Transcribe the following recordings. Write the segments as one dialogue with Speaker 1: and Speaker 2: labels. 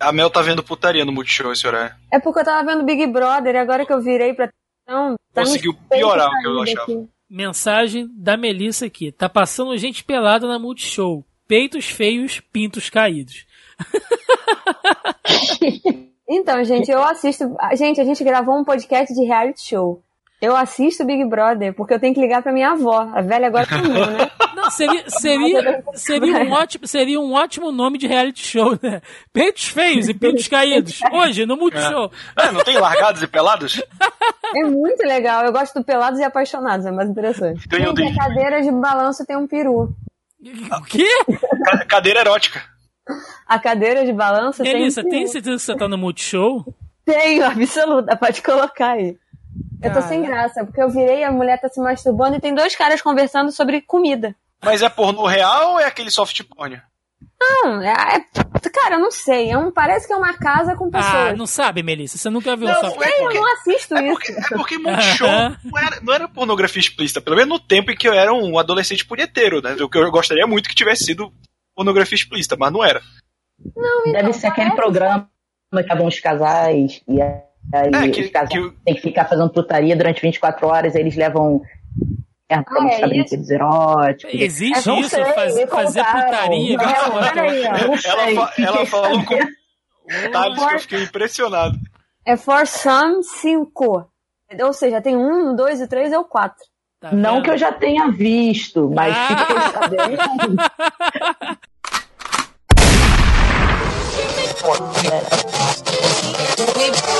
Speaker 1: A Mel tá vendo putaria no Multishow esse horário.
Speaker 2: É porque eu tava vendo Big Brother e agora que eu virei pra. Não, tá
Speaker 1: Conseguiu piorar o que eu achava. Aqui.
Speaker 3: Mensagem da Melissa aqui. Tá passando gente pelada na Multishow. Peitos feios, pintos caídos.
Speaker 2: então, gente, eu assisto. Gente, a gente gravou um podcast de reality show. Eu assisto Big Brother porque eu tenho que ligar pra minha avó. A velha agora sumiu, né?
Speaker 3: Não, seria, seria, seria, um ótimo, seria um ótimo nome de reality show, né? Peitos feios e peitos caídos. Hoje, no Multishow.
Speaker 1: É. É, não tem largados e pelados?
Speaker 2: É muito legal. Eu gosto do pelados e apaixonados, é mais interessante. Tem a cadeira de balanço tem um peru.
Speaker 3: O quê?
Speaker 1: Cadeira erótica.
Speaker 2: A cadeira de balanço tem um
Speaker 3: tem certeza que você tá no Multishow?
Speaker 2: Tenho, absoluta. Pode colocar aí. Eu tô sem graça, porque eu virei, a mulher tá se masturbando e tem dois caras conversando sobre comida.
Speaker 1: Mas é porno real ou é aquele soft porn?
Speaker 2: Não, é, é, Cara, eu não sei. É um, parece que é uma casa com pessoas. Ah,
Speaker 3: não sabe, Melissa? Você nunca viu
Speaker 2: não,
Speaker 3: um soft
Speaker 2: é porn? Eu não assisto
Speaker 1: é
Speaker 2: isso.
Speaker 1: Porque, é porque Multishow não, era, não era pornografia explícita. Pelo menos no tempo em que eu era um adolescente punheteiro, né? O que eu gostaria muito que tivesse sido pornografia explícita, mas não era.
Speaker 4: Não, então, Deve ser aquele programa que alguns casais e Aí é, que, os casais que... têm que ficar fazendo putaria durante 24 horas, aí eles levam ah, é brinquedos eróticos.
Speaker 3: Existe isso, sei, fazer, fazer putaria. Não,
Speaker 1: ela, ela falou com detalhes que eu fiquei impressionado.
Speaker 2: É for some, cinco. Ou seja, tem um, dois, e três ou quatro.
Speaker 4: Tá não que eu já tenha visto, mas ah. fiquei sabendo.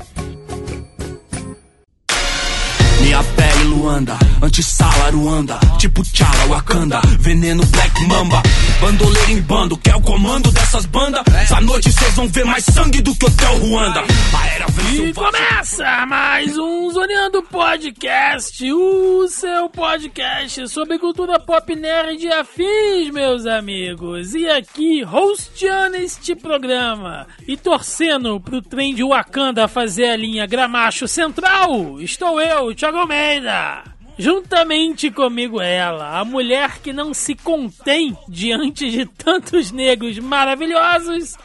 Speaker 5: Luanda, antissala Ruanda, tipo Tchala Wakanda, veneno Black Mamba, bandoleiro em bando, quer o comando dessas bandas? Essa noite vocês vão ver mais sangue do que Hotel Ruanda. A era
Speaker 3: e começa mais um Zoneando Podcast, o seu podcast sobre cultura pop nerd e afins, meus amigos. E aqui, hosteando este programa e torcendo pro trem de Wakanda fazer a linha Gramacho Central, estou eu, Thiago Almeida. Juntamente comigo ela, a mulher que não se contém diante de tantos negros maravilhosos,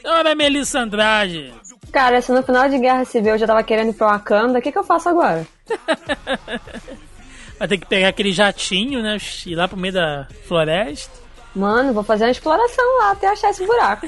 Speaker 3: senhora Melissa Andrade.
Speaker 2: Cara, se no final de Guerra Civil eu já tava querendo ir pro Wakanda, o que, que eu faço agora?
Speaker 3: Vai ter que pegar aquele jatinho, né? Ir lá pro meio da floresta.
Speaker 2: Mano, vou fazer uma exploração lá até achar esse buraco.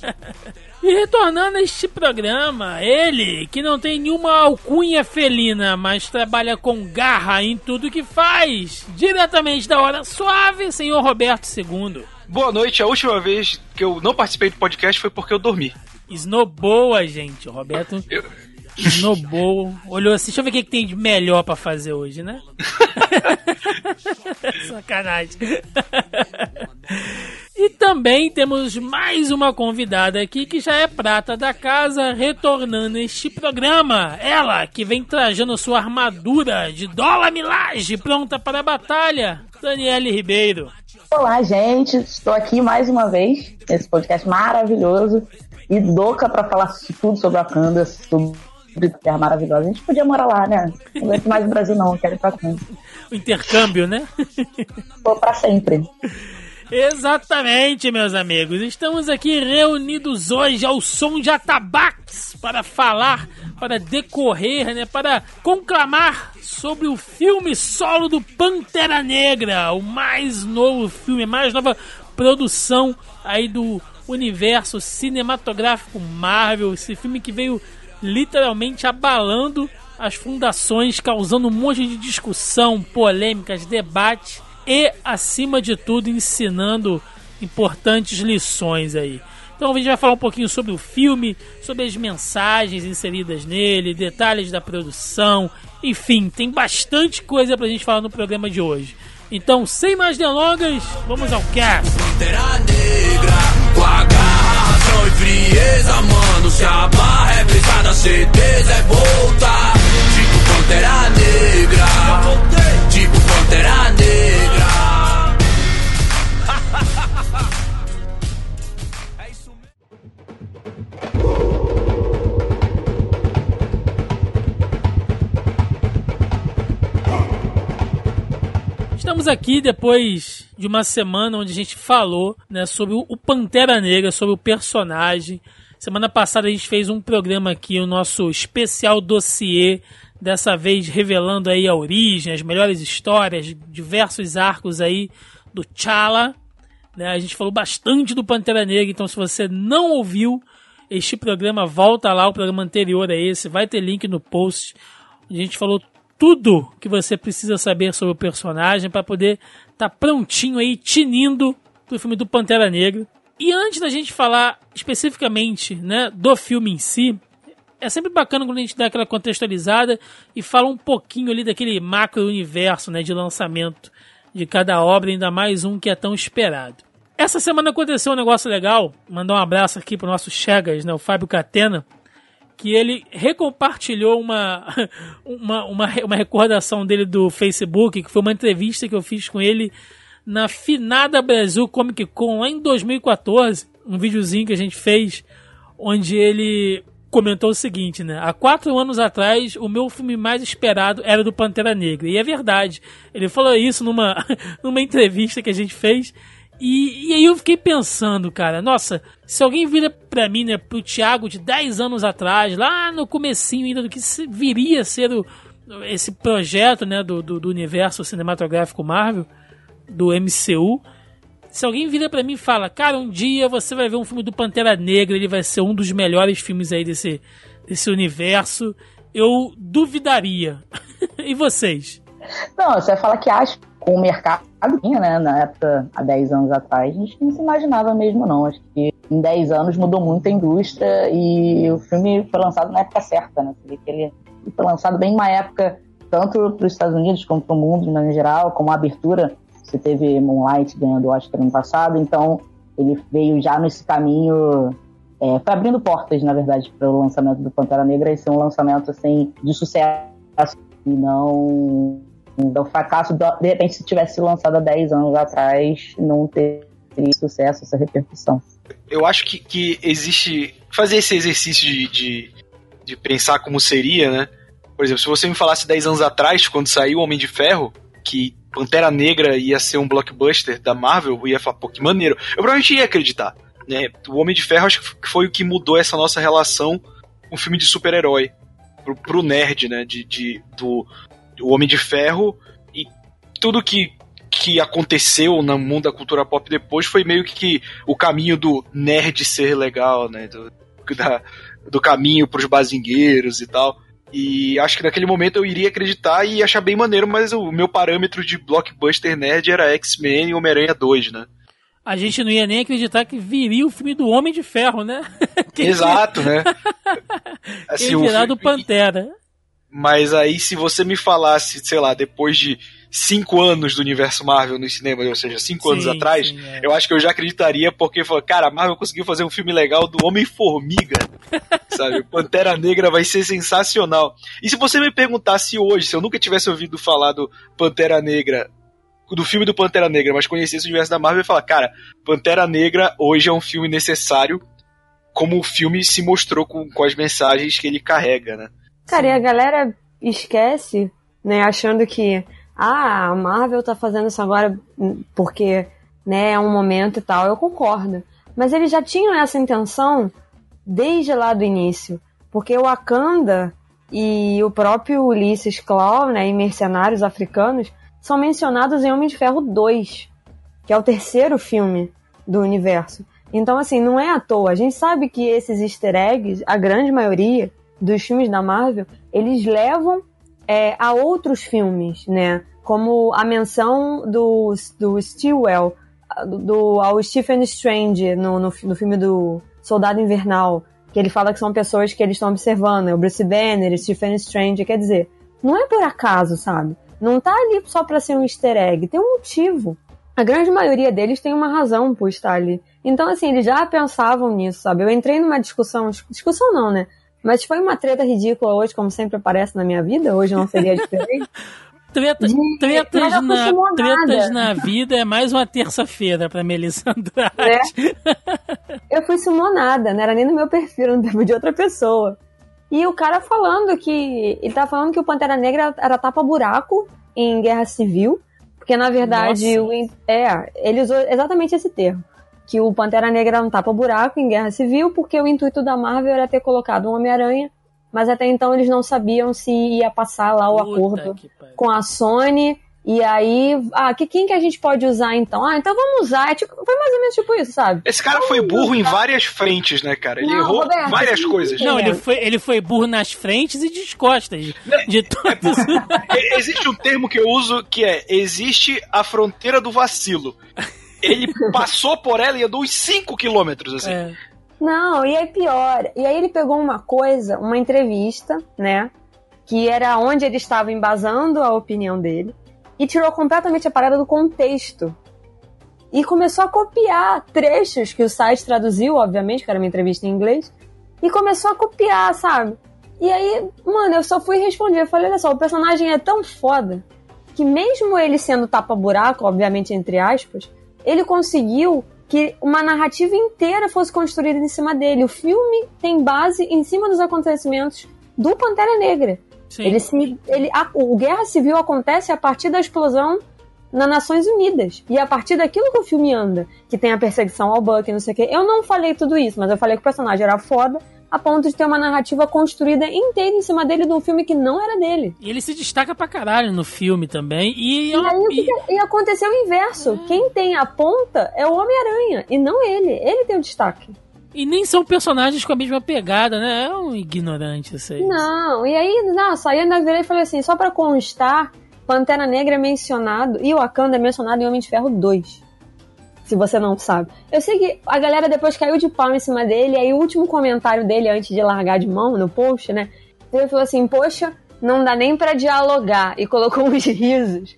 Speaker 3: e retornando a este programa, ele que não tem nenhuma alcunha felina, mas trabalha com garra em tudo que faz, diretamente da hora suave, senhor Roberto II.
Speaker 1: Boa noite, a última vez que eu não participei do podcast foi porque eu dormi.
Speaker 3: Snowball a gente, o Roberto. Eu... Snowball. Olhou assim, deixa eu ver o que, que tem de melhor para fazer hoje, né? Sacanagem. e também temos mais uma convidada aqui que já é prata da casa, retornando este programa. Ela que vem trajando sua armadura de dólar milagre pronta para a batalha. Daniele Ribeiro.
Speaker 4: Olá, gente. Estou aqui mais uma vez nesse podcast maravilhoso e louca para falar tudo sobre a Kanda, sobre terra maravilhosa. A gente podia morar lá, né? Não aguento mais no Brasil, não. Quero ir pra Kanda.
Speaker 3: O intercâmbio, né?
Speaker 4: Vou pra sempre.
Speaker 3: Exatamente, meus amigos. Estamos aqui reunidos hoje ao som de atabaques para falar, para decorrer, né, para conclamar sobre o filme solo do Pantera Negra, o mais novo filme, a mais nova produção aí do universo cinematográfico Marvel, esse filme que veio literalmente abalando as fundações, causando um monte de discussão, polêmicas, debate e, acima de tudo, ensinando importantes lições aí. Então a gente vai falar um pouquinho sobre o filme, sobre as mensagens inseridas nele, detalhes da produção, enfim, tem bastante coisa pra gente falar no programa de hoje. Então, sem mais delongas, vamos ao cast. E frieza, mano. Se a barra é pesada, certeza é voltar. Tipo Pantera Negra. Tipo Pantera Negra. Estamos aqui depois de uma semana onde a gente falou né, sobre o Pantera Negra, sobre o personagem. Semana passada a gente fez um programa aqui, o nosso especial dossiê, dessa vez revelando aí a origem, as melhores histórias, diversos arcos aí do T'Challa. Né? A gente falou bastante do Pantera Negra, então se você não ouviu este programa, volta lá, o programa anterior a esse, vai ter link no post. A gente falou tudo que você precisa saber sobre o personagem para poder estar tá prontinho aí, tinindo pro filme do Pantera Negra. E antes da gente falar especificamente né, do filme em si, é sempre bacana quando a gente dá aquela contextualizada e fala um pouquinho ali daquele macro universo né, de lançamento de cada obra, ainda mais um que é tão esperado. Essa semana aconteceu um negócio legal, mandar um abraço aqui pro nosso Chegas, né, o Fábio Catena, que ele recompartilhou uma, uma, uma, uma recordação dele do Facebook, que foi uma entrevista que eu fiz com ele na finada Brasil Comic Con lá em 2014, um videozinho que a gente fez, onde ele comentou o seguinte, né? Há quatro anos atrás, o meu filme mais esperado era do Pantera Negra. E é verdade. Ele falou isso numa, numa entrevista que a gente fez. E, e aí eu fiquei pensando, cara, nossa, se alguém vira pra mim, né, pro Thiago de 10 anos atrás, lá no comecinho ainda do que viria a ser o, esse projeto, né, do, do, do universo cinematográfico Marvel, do MCU, se alguém vira para mim e fala, cara, um dia você vai ver um filme do Pantera Negra, ele vai ser um dos melhores filmes aí desse, desse universo, eu duvidaria. e vocês?
Speaker 4: Não, você vai falar que acha com o mercado né, na época, há 10 anos atrás, a gente não se imaginava mesmo, não. Acho que em 10 anos mudou muito a indústria e o filme foi lançado na época certa, né? Você que ele foi lançado bem em uma época, tanto para os Estados Unidos como para o mundo, de maneira geral, como a abertura. Você teve Moonlight ganhando o Oscar ano passado, então ele veio já nesse caminho é, foi abrindo portas, na verdade, para o lançamento do Pantera Negra e ser um lançamento assim, de sucesso e não o fracasso, de repente, se tivesse lançado há 10 anos atrás, não teria sucesso, essa repercussão.
Speaker 1: Eu acho que, que existe. Fazer esse exercício de, de, de pensar como seria, né? Por exemplo, se você me falasse 10 anos atrás, quando saiu o Homem de Ferro, que Pantera Negra ia ser um blockbuster da Marvel, eu ia falar, pô, que maneiro. Eu provavelmente ia acreditar. Né? O Homem de Ferro acho que foi o que mudou essa nossa relação com o filme de super-herói. Pro, pro nerd, né? De, de, do, o Homem de Ferro e tudo que, que aconteceu no mundo da cultura pop depois foi meio que o caminho do nerd ser legal, né? Do, da, do caminho pros bazingueiros e tal. E acho que naquele momento eu iria acreditar e achar bem maneiro, mas o meu parâmetro de blockbuster nerd era X-Men e Homem-Aranha 2, né?
Speaker 3: A gente não ia nem acreditar que viria o filme do Homem de Ferro, né?
Speaker 1: Exato, né?
Speaker 3: Assim, Quem virar do Pantera.
Speaker 1: Mas aí, se você me falasse, sei lá, depois de cinco anos do universo Marvel no cinema, ou seja, cinco sim, anos atrás, sim, é. eu acho que eu já acreditaria, porque, cara, a Marvel conseguiu fazer um filme legal do Homem-Formiga, sabe? Pantera Negra vai ser sensacional. E se você me perguntasse hoje, se eu nunca tivesse ouvido falar do Pantera Negra, do filme do Pantera Negra, mas conhecesse o universo da Marvel, eu ia falar, cara, Pantera Negra hoje é um filme necessário, como o filme se mostrou com, com as mensagens que ele carrega, né?
Speaker 2: Cara, e a galera esquece, né, achando que ah, a Marvel tá fazendo isso agora porque, né, é um momento e tal. Eu concordo. Mas eles já tinham essa intenção desde lá do início. Porque o Wakanda e o próprio Ulysses Claw, né, e Mercenários Africanos, são mencionados em Homem de Ferro 2, que é o terceiro filme do universo. Então, assim, não é à toa. A gente sabe que esses easter eggs, a grande maioria, dos filmes da Marvel, eles levam é, a outros filmes, né? Como a menção do, do Stillwell, do, ao Stephen Strange no, no, no filme do Soldado Invernal, que ele fala que são pessoas que eles estão observando, é o Bruce Banner, Stephen Strange, quer dizer, não é por acaso, sabe? Não tá ali só pra ser um easter egg, tem um motivo. A grande maioria deles tem uma razão por estar ali. Então, assim, eles já pensavam nisso, sabe? Eu entrei numa discussão, discussão não, né? Mas foi uma treta ridícula hoje, como sempre aparece na minha vida. Hoje não seria diferente.
Speaker 3: Treta, tretas, na, tretas na vida é mais uma terça-feira pra Melissa Andrade.
Speaker 2: É. Eu fui sumonada, não era nem no meu perfil, era no perfil de outra pessoa. E o cara falando que. Ele tava falando que o Pantera Negra era tapa-buraco em guerra civil, porque na verdade,
Speaker 3: Nossa.
Speaker 2: o, é, ele usou exatamente esse termo. Que o Pantera Negra era um tapa-buraco em Guerra Civil, porque o intuito da Marvel era ter colocado um Homem-Aranha, mas até então eles não sabiam se ia passar lá o
Speaker 3: Puta
Speaker 2: acordo com a Sony. E aí, ah, que, quem que a gente pode usar então? Ah, então vamos usar. É tipo, foi mais ou menos tipo isso, sabe?
Speaker 1: Esse cara foi burro em várias frentes, né, cara? Ele
Speaker 2: Não,
Speaker 1: errou
Speaker 2: Roberto,
Speaker 1: várias
Speaker 2: sim,
Speaker 1: coisas.
Speaker 3: Não, ele foi, ele foi burro nas frentes e de costas. De todos.
Speaker 1: Existe um termo que eu uso que é: existe a fronteira do vacilo. Ele passou por ela e andou uns 5 quilômetros, assim.
Speaker 3: É.
Speaker 2: Não, e aí pior. E aí ele pegou uma coisa, uma entrevista, né? Que era onde ele estava embasando a opinião dele. E tirou completamente a parada do contexto. E começou a copiar trechos que o site traduziu, obviamente, que era uma entrevista em inglês. E começou a copiar, sabe? E aí, mano, eu só fui responder. Eu falei, olha só, o personagem é tão foda que mesmo ele sendo tapa-buraco, obviamente, entre aspas, ele conseguiu que uma narrativa inteira fosse construída em cima dele. O filme tem base em cima dos acontecimentos do Pantera Negra.
Speaker 3: Sim.
Speaker 2: Ele se, ele, a, o Guerra Civil acontece a partir da explosão nas Nações Unidas. E a partir daquilo que o filme anda, que tem a perseguição ao Buck, não sei o quê. Eu não falei tudo isso, mas eu falei que o personagem era foda a ponto de ter uma narrativa construída inteira em cima dele de um filme que não era dele.
Speaker 3: E ele se destaca pra caralho no filme também. E, é
Speaker 2: E aí o que que- e aconteceu o inverso. Quem tem a ponta é o Homem-Aranha, e não ele. Ele tem o destaque.
Speaker 3: e nem são personagens com a mesma pegada, né? É um ignorante isso aí.
Speaker 2: Não, e aí, nossa, aí eu ainda virei e falei assim, só pra constar, Pantera Negra é mencionado e o Wakanda é mencionado em Homem de Ferro 2. Se você não sabe. Eu sei que a galera depois caiu de pau em cima dele, aí o último comentário dele antes de largar de mão no post, né? Ele falou assim: Poxa, não dá nem pra dialogar. E colocou uns risos.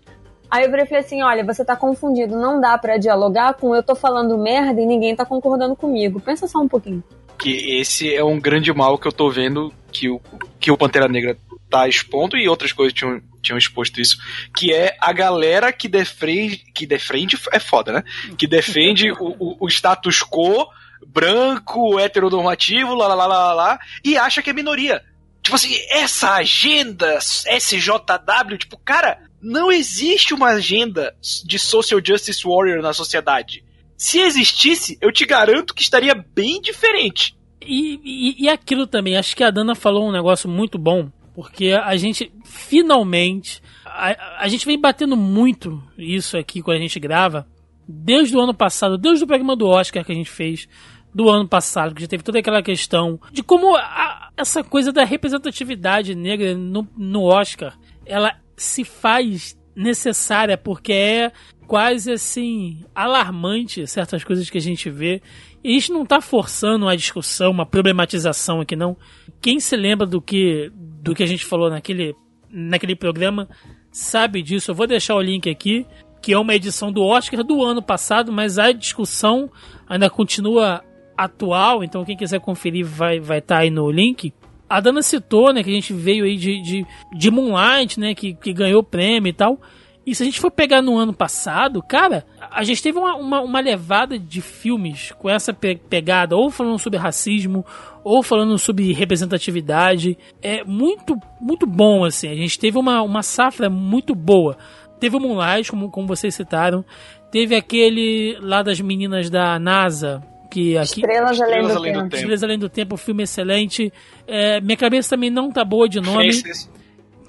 Speaker 2: Aí eu falei assim: Olha, você tá confundido. Não dá pra dialogar com eu tô falando merda e ninguém tá concordando comigo. Pensa só um pouquinho.
Speaker 1: Que esse é um grande mal que eu tô vendo que o, que o Pantera Negra tá expondo e outras coisas tinham, tinham exposto isso, que é a galera que defende, que defende é foda, né? Que defende o, o, status quo branco, heteronormativo, lá, lá, lá, lá, lá, e acha que é minoria. Tipo assim, essa agenda SJW, tipo, cara, não existe uma agenda de social justice warrior na sociedade. Se existisse, eu te garanto que estaria bem diferente.
Speaker 3: E, e, e aquilo também, acho que a Dana falou um negócio muito bom, porque a gente finalmente. A, a gente vem batendo muito isso aqui quando a gente grava, desde o ano passado, desde o programa do Oscar que a gente fez do ano passado, que já teve toda aquela questão de como a- essa coisa da representatividade negra no, no Oscar ela se faz necessária porque é quase assim alarmante certas coisas que a gente vê. E a gente não tá forçando uma discussão, uma problematização aqui não. Quem se lembra do que do que a gente falou naquele naquele programa sabe disso. Eu vou deixar o link aqui, que é uma edição do Oscar do ano passado, mas a discussão ainda continua atual, então quem quiser conferir vai vai estar aí no link. A Dana citou, né, que a gente veio aí de, de, de Moonlight, né, que, que ganhou prêmio e tal. E se a gente for pegar no ano passado, cara, a gente teve uma, uma, uma levada de filmes com essa pe- pegada, ou falando sobre racismo, ou falando sobre representatividade. É muito, muito bom, assim. A gente teve uma, uma safra muito boa. Teve o Moonlight, como, como vocês citaram. Teve aquele lá das meninas da NASA, que aqui,
Speaker 2: Estrelas, além
Speaker 1: Estrelas
Speaker 2: do
Speaker 1: Além do
Speaker 2: tempo.
Speaker 1: Tempo.
Speaker 3: Estrelas Além do Tempo, filme excelente. É, minha cabeça também não tá boa de nome,
Speaker 1: Faces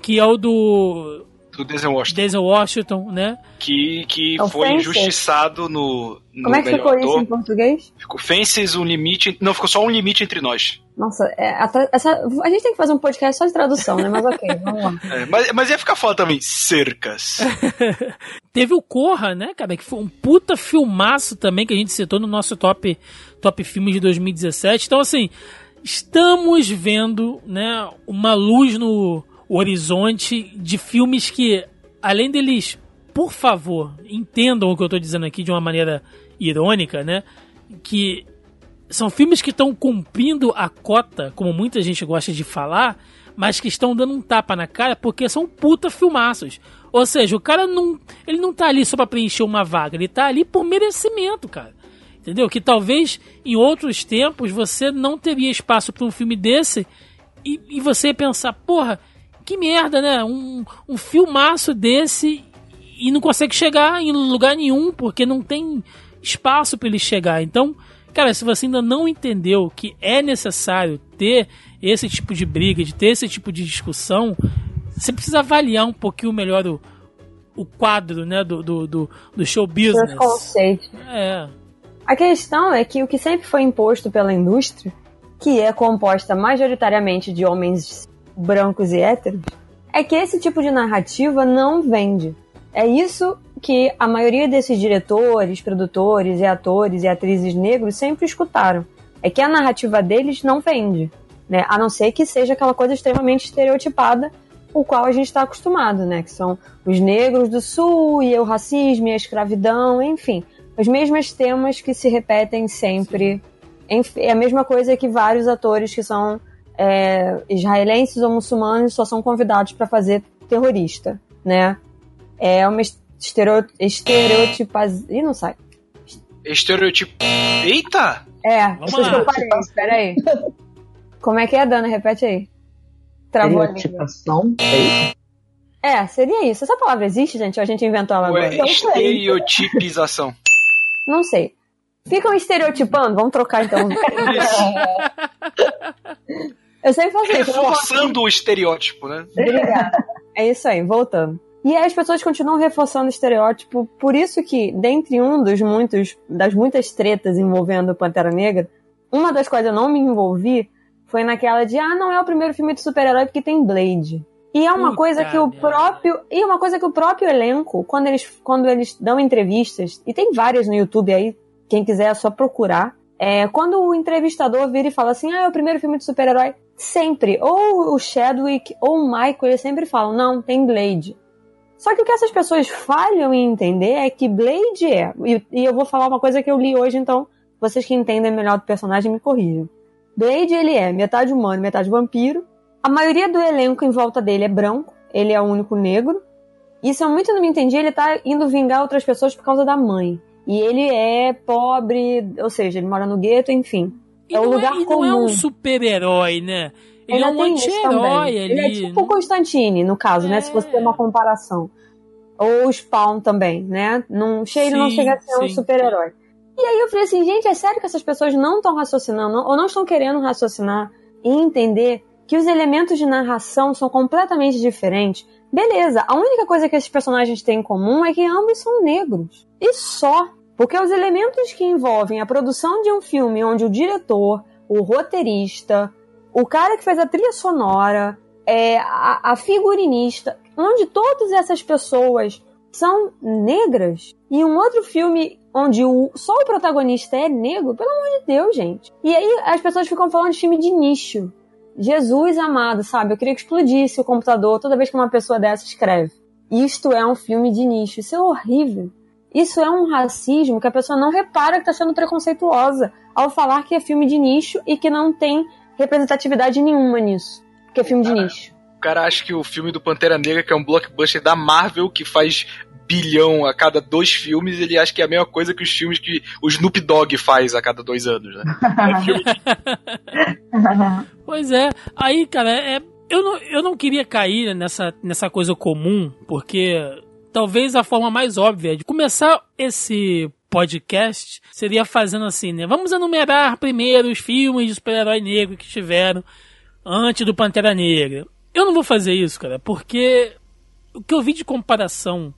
Speaker 3: que é o do
Speaker 1: do Denzel Washington,
Speaker 3: Denzel Washington, né?
Speaker 1: que, que
Speaker 2: É
Speaker 1: foi
Speaker 2: Fences?
Speaker 1: injustiçado no, no
Speaker 2: Como é que ficou isso
Speaker 1: ator.
Speaker 2: em português?
Speaker 1: Ficou Fences, um limite. Não, ficou só um limite entre nós.
Speaker 2: Nossa, é, a, essa, a gente tem que fazer um podcast só de tradução, né? Mas ok, vamos lá.
Speaker 1: É, mas, mas ia ficar foda também. Cercas.
Speaker 3: Teve o Corra, né, cara? Que foi um puta filmaço também que a gente citou no nosso top, top filmes de 2017. Então, assim, estamos vendo, né, uma luz no horizonte de filmes que, além deles, por favor, entendam o que eu tô dizendo aqui de uma maneira irônica, né? Que são filmes que estão cumprindo a cota, como muita gente gosta de falar, mas que estão dando um tapa na cara porque são puta filmaços. Ou seja, o cara não, ele não tá ali só pra preencher uma vaga, ele tá ali por merecimento, cara. Entendeu? Que talvez em outros tempos você não teria espaço pra um filme desse e, e você pensar, porra, que merda, né? Um, um filmaço desse e não consegue chegar em lugar nenhum porque não tem espaço para ele chegar. Então, cara, se você ainda não entendeu que é necessário ter esse tipo de briga, de ter esse tipo de discussão, você precisa avaliar um pouquinho melhor o, o quadro, né, do, do, do, do show business.
Speaker 2: Os conceitos.
Speaker 3: É.
Speaker 2: A questão é que o que sempre foi imposto pela indústria, que é composta majoritariamente de homens brancos e héteros, é que esse tipo de narrativa não vende. É isso que a maioria desses diretores, produtores e atores e atrizes negros sempre escutaram. É que a narrativa deles não vende. Né? A não ser que seja aquela coisa extremamente estereotipada, o qual a gente está acostumado, né? Que são os negros do sul e o racismo e a escravidão, enfim. Os mesmos temas que se repetem sempre. É a mesma coisa que vários atores que são é, israelenses ou muçulmanos só são convidados para fazer terrorista, né? É uma estereo, estereotipas... Ih, não sai.
Speaker 1: Estereotipo... Eita!
Speaker 2: É,
Speaker 3: Vamos lá.
Speaker 2: eu parei, espera aí. Como é que é, Dana? Repete aí. Travou.
Speaker 4: Estereotipação. É isso?
Speaker 2: É, seria isso. Essa palavra existe, gente? Ou a gente inventou ela
Speaker 1: Ou
Speaker 2: agora?
Speaker 1: é estereotipização?
Speaker 2: Não sei. Ficam estereotipando? Vamos trocar então. Eu sempre faço isso.
Speaker 1: Reforçando o estereótipo, né?
Speaker 2: Obrigada. É isso aí, voltando. E aí as pessoas continuam reforçando o estereótipo, por isso que, dentre um dos muitos, das muitas tretas envolvendo Pantera Negra, uma das quais eu não me envolvi foi naquela de, ah, não é o primeiro filme de super-herói porque tem Blade. E é uma
Speaker 3: Puta
Speaker 2: coisa que o próprio. E é uma coisa que o próprio elenco, quando eles, quando eles dão entrevistas, e tem várias no YouTube aí, quem quiser é só procurar. É, quando o entrevistador vira e fala assim, ah, é o primeiro filme de super-herói, sempre, ou o Chadwick ou o Michael, eles sempre falam, não, tem Blade. Só que o que essas pessoas falham em entender é que Blade é, e, e eu vou falar uma coisa que eu li hoje, então vocês que entendem melhor do personagem me corrijam. Blade, ele é metade humano, metade vampiro. A maioria do elenco em volta dele é branco, ele é o único negro. Se eu muito não me entendi, ele tá indo vingar outras pessoas por causa da mãe. E ele é pobre, ou seja, ele mora no gueto, enfim.
Speaker 3: E
Speaker 2: É o
Speaker 3: não
Speaker 2: lugar
Speaker 3: e não é um
Speaker 2: comum.
Speaker 3: super-herói, né? Ele é
Speaker 2: Ainda
Speaker 3: um anti-herói ali.
Speaker 2: Ele é tipo o
Speaker 3: né?
Speaker 2: Constantine, no caso, né? Se você tem uma comparação. Ou o Spawn também, né? Não, ele não
Speaker 3: Sim,
Speaker 2: chega a ser um
Speaker 3: sim.
Speaker 2: super-herói. E aí eu falei assim, gente, é sério que essas pessoas não estão raciocinando, ou não estão querendo raciocinar e entender que os elementos de narração são completamente diferentes. Beleza, a única coisa que esses personagens têm em comum é que ambos são negros. E só. Porque os elementos que envolvem a produção de um filme onde o diretor, o roteirista, o cara que fez a trilha sonora, é, a, a figurinista, onde todas essas pessoas são negras, e um outro filme onde o, só o protagonista é negro, pelo amor de Deus, gente. E aí as pessoas ficam falando de filme de nicho. Jesus amado, sabe? Eu queria que explodisse o computador toda vez que uma pessoa dessa escreve. Isto é um filme de nicho. Isso é horrível. Isso é um racismo que a pessoa não repara que está sendo preconceituosa ao falar que é filme de nicho e que não tem representatividade nenhuma nisso. Que é filme de nicho.
Speaker 1: O cara acha que o filme do Pantera Negra, que é um blockbuster da Marvel, que faz bilhão a cada dois filmes, ele acha que é a mesma coisa que os filmes que o Snoop Dogg faz a cada dois anos, né? É.
Speaker 3: Pois é. Aí, cara, é, eu, não, eu não queria cair nessa, nessa coisa comum, porque talvez a forma mais óbvia de começar esse podcast seria fazendo assim, né? Vamos enumerar primeiro os filmes de super-herói negro que tiveram antes do Pantera Negra. Eu não vou fazer isso, cara, porque o que eu vi de comparação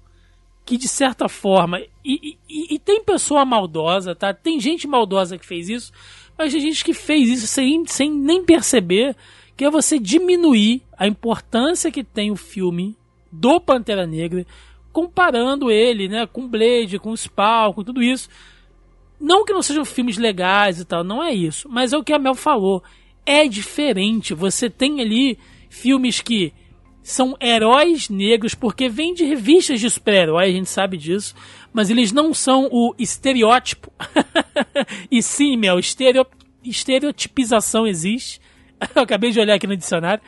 Speaker 3: que de certa forma e, e, e, tem pessoa maldosa, tá? Tem gente maldosa que fez isso, mas tem gente que fez isso sem, sem nem perceber que é você diminuir a importância que tem o filme do Pantera Negra, comparando ele, né, com Blade, com Spawn, com tudo isso. Não que não sejam filmes legais e tal, não é isso, mas é o que a Mel falou. É diferente. Você tem ali filmes que são heróis negros, porque vêm de revistas de super-heróis, a gente sabe disso, mas eles não são o estereótipo. e sim, Mel, estereo, estereotipização existe. Eu acabei de olhar aqui no dicionário.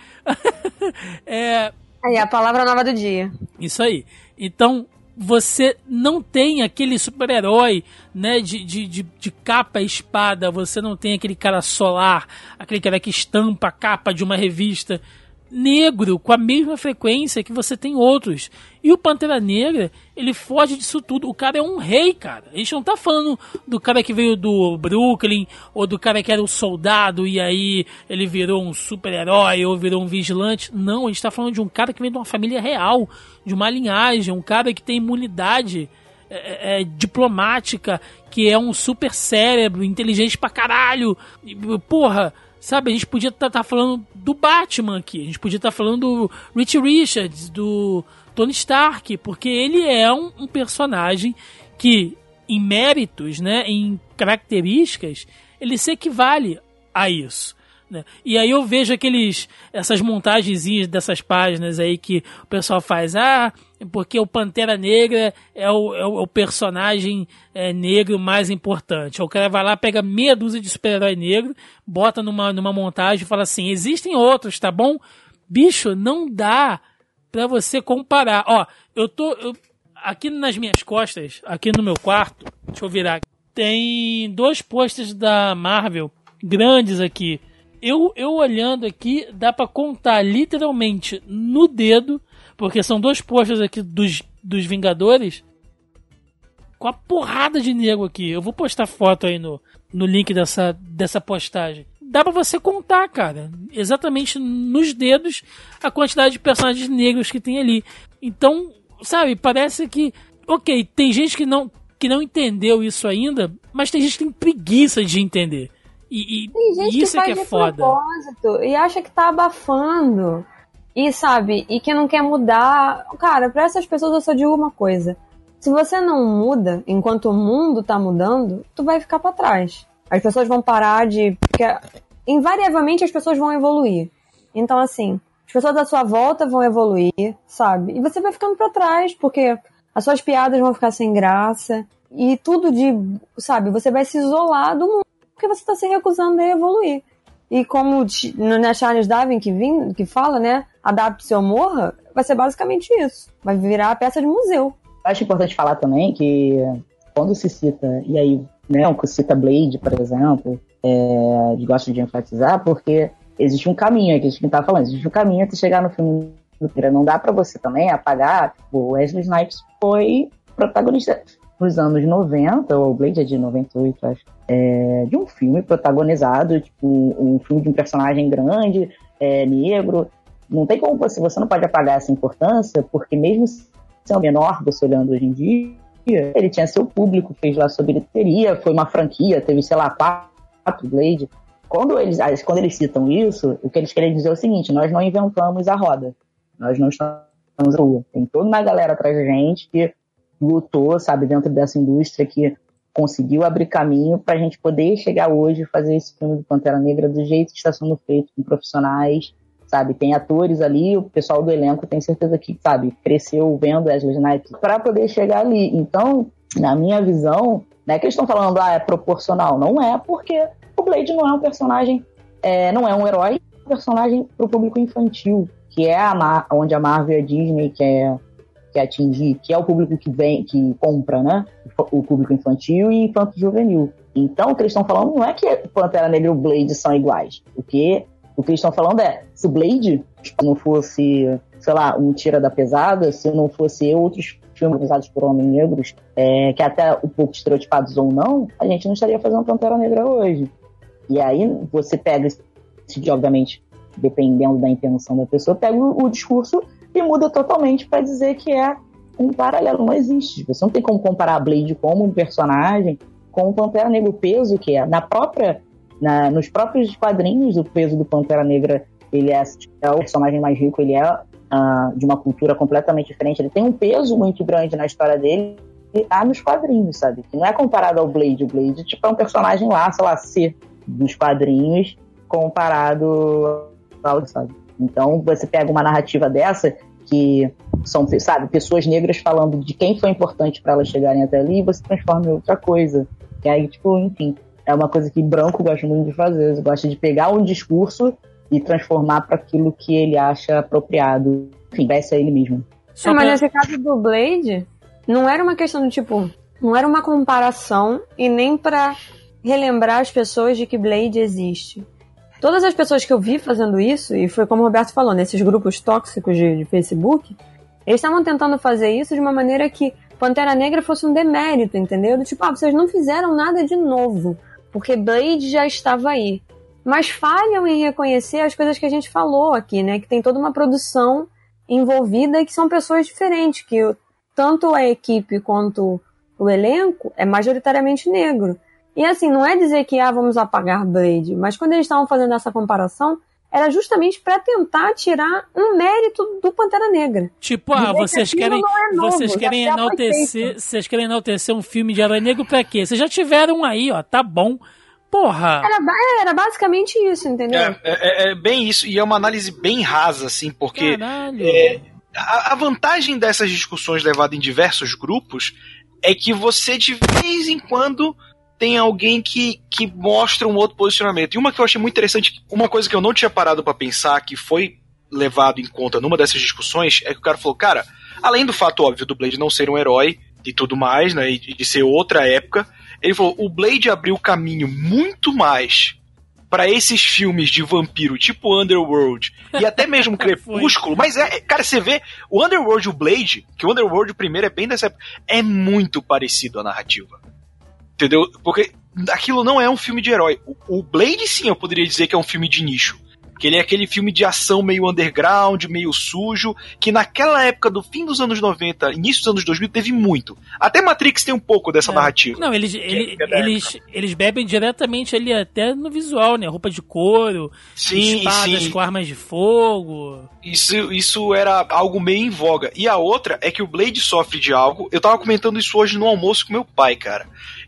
Speaker 3: é,
Speaker 2: Aí, a palavra nova do dia.
Speaker 3: isso aí. Então, você não tem aquele super-herói, né, de, de, de, de capa e espada, você não tem aquele cara solar, aquele cara que estampa a capa de uma revista. Negro com a mesma frequência que você tem outros. E o Pantera Negra, ele foge disso tudo. O cara é um rei, cara. A gente não tá falando do cara que veio do Brooklyn ou do cara que era um soldado e aí ele virou um super-herói ou virou um vigilante. Não, a gente tá falando de um cara que vem de uma família real, de uma linhagem, um cara que tem imunidade é, é, diplomática, que é um super cérebro, inteligente pra caralho. Porra, sabe, a gente podia estar tá, tá falando do Batman aqui, a gente podia estar tá falando do Rich Richards, do Tony Stark, porque ele é um, um personagem que, em méritos, né, em características, ele se equivale a isso. Né? E aí eu vejo aqueles essas montagenzinhas dessas páginas aí que o pessoal faz, ah, porque o Pantera Negra é o, é o personagem é, negro mais importante. O cara vai lá, pega meia dúzia de super-herói negro, bota numa, numa montagem e fala assim: existem outros, tá bom? Bicho, não dá pra você comparar. Ó, eu tô. Eu, aqui nas minhas costas, aqui no meu quarto, deixa eu virar. Tem dois posters da Marvel grandes aqui eu, eu olhando aqui, dá para contar literalmente no dedo, porque são dois posters aqui dos, dos Vingadores, com a porrada de nego aqui. Eu vou postar foto aí no, no link dessa, dessa postagem. Dá pra você contar, cara, exatamente nos dedos a quantidade de personagens negros que tem ali. Então, sabe, parece que. Ok, tem gente que não, que não entendeu isso ainda, mas tem gente que tem preguiça de entender. E, e
Speaker 2: Tem gente
Speaker 3: isso
Speaker 2: que faz
Speaker 3: é que é
Speaker 2: de
Speaker 3: foda.
Speaker 2: propósito e acha que tá abafando. E sabe, e que não quer mudar. Cara, pra essas pessoas eu só digo uma coisa. Se você não muda enquanto o mundo tá mudando, tu vai ficar para trás. As pessoas vão parar de. Porque invariavelmente as pessoas vão evoluir. Então, assim, as pessoas à sua volta vão evoluir, sabe? E você vai ficando para trás, porque as suas piadas vão ficar sem graça. E tudo de. Sabe, você vai se isolar do mundo porque você está se recusando a evoluir. E como na Charles Darwin que, vim, que fala, né? Adapte-se ou morra, vai ser basicamente isso. Vai virar peça de museu.
Speaker 4: Acho importante falar também que quando se cita, e aí, né, se cita Blade, por exemplo, é, gosto de enfatizar, porque existe um caminho aqui, a gente tá falando, existe um caminho até chegar no filme do Pira. Não dá para você também apagar, o Wesley Snipes foi protagonista nos anos 90, o Blade é de 98, acho, é, de um filme protagonizado, tipo, um filme de um personagem grande, é, negro. Não tem como você, você não pode apagar essa importância, porque mesmo sendo menor, você olhando hoje em dia, ele tinha seu público, fez lá sua bilheteria, foi uma franquia, teve, sei lá, quatro Blade. Quando eles, quando eles citam isso, o que eles querem dizer é o seguinte: nós não inventamos a roda. Nós não estamos na rua. Tem toda uma galera atrás da gente que lutou, sabe, dentro dessa indústria que conseguiu abrir caminho para a gente poder chegar hoje e fazer esse filme do Pantera Negra do jeito que está sendo feito, com profissionais, sabe? Tem atores ali, o pessoal do elenco tem certeza que, sabe, cresceu vendo Wesley Snipes para poder chegar ali. Então, na minha visão, não é que eles estão falando, ah, é proporcional. Não é, porque o Blade não é um personagem, é, não é um herói, é um personagem para o público infantil, que é a Mar onde a Marvel e a Disney quer quer atingir, que é o público que vem, que compra, né? O público infantil e infanto juvenil. Então, o que eles estão falando não é que Pantera Negra e o Blade são iguais. O que, o que eles estão falando é, se o Blade não fosse, sei lá, um tira da pesada, se não fosse outros filmes realizados por homens negros, é, que até um pouco estereotipados ou não, a gente não estaria fazendo Pantera Negra hoje. E aí você pega, obviamente, dependendo da intenção da pessoa, pega o, o discurso e muda totalmente para dizer que é um paralelo. Não existe. Você não tem como comparar a Blade como um personagem com o Pantera Negra. O peso que é. Na própria, na, nos próprios quadrinhos, o peso do Pantera Negra ele é, é o personagem mais rico, ele é uh, de uma cultura completamente diferente. Ele tem um peso muito grande na história dele e tá nos quadrinhos, sabe? Que não é comparado ao Blade. O Blade tipo, é um personagem lá, sei lá, C dos quadrinhos comparado ao, sabe? Então, você pega uma narrativa dessa, que são, sabe, pessoas negras falando de quem foi importante para elas chegarem até ali, e você transforma em outra coisa. E aí, tipo, enfim, é uma coisa que branco gosta muito de fazer. Gosta de pegar um discurso e transformar para aquilo que ele acha apropriado. Enfim, vai ser ele mesmo.
Speaker 2: Mas nesse caso do Blade, não era uma questão do tipo, não era uma comparação e nem para relembrar as pessoas de que Blade existe todas as pessoas que eu vi fazendo isso, e foi como o Roberto falou, nesses grupos tóxicos de, de Facebook, eles estavam tentando fazer isso de uma maneira que Pantera Negra fosse um demérito, entendeu? Tipo, ah, vocês não fizeram nada de novo, porque Blade já estava aí. Mas falham em reconhecer as coisas que a gente falou aqui, né? Que tem toda uma produção envolvida e que são pessoas diferentes, que tanto a equipe quanto o elenco é majoritariamente negro. E assim, não é dizer que ah, vamos apagar Blade, mas quando eles estavam fazendo essa comparação, era justamente para tentar tirar um mérito do Pantera Negra.
Speaker 3: Tipo, ah,
Speaker 2: que
Speaker 3: vocês querem,
Speaker 2: não é novo,
Speaker 3: vocês querem enaltecer, vocês querem enaltecer um filme de herói negro pra quê? Vocês já tiveram um aí, ó, tá bom. Porra.
Speaker 2: Era, é, era basicamente isso, entendeu?
Speaker 1: É, é- é bem isso, e é uma análise bem rasa, assim, porque
Speaker 3: Caralho.
Speaker 1: é, a, a vantagem dessas discussões levadas em diversos grupos é que você, de vez em quando, tem alguém que, que mostra um outro posicionamento. E uma que eu achei muito interessante, uma coisa que eu não tinha parado pra pensar, que foi levado em conta numa dessas discussões, é que o cara falou, cara, além do fato óbvio do Blade não ser um herói e tudo mais, né, e de ser outra época, ele falou, o Blade abriu caminho muito mais pra esses filmes de vampiro, tipo Underworld, e até mesmo Crepúsculo, mas é, cara, você vê, o Underworld e o Blade, que o Underworld o primeiro é bem dessa época, é muito parecido a narrativa. Entendeu? Porque aquilo não é um filme de herói. O, o Blade, sim, eu poderia dizer que é um filme de nicho. Que ele é aquele filme de ação meio underground, meio sujo, que naquela época do fim dos anos 90, início dos anos 2000, teve muito. Até Matrix tem um pouco dessa
Speaker 3: É.
Speaker 1: narrativa.
Speaker 3: Não, eles, ele-
Speaker 1: é
Speaker 3: eles, eles bebem diretamente ali até no visual, né? Roupa de couro,
Speaker 1: Sim,
Speaker 3: espadas
Speaker 1: sim.
Speaker 3: com armas de fogo.
Speaker 1: Isso, isso era algo meio em voga. E a outra é que o Blade sofre de algo. Eu tava comentando isso hoje no almoço com meu pai, cara.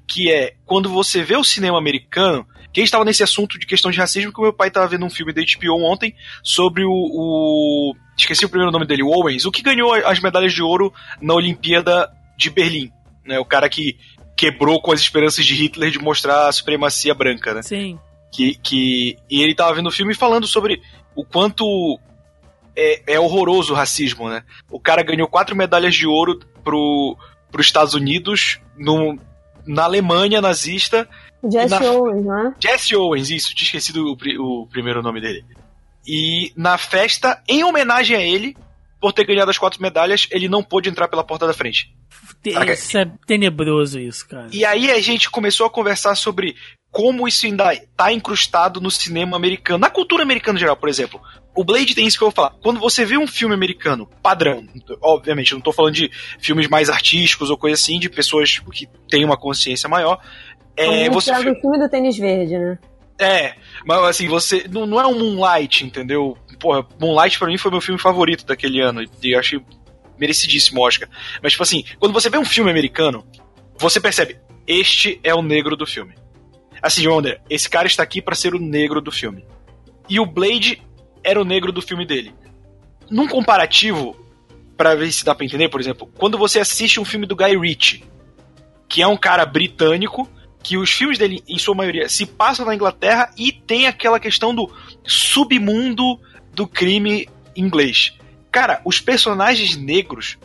Speaker 1: Que é quando você vê o cinema americano. Que a gente tava nesse assunto de questão de racismo, que o meu pai tava vendo um filme da HBO ontem sobre o. o- esqueci o primeiro nome dele, o Owens, o que ganhou as medalhas de ouro na Olimpíada de Berlim. Né, o cara que quebrou com as esperanças de Hitler de mostrar a supremacia branca, né?
Speaker 3: Sim.
Speaker 1: que, que e ele tava vendo o filme falando sobre o quanto é, é horroroso o racismo, né? O cara ganhou quatro medalhas de ouro pro, pros Estados Unidos no, na Alemanha nazista.
Speaker 2: Jesse
Speaker 1: na-
Speaker 2: Owens, né?
Speaker 1: Jesse Owens, isso, tinha esquecido o, pri- o primeiro nome dele. E na festa, em homenagem a ele, por ter ganhado as quatro medalhas, ele não pôde entrar pela porta da frente.
Speaker 3: Isso é tenebroso isso, cara.
Speaker 1: E aí a gente começou a conversar sobre como isso ainda tá incrustado no cinema americano, na cultura americana em geral, por exemplo. O Blade tem isso que eu vou falar. Quando você vê um filme americano padrão, obviamente, não tô falando de filmes mais artísticos ou coisa assim, de pessoas que têm uma consciência maior. É, você
Speaker 2: o filme do tênis verde, né?
Speaker 1: é, mas assim, você. Não, não é um Moonlight, entendeu? Porra, Moonlight pra mim foi meu filme favorito daquele ano. E eu achei merecidíssimo Oscar. Mas, tipo assim, quando você vê um filme americano, você percebe, este é o negro do filme. Assim, Wonder, esse cara está aqui pra ser o negro do filme. E o Blade era o negro do filme dele. Num comparativo, pra ver se dá pra entender, por exemplo, quando você assiste um filme do Guy Ritchie, que é um cara britânico, que os filmes dele, em sua maioria, se passam na Inglaterra e tem aquela questão do submundo do crime inglês. Cara, os personagens negros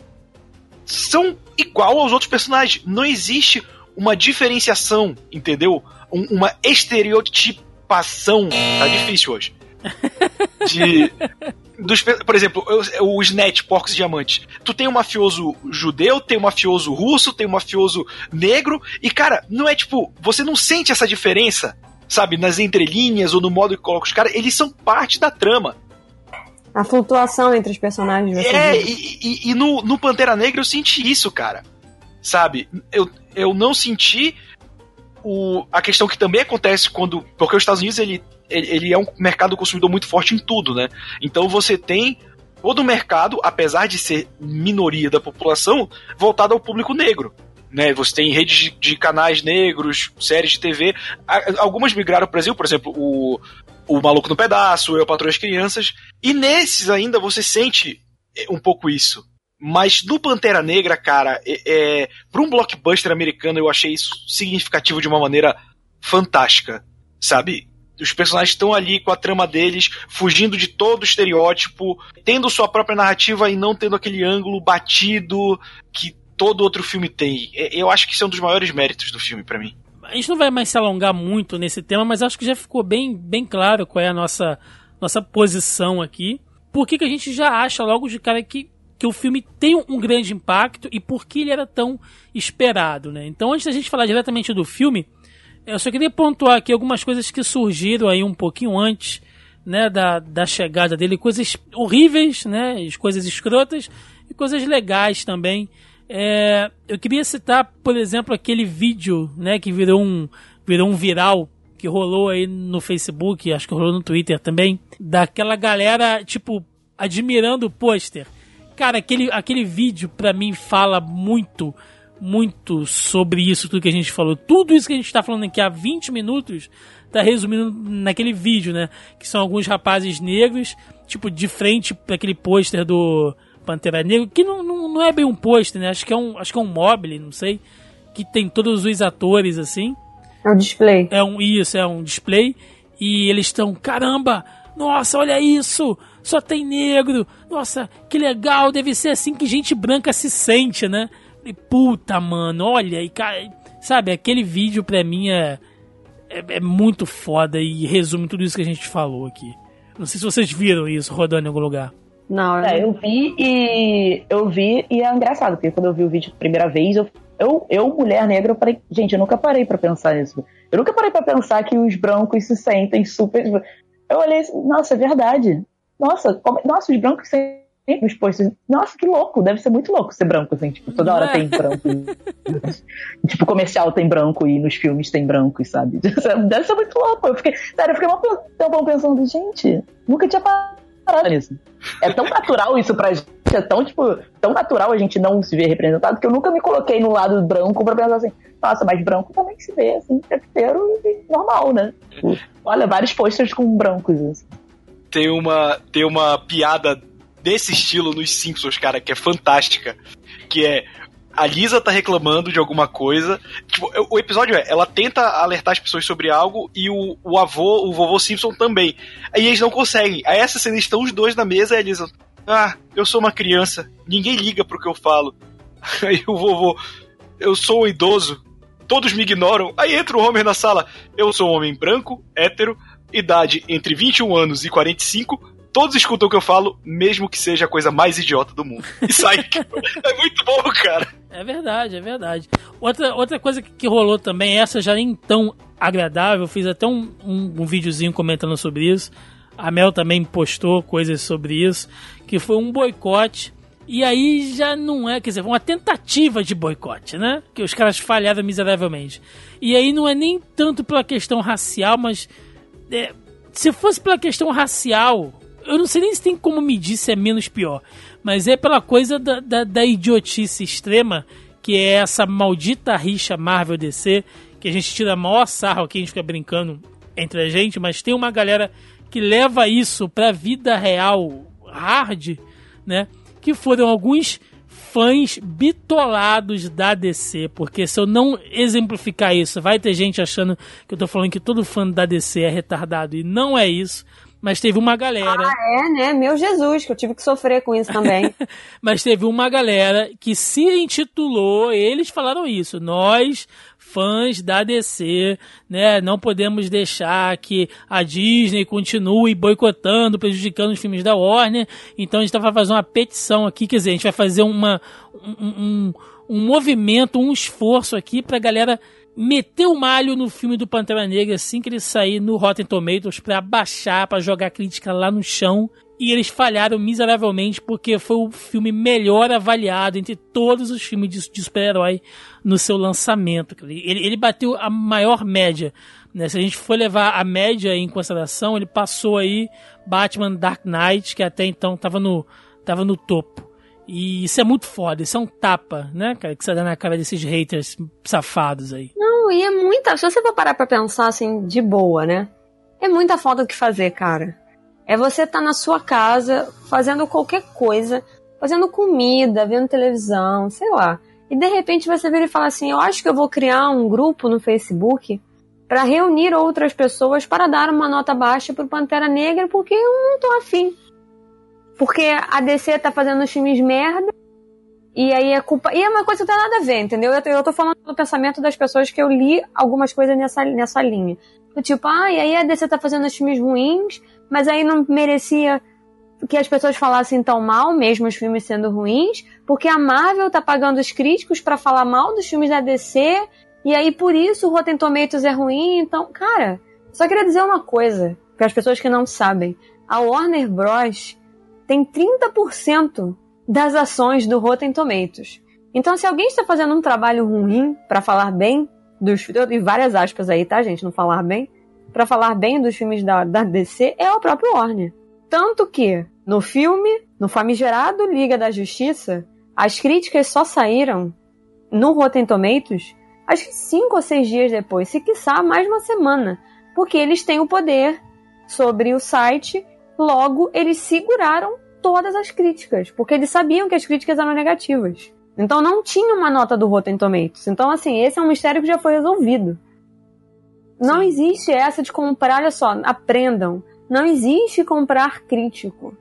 Speaker 1: são igual aos outros personagens. Não existe uma diferenciação, entendeu? Um- uma estereotipação. Tá difícil hoje. De. Dos, por exemplo, eu- o Snatch, Porcos e Diamantes. Tu tem um mafioso judeu, tem um mafioso russo, tem um mafioso negro, e cara, não é tipo, você não sente essa diferença, sabe, nas entrelinhas ou no modo que coloca os caras, eles são parte da trama.
Speaker 2: A flutuação entre os personagens.
Speaker 1: É, e, e- e no, no Pantera Negra eu senti isso, cara. Sabe? Eu, eu não senti o, a questão que também acontece quando. Porque os Estados Unidos ele, ele, ele é um mercado consumidor muito forte em tudo, né? Então você tem todo o mercado, apesar de ser minoria da população, voltado ao público negro. Né, você tem redes de, canais negros, séries de TV. Algumas migraram para o Brasil, por exemplo, o, o Maluco no Pedaço, Eu Patrulho as Crianças. E nesses ainda você sente é, um pouco isso. Mas no Pantera Negra, cara, é, é, para um blockbuster americano, eu achei isso significativo de uma maneira fantástica, sabe? Os personagens estão ali com a trama deles, fugindo de todo o estereótipo, tendo sua própria narrativa e não tendo aquele ângulo batido que todo outro filme tem. É, Eu acho que isso é um dos maiores méritos do filme para mim.
Speaker 3: a gente não vai mais se alongar muito nesse tema, mas acho que já ficou bem, bem claro qual é a nossa, nossa posição aqui. Por que, que a gente já acha logo de cara que, que o filme tem um grande impacto e por que ele era tão esperado, né? Então, antes da gente falar diretamente do filme, eu só queria pontuar aqui algumas coisas que surgiram aí um pouquinho antes, né, da, da chegada dele, coisas horríveis, né, coisas escrotas e coisas legais também. É, eu queria citar, por exemplo, aquele vídeo, né, que virou um, virou um viral que rolou aí no Facebook, acho que rolou no Twitter também, daquela galera, tipo, admirando o pôster. Cara, aquele, aquele vídeo pra mim fala muito muito sobre isso, tudo que a gente falou. Tudo isso que a gente está falando aqui há 20 minutos tá resumindo naquele vídeo, né? Que são alguns rapazes negros, tipo, de frente para aquele pôster do Pantera Negra, que não, não, não é bem um pôster, né? Acho que é um, acho que é um mobile, não sei. Que tem todos os atores assim.
Speaker 2: É um display.
Speaker 3: É um isso, é um display. E eles estão, caramba, nossa, olha isso! Só tem negro! Nossa, que legal! Deve ser assim que gente branca se sente, né? E puta, mano, olha, e cara, sabe, aquele vídeo pra mim é, é, é, muito foda e resume tudo isso que a gente falou aqui. Não sei se vocês viram isso rodando em algum lugar.
Speaker 2: Não,
Speaker 4: É, eu vi e. Eu vi e é engraçado, porque quando eu vi o vídeo pela primeira vez, eu, eu, eu mulher negra, eu falei, gente, eu nunca parei pra pensar isso. Eu nunca parei pra pensar que os brancos se sentem super. Eu olhei assim, nossa, é verdade. Nossa, como... nossa, os brancos se sentem os posters. Nossa, que louco, deve ser muito louco ser branco, assim, tipo, toda hora
Speaker 3: é?
Speaker 4: tem branco. tipo, comercial tem branco e nos filmes tem brancos, sabe? Deve ser muito louco. Eu fiquei, sério, eu fiquei um tempão pensando, gente, nunca tinha parado nisso. É tão natural isso pra gente, é tão, tipo, tão natural a gente não se ver representado que eu nunca me coloquei no lado branco pra pensar assim, nossa, mas branco também se vê, assim, o tempo inteiro e normal, né? Tipo, olha, vários posters com brancos, assim.
Speaker 1: Tem uma, tem uma piada desse estilo nos Simpsons, cara, que é fantástica. Que é. A Lisa tá reclamando de alguma coisa. Tipo, o episódio é, ela tenta alertar as pessoas sobre algo e o, o avô, o vovô Simpson também. Aí eles não conseguem. Aí essa cena estão os dois na mesa e a Lisa. Ah, eu sou uma criança. Ninguém liga pro que eu falo. Aí o vovô. Eu sou um idoso. Todos me ignoram. Aí entra o Homer na sala. Eu sou um homem branco, hétero, idade entre 21 anos e 45 todos escutam o que eu falo, mesmo que seja a coisa mais idiota do mundo. E sai. é muito bom, cara.
Speaker 3: É verdade, é verdade. Outra, outra coisa que, rolou também, essa já nem tão agradável, fiz até um, um, um videozinho comentando sobre isso. A Mel também postou coisas sobre isso, que foi um boicote. E aí já não é, quer dizer, uma tentativa de boicote, né? Que os caras falharam miseravelmente. E aí não é nem tanto pela questão racial, mas é, se fosse pela questão racial, eu não sei nem se tem como medir se é menos pior, mas é pela coisa da, da, da idiotice extrema, que é essa maldita rixa Marvel DC, que a gente tira maior sarro aqui, a gente fica brincando entre a gente, mas tem uma galera que leva isso pra vida real hard, né? Que foram alguns fãs bitolados da DC, porque se eu não exemplificar isso, vai ter gente achando que eu tô falando que todo fã da DC é retardado, e não é isso mas teve uma galera.
Speaker 2: Ah, é, né? Meu Jesus, que eu tive que sofrer com isso também.
Speaker 3: mas teve uma galera que se intitulou, eles falaram isso, nós fãs da DC, né, não podemos deixar que a Disney continue boicotando, prejudicando os filmes da Warner, então a gente vai fazer uma petição aqui, quer dizer, a gente vai fazer uma, um, um, um movimento, um esforço aqui pra galera meteu o malho no filme do Pantera Negra assim que ele sair no Rotten Tomatoes para baixar, para jogar crítica lá no chão. E eles falharam miseravelmente porque foi o filme melhor avaliado entre todos os filmes de, de super-herói no seu lançamento. Ele, ele bateu a maior média. Né? Se a gente for levar a média em consideração, ele passou aí Batman Dark Knight, que até então estava no, tava no topo. E isso é muito foda, isso é um tapa, né, cara, que você dá na cara desses haters safados aí.
Speaker 2: Não, e é muita. Se você for parar pra pensar assim, de boa, né? É muita falta o que fazer, cara. É você estar tá na sua casa fazendo qualquer coisa, fazendo comida, vendo televisão, sei lá. E de repente você vira e fala assim: Eu acho que eu vou criar um grupo no Facebook para reunir outras pessoas para dar uma nota baixa pro Pantera Negra porque eu não tô afim. Porque a DC tá fazendo os filmes merda E aí é culpa. E é uma coisa que não tem nada a ver, entendeu? Eu tô, eu tô falando do pensamento das pessoas que eu li algumas coisas nessa, nessa linha. Tipo, ah, e aí a DC tá fazendo os filmes ruins, mas aí não merecia que as pessoas falassem tão mal, mesmo os filmes sendo ruins, porque a Marvel tá pagando os críticos para falar mal dos filmes da DC, e aí por isso o Rotten Tomatoes é ruim, então, cara, só queria dizer uma coisa, para as pessoas que não sabem. A Warner Bros tem 30% das ações do Rotten Tomatoes. Então, se alguém está fazendo um trabalho ruim para falar bem dos e várias aspas aí, tá, gente, não falar bem, para falar bem dos filmes da, da DC é o próprio Warner. Tanto que no filme, no famigerado Liga da Justiça, as críticas só saíram no Rotten Tomatoes acho que cinco ou seis dias depois, se quiçá mais uma semana, porque eles têm o poder sobre o site, logo eles seguraram todas as críticas, porque eles sabiam que as críticas eram negativas. Então não tinha uma nota do Rotten Tomatoes. Então, assim, esse é um mistério que já foi resolvido. Não Sim. existe essa de comprar, olha só, aprendam. Não existe comprar crítico.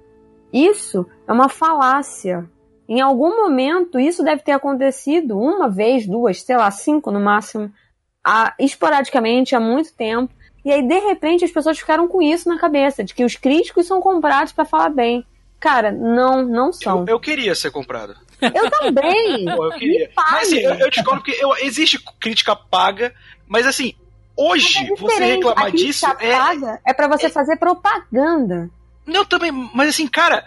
Speaker 2: Isso é uma falácia. Em algum momento, isso deve ter acontecido uma vez, duas, sei lá, cinco no máximo, a, esporadicamente, há muito tempo. E aí, de repente, as pessoas ficaram com isso na cabeça, de que os críticos são comprados para falar bem. Cara, não, não são.
Speaker 1: Eu, eu queria ser comprado.
Speaker 2: Eu também.
Speaker 1: Pô, eu queria. Mas assim, eu, eu discordo que eu, existe crítica paga, mas assim, hoje é você reclamar disso
Speaker 2: é. Paga é para você é, fazer propaganda.
Speaker 1: Não, também, mas assim, cara,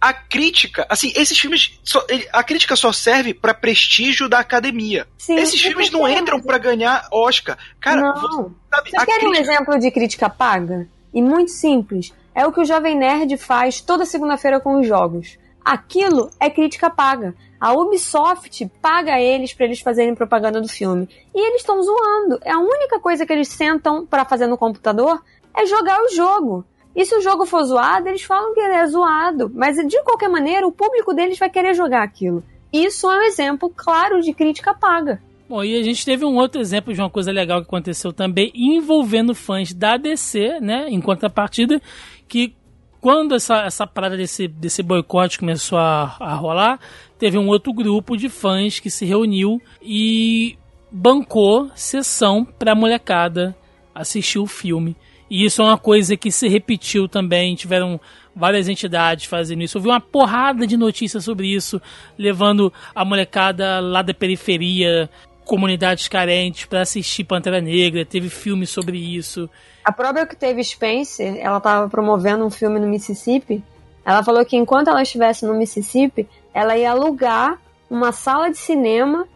Speaker 1: a crítica, assim, esses filmes, só, a crítica só serve para prestígio da academia. Sim, esses filmes não entram para ganhar Oscar. Cara,
Speaker 2: não. Você, sabe, crítica... um exemplo de crítica paga? E muito simples. É o que o Jovem Nerd faz toda segunda-feira com os jogos. Aquilo é crítica paga. A Ubisoft paga eles para eles fazerem propaganda do filme. E eles estão zoando. É a única coisa que eles sentam para fazer no computador é jogar o jogo. E se o jogo for zoado, eles falam que ele é zoado. Mas de qualquer maneira, o público deles vai querer jogar aquilo. Isso é um exemplo claro de crítica paga.
Speaker 3: Bom, e a gente teve um outro exemplo de uma coisa legal que aconteceu também envolvendo fãs da DC, né? Em contrapartida, que quando essa, essa parada desse, desse boicote começou a, a rolar, teve um outro grupo de fãs que se reuniu e bancou sessão pra molecada assistir o filme. E isso é uma coisa que se repetiu também. Tiveram várias entidades fazendo isso. Eu vi uma porrada de notícias sobre isso, levando a molecada lá da periferia comunidades carentes para assistir Pantera Negra, teve filme sobre isso.
Speaker 2: A própria que teve Spencer, ela estava promovendo um filme no Mississippi. Ela falou que enquanto ela estivesse no Mississippi, ela ia alugar uma sala de cinema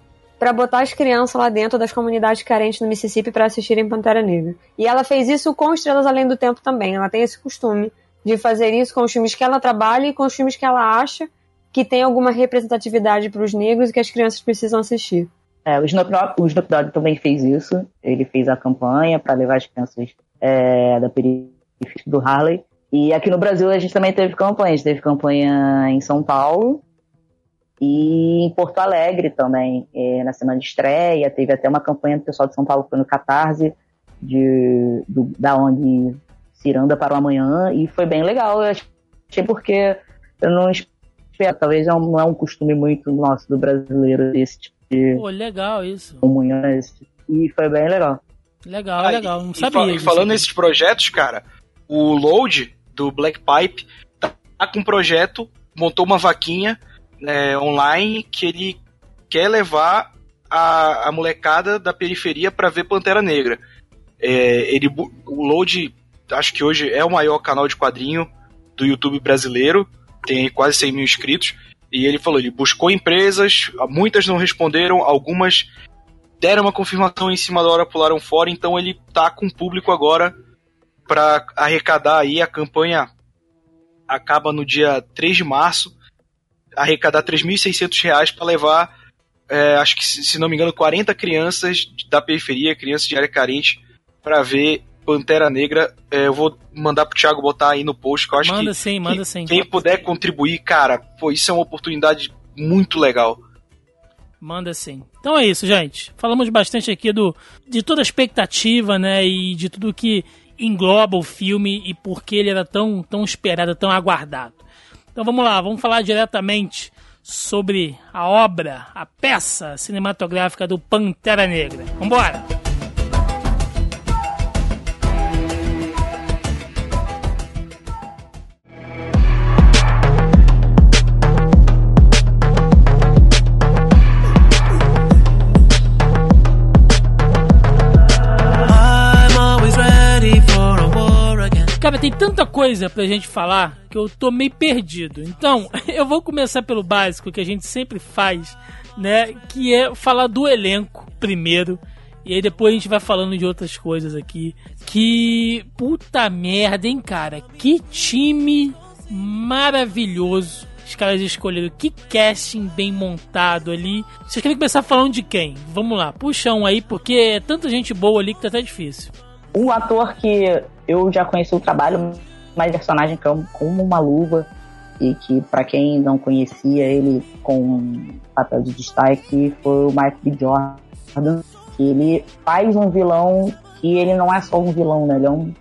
Speaker 2: para botar as crianças lá dentro das comunidades carentes no Mississippi para assistirem Pantera Negra. E ela fez isso com Estrelas Além do Tempo também. Ela tem esse costume de fazer isso com os filmes que ela trabalha e com os filmes que ela acha que tem alguma representatividade para os negros e que as crianças precisam assistir.
Speaker 4: É, o, Snoop Dogg, o Snoop Dogg também fez isso. Ele fez a campanha para levar as crianças é, da periferia do Harley. E aqui no Brasil a gente também teve campanha. A gente teve campanha em São Paulo e em Porto Alegre também, é, na semana de estreia. Teve até uma campanha do pessoal de São Paulo foi no Catarse, de, do, da onde Ciranda para o Amanhã. E foi bem legal. Eu achei porque eu não espero, talvez não é um costume muito nosso do brasileiro esse tipo
Speaker 3: de. Pô, legal isso.
Speaker 4: Comunhões. E foi bem legal.
Speaker 3: Legal, ah, legal. Não e, sabia.
Speaker 1: E, falando nesses projetos, cara, o Load do Black Pipe tá com um projeto, montou uma vaquinha é, online que ele quer levar a, a molecada da periferia para ver Pantera Negra. É, ele, o Load, acho que hoje é o maior canal de quadrinho do YouTube brasileiro, tem quase 100 mil inscritos. E ele falou, ele buscou empresas, muitas não responderam, algumas deram uma confirmação em cima da hora, pularam fora, então ele tá com público agora para arrecadar aí a campanha acaba no dia 3 de março, arrecadar 3.600 reais para levar, é, acho que se não me engano, 40 crianças da periferia, crianças de área carente, para ver Pantera Negra. É, eu vou mandar pro Thiago botar aí no post, que eu acho
Speaker 3: manda
Speaker 1: que.
Speaker 3: Sim, manda sim.
Speaker 1: Quem puder contribuir, cara, pô, isso é uma oportunidade muito legal.
Speaker 3: Manda sim. Então é isso, gente. Falamos bastante aqui do, de toda a expectativa, né? E de tudo que engloba o filme e por que ele era tão, tão esperado, tão aguardado. Então vamos lá, vamos falar diretamente sobre a obra, a peça cinematográfica do Pantera Negra. Vambora! Cara, tem tanta coisa pra gente falar que eu tô meio perdido. Então, eu vou começar pelo básico que a gente sempre faz, né? Que é falar do elenco primeiro. E aí depois a gente vai falando de outras coisas aqui. Que puta merda, hein, cara? Que time maravilhoso. Os caras escolheram que casting bem montado ali. Vocês querem começar falando de quem? Vamos lá, puxa um aí, porque é tanta gente boa ali que tá até difícil.
Speaker 4: Um ator que eu já conheci o trabalho, mas personagem como uma luva e que para quem não conhecia ele com papel de destaque foi o Mike B. Jordan, que ele faz um vilão que ele não é só um vilão, né? Ele é um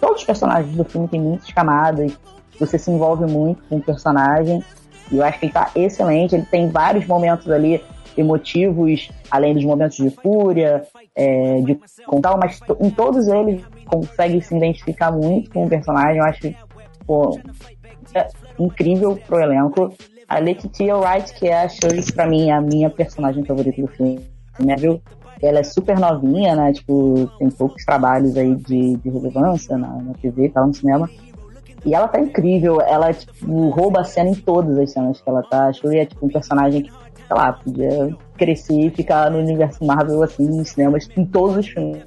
Speaker 4: todos os personagens do filme têm muitas camadas, você se envolve muito com o personagem. E eu acho que ele tá excelente, ele tem vários momentos ali emotivos, além dos momentos de fúria, é, de contar, mas em todos eles consegue se identificar muito com o personagem. Eu acho pô, é incrível pro elenco. A Letitia Wright, que é a Shuri, pra mim, é a minha personagem favorita do filme. Né, viu? Ela é super novinha, né? Tipo, tem poucos trabalhos aí de, de relevância na, na TV e tal, no cinema. E ela tá incrível, ela, tipo, rouba a cena em todas as cenas que ela tá. A Shuri é, tipo, um personagem que, sei lá, podia crescer e ficar no universo Marvel, assim, nos cinemas, em todos os filmes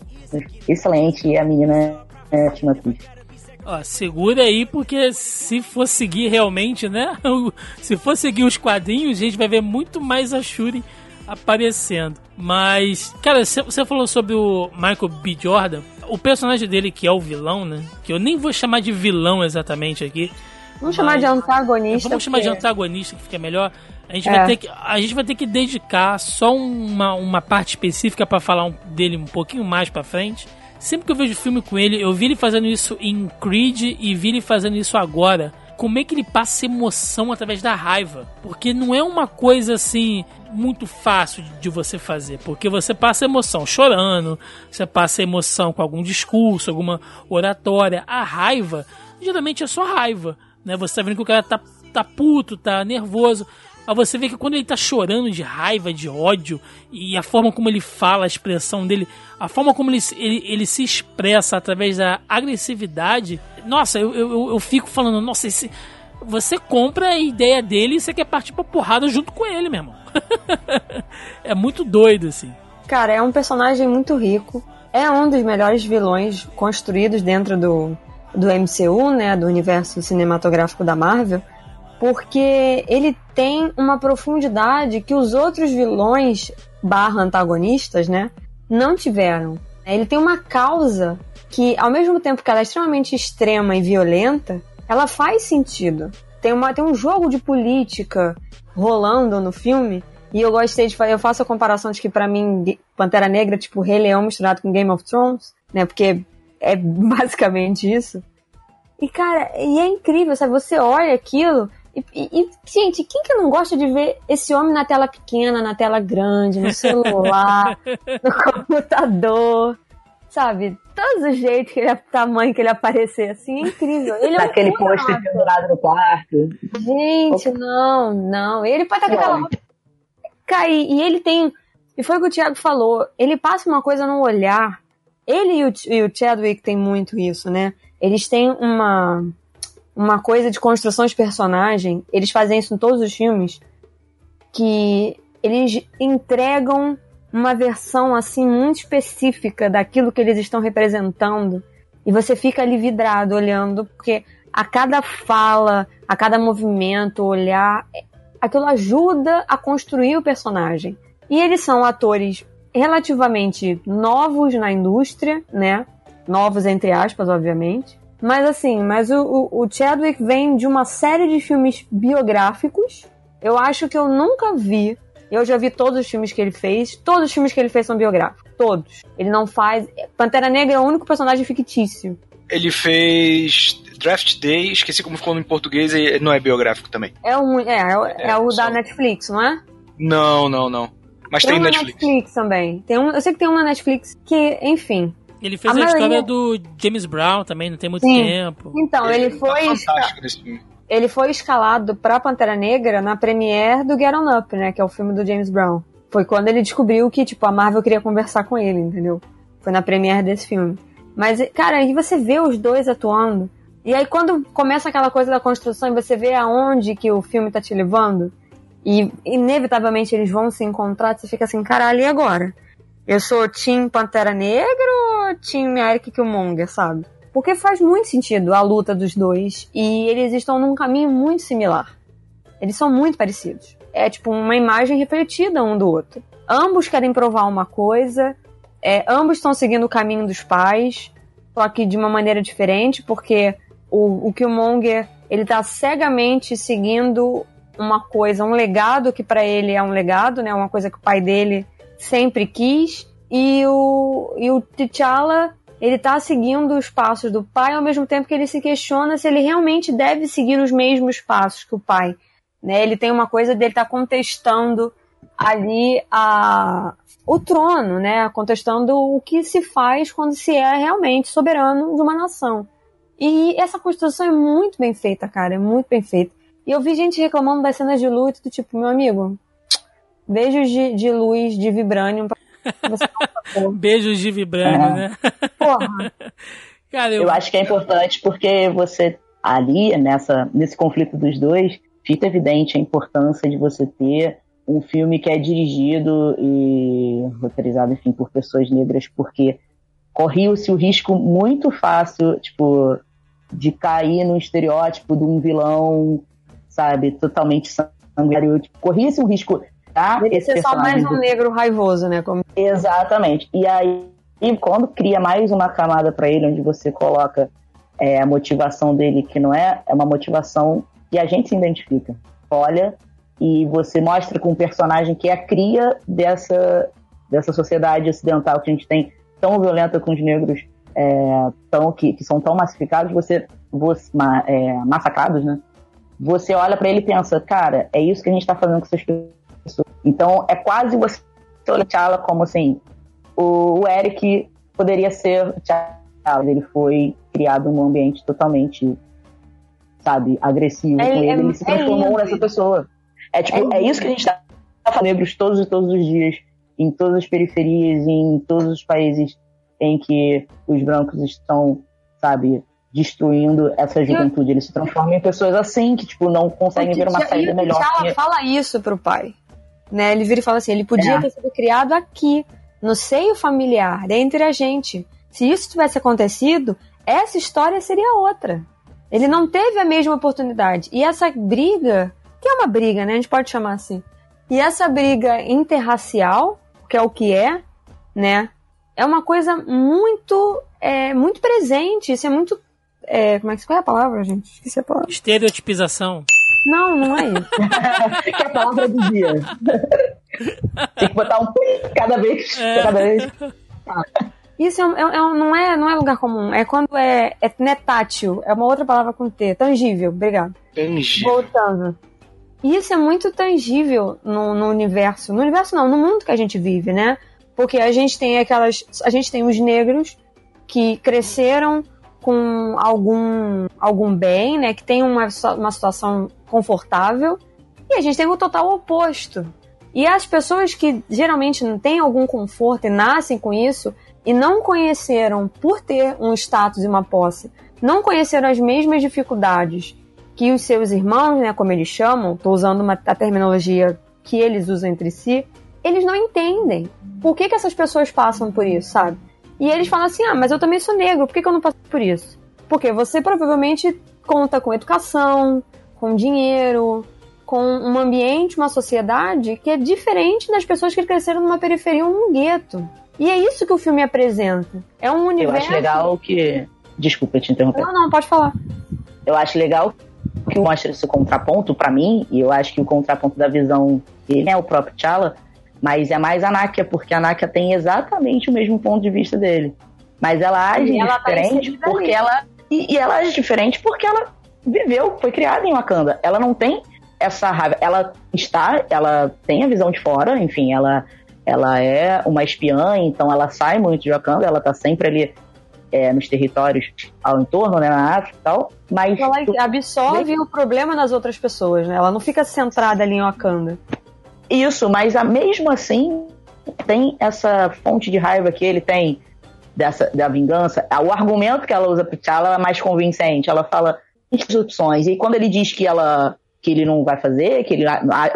Speaker 4: excelente e a menina é ótima atriz.
Speaker 3: Ó, segura aí, porque se for seguir realmente, né? se for seguir os quadrinhos, a gente vai ver muito mais a Shuri aparecendo. Mas, cara, você falou sobre o Michael B. Jordan. O personagem dele, que é o vilão, né? Que eu nem vou chamar de vilão exatamente aqui.
Speaker 2: Vamos chamar de antagonista.
Speaker 3: Vamos chamar de antagonista, que fica melhor. A gente, é. vai ter que, a gente vai ter que dedicar só uma, uma parte específica para falar um, dele um pouquinho mais para frente. Sempre que eu vejo filme com ele, eu vi ele fazendo isso em Creed e vi ele fazendo isso agora. Como é que ele passa emoção através da raiva? Porque não é uma coisa assim muito fácil de você fazer, porque você passa emoção chorando, você passa emoção com algum discurso, alguma oratória. A raiva, geralmente é só raiva, né? Você tá vendo que o cara tá, tá puto, tá nervoso. Mas você vê que quando ele tá chorando de raiva, de ódio, e a forma como ele fala, a expressão dele, a forma como ele, ele, ele se expressa através da agressividade, nossa, eu, eu, eu fico falando, nossa, esse, você compra a ideia dele e você quer partir pra porrada junto com ele, meu irmão. é muito doido, assim.
Speaker 2: Cara, é um personagem muito rico. É um dos melhores vilões construídos dentro do, do MCU, né? Do universo cinematográfico da Marvel porque ele tem uma profundidade que os outros vilões barra antagonistas, né, não tiveram. Ele tem uma causa que, ao mesmo tempo que ela é extremamente extrema e violenta, ela faz sentido. Tem, uma, tem um jogo de política rolando no filme e eu gostei de eu faço a comparação de que para mim Pantera Negra é tipo Rei Leão misturado com Game of Thrones, né? Porque é basicamente isso. E cara, e é incrível, sabe? Você olha aquilo e, e, gente, quem que não gosta de ver esse homem na tela pequena, na tela grande, no celular, no computador? Sabe? Todos os jeitos que ele, tamanho que ele aparecer assim, é incrível. Ele é
Speaker 4: Aquele um pôster pendurado no quarto.
Speaker 2: Gente, não, não. Ele pode estar com aquela cair. E ele tem. E foi o que o Thiago falou. Ele passa uma coisa no olhar. Ele e o, e o Chadwick tem muito isso, né? Eles têm uma uma coisa de construção de personagem, eles fazem isso em todos os filmes, que eles entregam uma versão assim muito específica daquilo que eles estão representando e você fica ali vidrado olhando, porque a cada fala, a cada movimento, olhar, aquilo ajuda a construir o personagem. E eles são atores relativamente novos na indústria, né? Novos entre aspas, obviamente. Mas assim, mas o, o, Chadwick vem de uma série de filmes biográficos. Eu acho que eu nunca vi. Eu já vi todos os filmes que ele fez. Todos os filmes que ele fez são biográficos. Todos. Ele não faz. Pantera Negra é o único personagem fictício.
Speaker 1: Ele fez Draft Day, esqueci como ficou em português e não é biográfico também.
Speaker 2: É, um, é, é, o- é
Speaker 1: É,
Speaker 2: o
Speaker 1: só-
Speaker 2: da Netflix, não é?
Speaker 1: Não, não, não. Mas tem,
Speaker 2: na
Speaker 1: Netflix.
Speaker 2: Netflix também. Tem um, eu sei que tem um na Netflix que, enfim.
Speaker 3: Ele fez
Speaker 2: A
Speaker 3: a, história do James Brown também, não tem muito
Speaker 2: Sim.
Speaker 3: tempo.
Speaker 2: Então, ele
Speaker 1: tá
Speaker 2: foi,
Speaker 1: filme.
Speaker 2: ele foi escalado pra Pantera Negra na premiere do Get On Up, né? Que é o filme do James Brown. Foi quando ele descobriu que, tipo, a Marvel queria conversar com ele, entendeu? Foi na premiere desse filme. Mas, cara, aí você vê os dois atuando. E aí quando começa aquela coisa da construção e você vê aonde que o filme tá te levando, e inevitavelmente eles vão se encontrar, você fica assim, caralho, e agora? Eu sou Team Pantera Negra ou Team Eric Killmonger, sabe? Porque faz muito sentido a luta dos dois e eles estão num caminho muito similar. Eles são muito parecidos. É tipo uma imagem refletida um do outro. Ambos querem provar uma coisa, é, ambos estão seguindo o caminho dos pais, só que de uma maneira diferente, porque o, o Killmonger ele tá cegamente seguindo uma coisa, um legado que pra ele é um legado, né? Uma coisa que o pai dele sempre quis. E o, e o T'Challa, ele tá seguindo os passos do pai ao mesmo tempo que ele se questiona se ele realmente deve seguir os mesmos passos que o pai. Né? Ele tem uma coisa dele tá contestando ali a, o trono, né? Contestando o que se faz quando se é realmente soberano de uma nação. E essa construção é muito bem feita, cara, é muito bem feita. E eu vi gente reclamando das cenas de luta do tipo, meu amigo, beijos de, de luz de vibranium pra você não
Speaker 3: Beijos de vibrânio,
Speaker 4: É.
Speaker 3: né?
Speaker 2: porra.
Speaker 3: Cara, eu,
Speaker 4: Eu acho que é importante porque você ali nessa nesse conflito dos dois fica evidente a importância de você ter um filme que é dirigido e roteirizado, enfim, por pessoas negras, porque corria-se o risco muito fácil, tipo, de cair no estereótipo de um vilão, sabe, totalmente sanguinário. Tipo, corria-se um risco tá?
Speaker 2: Deve
Speaker 4: esse
Speaker 2: ser só mais um negro raivoso, né? Como...
Speaker 4: Exatamente. E aí, e quando cria mais uma camada pra ele, onde você coloca é, a motivação dele, que não é, é uma motivação que a gente se identifica. Olha, e você mostra com um personagem que é a cria dessa, dessa sociedade ocidental que a gente tem, tão violenta com os negros, é, tão, que, que são tão massificados, você, você ma- é, massacrados, né? Você olha pra ele e pensa, cara, é isso que a gente tá fazendo com essas pessoas. Então, é quase você olhar T'Challa como assim, o, o Eric poderia ser T'Challa, ele foi criado num ambiente totalmente, sabe, agressivo
Speaker 2: É-
Speaker 4: com ele,
Speaker 2: é-
Speaker 4: ele se
Speaker 2: é
Speaker 4: transformou
Speaker 2: lindo
Speaker 4: nessa pessoa. É tipo,
Speaker 2: É
Speaker 4: é, isso que a gente tá falando negros todos e todos os dias, em todas as periferias, em todos os países em que os brancos estão, sabe, destruindo essa juventude. Eles se transformam em pessoas assim, que, tipo, não conseguem ver uma saída melhor.
Speaker 2: T'Challa
Speaker 4: que-
Speaker 2: fala isso pro pai. Né? Ele vira e fala assim: ele podia
Speaker 4: É.
Speaker 2: ter sido criado aqui, no seio familiar, entre a gente. Se isso tivesse acontecido, essa história seria outra. Ele não teve a mesma oportunidade. E essa briga, que é uma briga, né? A gente pode chamar assim. E essa briga interracial, que é o que é, né? É uma coisa muito, é, muito presente. Isso é muito. é, como é que qual é a palavra, gente? Esqueci a palavra.
Speaker 3: estereotipização.
Speaker 2: Não, não é isso.
Speaker 4: que é a palavra do dia. Tem que botar um cada vez. Cada vez.
Speaker 2: Isso é, um- é é não, é, não é lugar comum. É quando é, é, não é tátil. É uma outra palavra com T. Tangível. Obrigado.
Speaker 1: Tangível.
Speaker 2: Voltando. E isso é muito tangível no, no universo. No universo não, no mundo que a gente vive, né? Porque a gente tem aquelas. A gente tem os negros que cresceram com algum, algum bem, né? Que tem uma, uma situação confortável. E a gente tem o total oposto. E as pessoas que geralmente não têm algum conforto e nascem com isso e não conheceram, por ter um status e uma posse, não conheceram as mesmas dificuldades que os seus irmãos, né, como eles chamam, tô usando uma, a terminologia que eles usam entre si, eles não entendem por que, que essas pessoas passam por isso, sabe? E eles falam assim: ah, mas eu também sou negro, por que, que eu não passo por isso? Porque você provavelmente conta com educação, com dinheiro, com um ambiente, uma sociedade que é diferente das pessoas que cresceram numa periferia ou num gueto. E é isso que o filme apresenta. É um
Speaker 4: Eu
Speaker 2: universo.
Speaker 4: acho legal que. Desculpa te interromper.
Speaker 2: Não, não, pode falar.
Speaker 4: Eu acho legal que mostra esse contraponto pra mim, e eu acho que o contraponto da visão dele é o próprio T'Challa, mas é mais a Nakia, porque a Nakia tem exatamente o mesmo ponto de vista dele. Mas ela age
Speaker 2: ela tá
Speaker 4: diferente porque
Speaker 2: ali.
Speaker 4: ela E, e ela age diferente porque ela viveu, foi criada em Wakanda. Ela não tem essa raiva. Ela está, ela tem a visão de fora, enfim, ela, ela é uma espiã, então ela sai muito de Wakanda, ela tá sempre ali é, nos territórios ao entorno, né, na África e tal, mas...
Speaker 2: Ela absorve o problema das outras pessoas, né? Ela não fica centrada ali em Wakanda.
Speaker 4: Isso, mas a, mesmo assim tem essa fonte de raiva que ele tem dessa, da vingança. O argumento que ela usa pro T'Challa é mais convincente. Ela fala as opções. E quando ele diz que ela que ele não vai fazer, que ele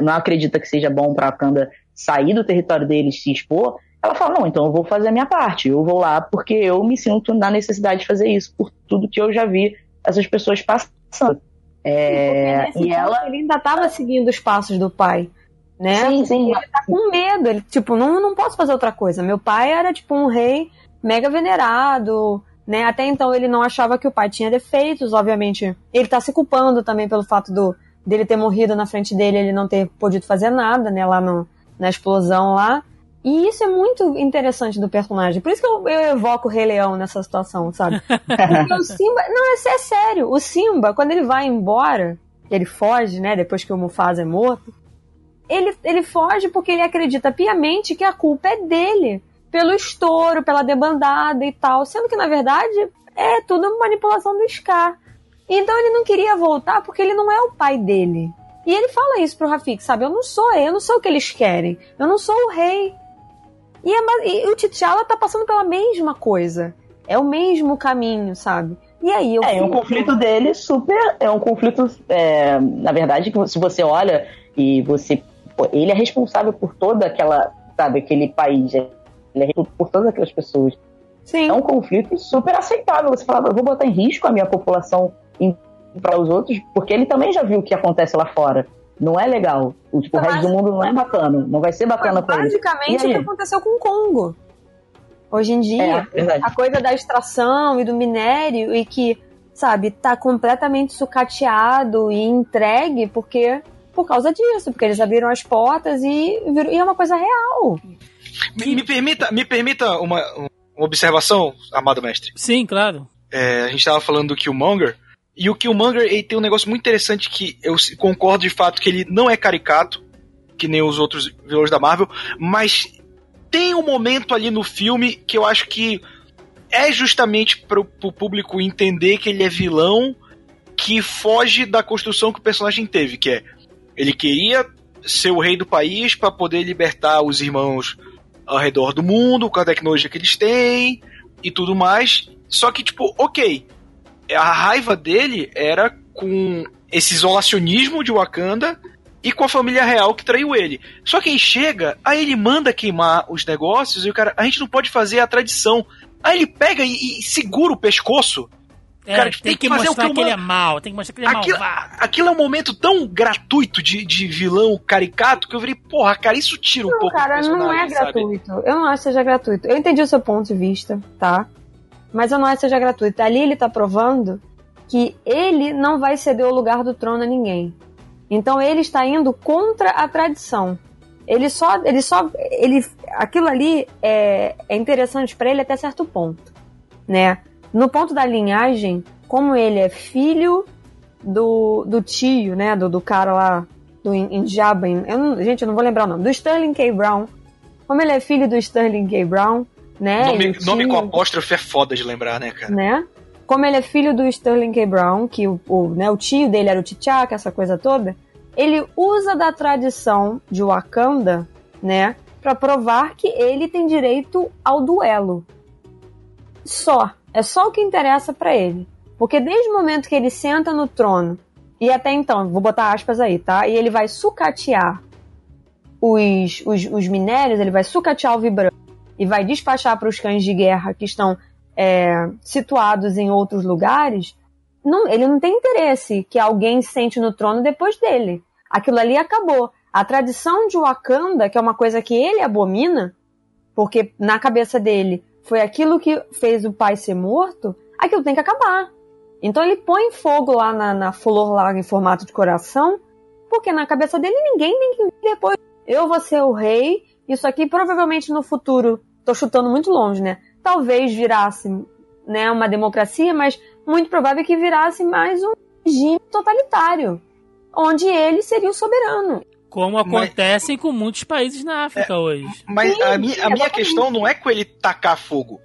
Speaker 4: não acredita que seja bom para Wakanda sair do território dele e se expor, ela fala: não, então eu vou fazer a minha parte, eu vou lá porque eu me sinto na necessidade de fazer isso, por tudo que eu já vi essas pessoas passando.
Speaker 2: É, e ela ele ainda estava seguindo os passos do pai, né?
Speaker 4: Sim, sim.
Speaker 2: Ele tá com medo, ele tipo, não, não posso fazer outra coisa. Meu pai era tipo um rei mega venerado, né? Até então ele não achava que o pai tinha defeitos, obviamente. Ele tá se culpando também pelo fato do dele ter morrido na frente dele, ele não ter podido fazer nada, né, lá no, na explosão lá. E isso é muito interessante do personagem. Por isso que eu, eu evoco o Rei Leão nessa situação, sabe? Porque o Simba. Não, é, é sério. O Simba, quando ele vai embora, ele foge, né? Depois que o Mufasa é morto. Ele, ele foge porque ele acredita piamente que a culpa é dele. Pelo estouro, pela debandada e tal. Sendo que, na verdade, é tudo manipulação do Scar. Então ele não queria voltar porque ele não é o pai dele. E ele fala isso pro Rafik, sabe? Eu não sou eu, não sou o que eles querem. Eu não sou o rei. E, é, e o T'Challa tá passando pela mesma coisa. É o mesmo caminho, sabe? E aí eu
Speaker 4: É, é um conflito dele super. É um conflito. É, na verdade, que se você olha e você. Pô, ele é responsável por toda aquela. Sabe, aquele país. Ele é responsável por todas aquelas pessoas.
Speaker 2: Sim.
Speaker 4: É um conflito super aceitável. Você fala, eu vou botar em risco a minha população para os outros, porque ele também já viu o que acontece lá fora. Não é legal. O, tipo, o resto do mundo não é bacana. Não vai ser bacana para ele.
Speaker 2: Basicamente o que aconteceu com o Congo. Hoje em dia,
Speaker 4: é,
Speaker 2: a coisa da extração e do minério e que, sabe, tá completamente sucateado e entregue porque por causa disso, porque eles abriram as portas e, e é uma coisa real.
Speaker 1: Me, me permita, me permita uma, uma observação, amado mestre.
Speaker 3: Sim, claro.
Speaker 1: É, a gente estava falando do Killmonger, e o Killmonger ele tem um negócio muito interessante que eu concordo de fato que ele não é caricato, que nem os outros vilões da Marvel, mas tem um momento ali no filme que eu acho que é justamente para o público entender que ele é vilão que foge da construção que o personagem teve, que é ele queria ser o rei do país para poder libertar os irmãos ao redor do mundo com a tecnologia que eles têm e tudo mais. Só que, tipo, ok, a raiva dele era com esse isolacionismo de Wakanda e com a família real que traiu ele. Só que aí chega, aí ele manda queimar os negócios e o cara, a gente não pode fazer a tradição. Aí ele pega e, e segura o pescoço.
Speaker 3: É, cara, tem, tem, que, fazer mostrar o que, ele é mal, tem que mostrar que ele é
Speaker 1: aquilo,
Speaker 3: malvado.
Speaker 1: Aquilo é um momento tão gratuito de, de vilão caricato que eu virei, porra, cara, isso tira um
Speaker 2: não,
Speaker 1: pouco
Speaker 2: cara, não é gratuito. Eu não acho que seja gratuito. Eu entendi o seu ponto de vista, tá? Mas eu não acho que seja gratuito. Ali ele tá provando que ele não vai ceder o lugar do trono a ninguém. Então ele está indo contra a tradição. Ele só, ele só, ele, aquilo ali é, é interessante para ele até certo ponto, né? No ponto da linhagem, como ele é filho do, do tio, né? Do, do cara lá do não, gente, eu não vou lembrar o nome, do Sterling K. Brown. Como ele é filho do Sterling K. Brown, né?
Speaker 1: Nome, tio, nome com apóstrofe é foda de lembrar, né, cara?
Speaker 2: Né? Como ele é filho do Sterling K. Brown, que o, o, né, o tio dele era o T'Chaka, essa coisa toda, ele usa da tradição de Wakanda, né, para provar que ele tem direito ao duelo. Só. É só o que interessa para ele. Porque desde o momento que ele senta no trono, e até então, vou botar aspas aí, tá? E ele vai sucatear os, os, os minérios, ele vai sucatear o vibrante e vai despachar para os cães de guerra que estão é, situados em outros lugares, não, ele não tem interesse que alguém sente no trono depois dele. Aquilo ali acabou. A tradição de Wakanda, que é uma coisa que ele abomina, porque na cabeça dele foi aquilo que fez o pai ser morto, aquilo tem que acabar. Então ele põe fogo lá na, na flor lá em formato de coração, porque na cabeça dele ninguém tem que depois. Eu vou ser o rei, isso aqui provavelmente no futuro, tô chutando muito longe, né? Talvez virasse né, uma democracia, mas muito provável que virasse mais um regime totalitário, onde ele seria o soberano.
Speaker 3: Como acontece com muitos países na África é, hoje.
Speaker 1: Mas Sim, a minha, a minha questão não é com ele tacar fogo.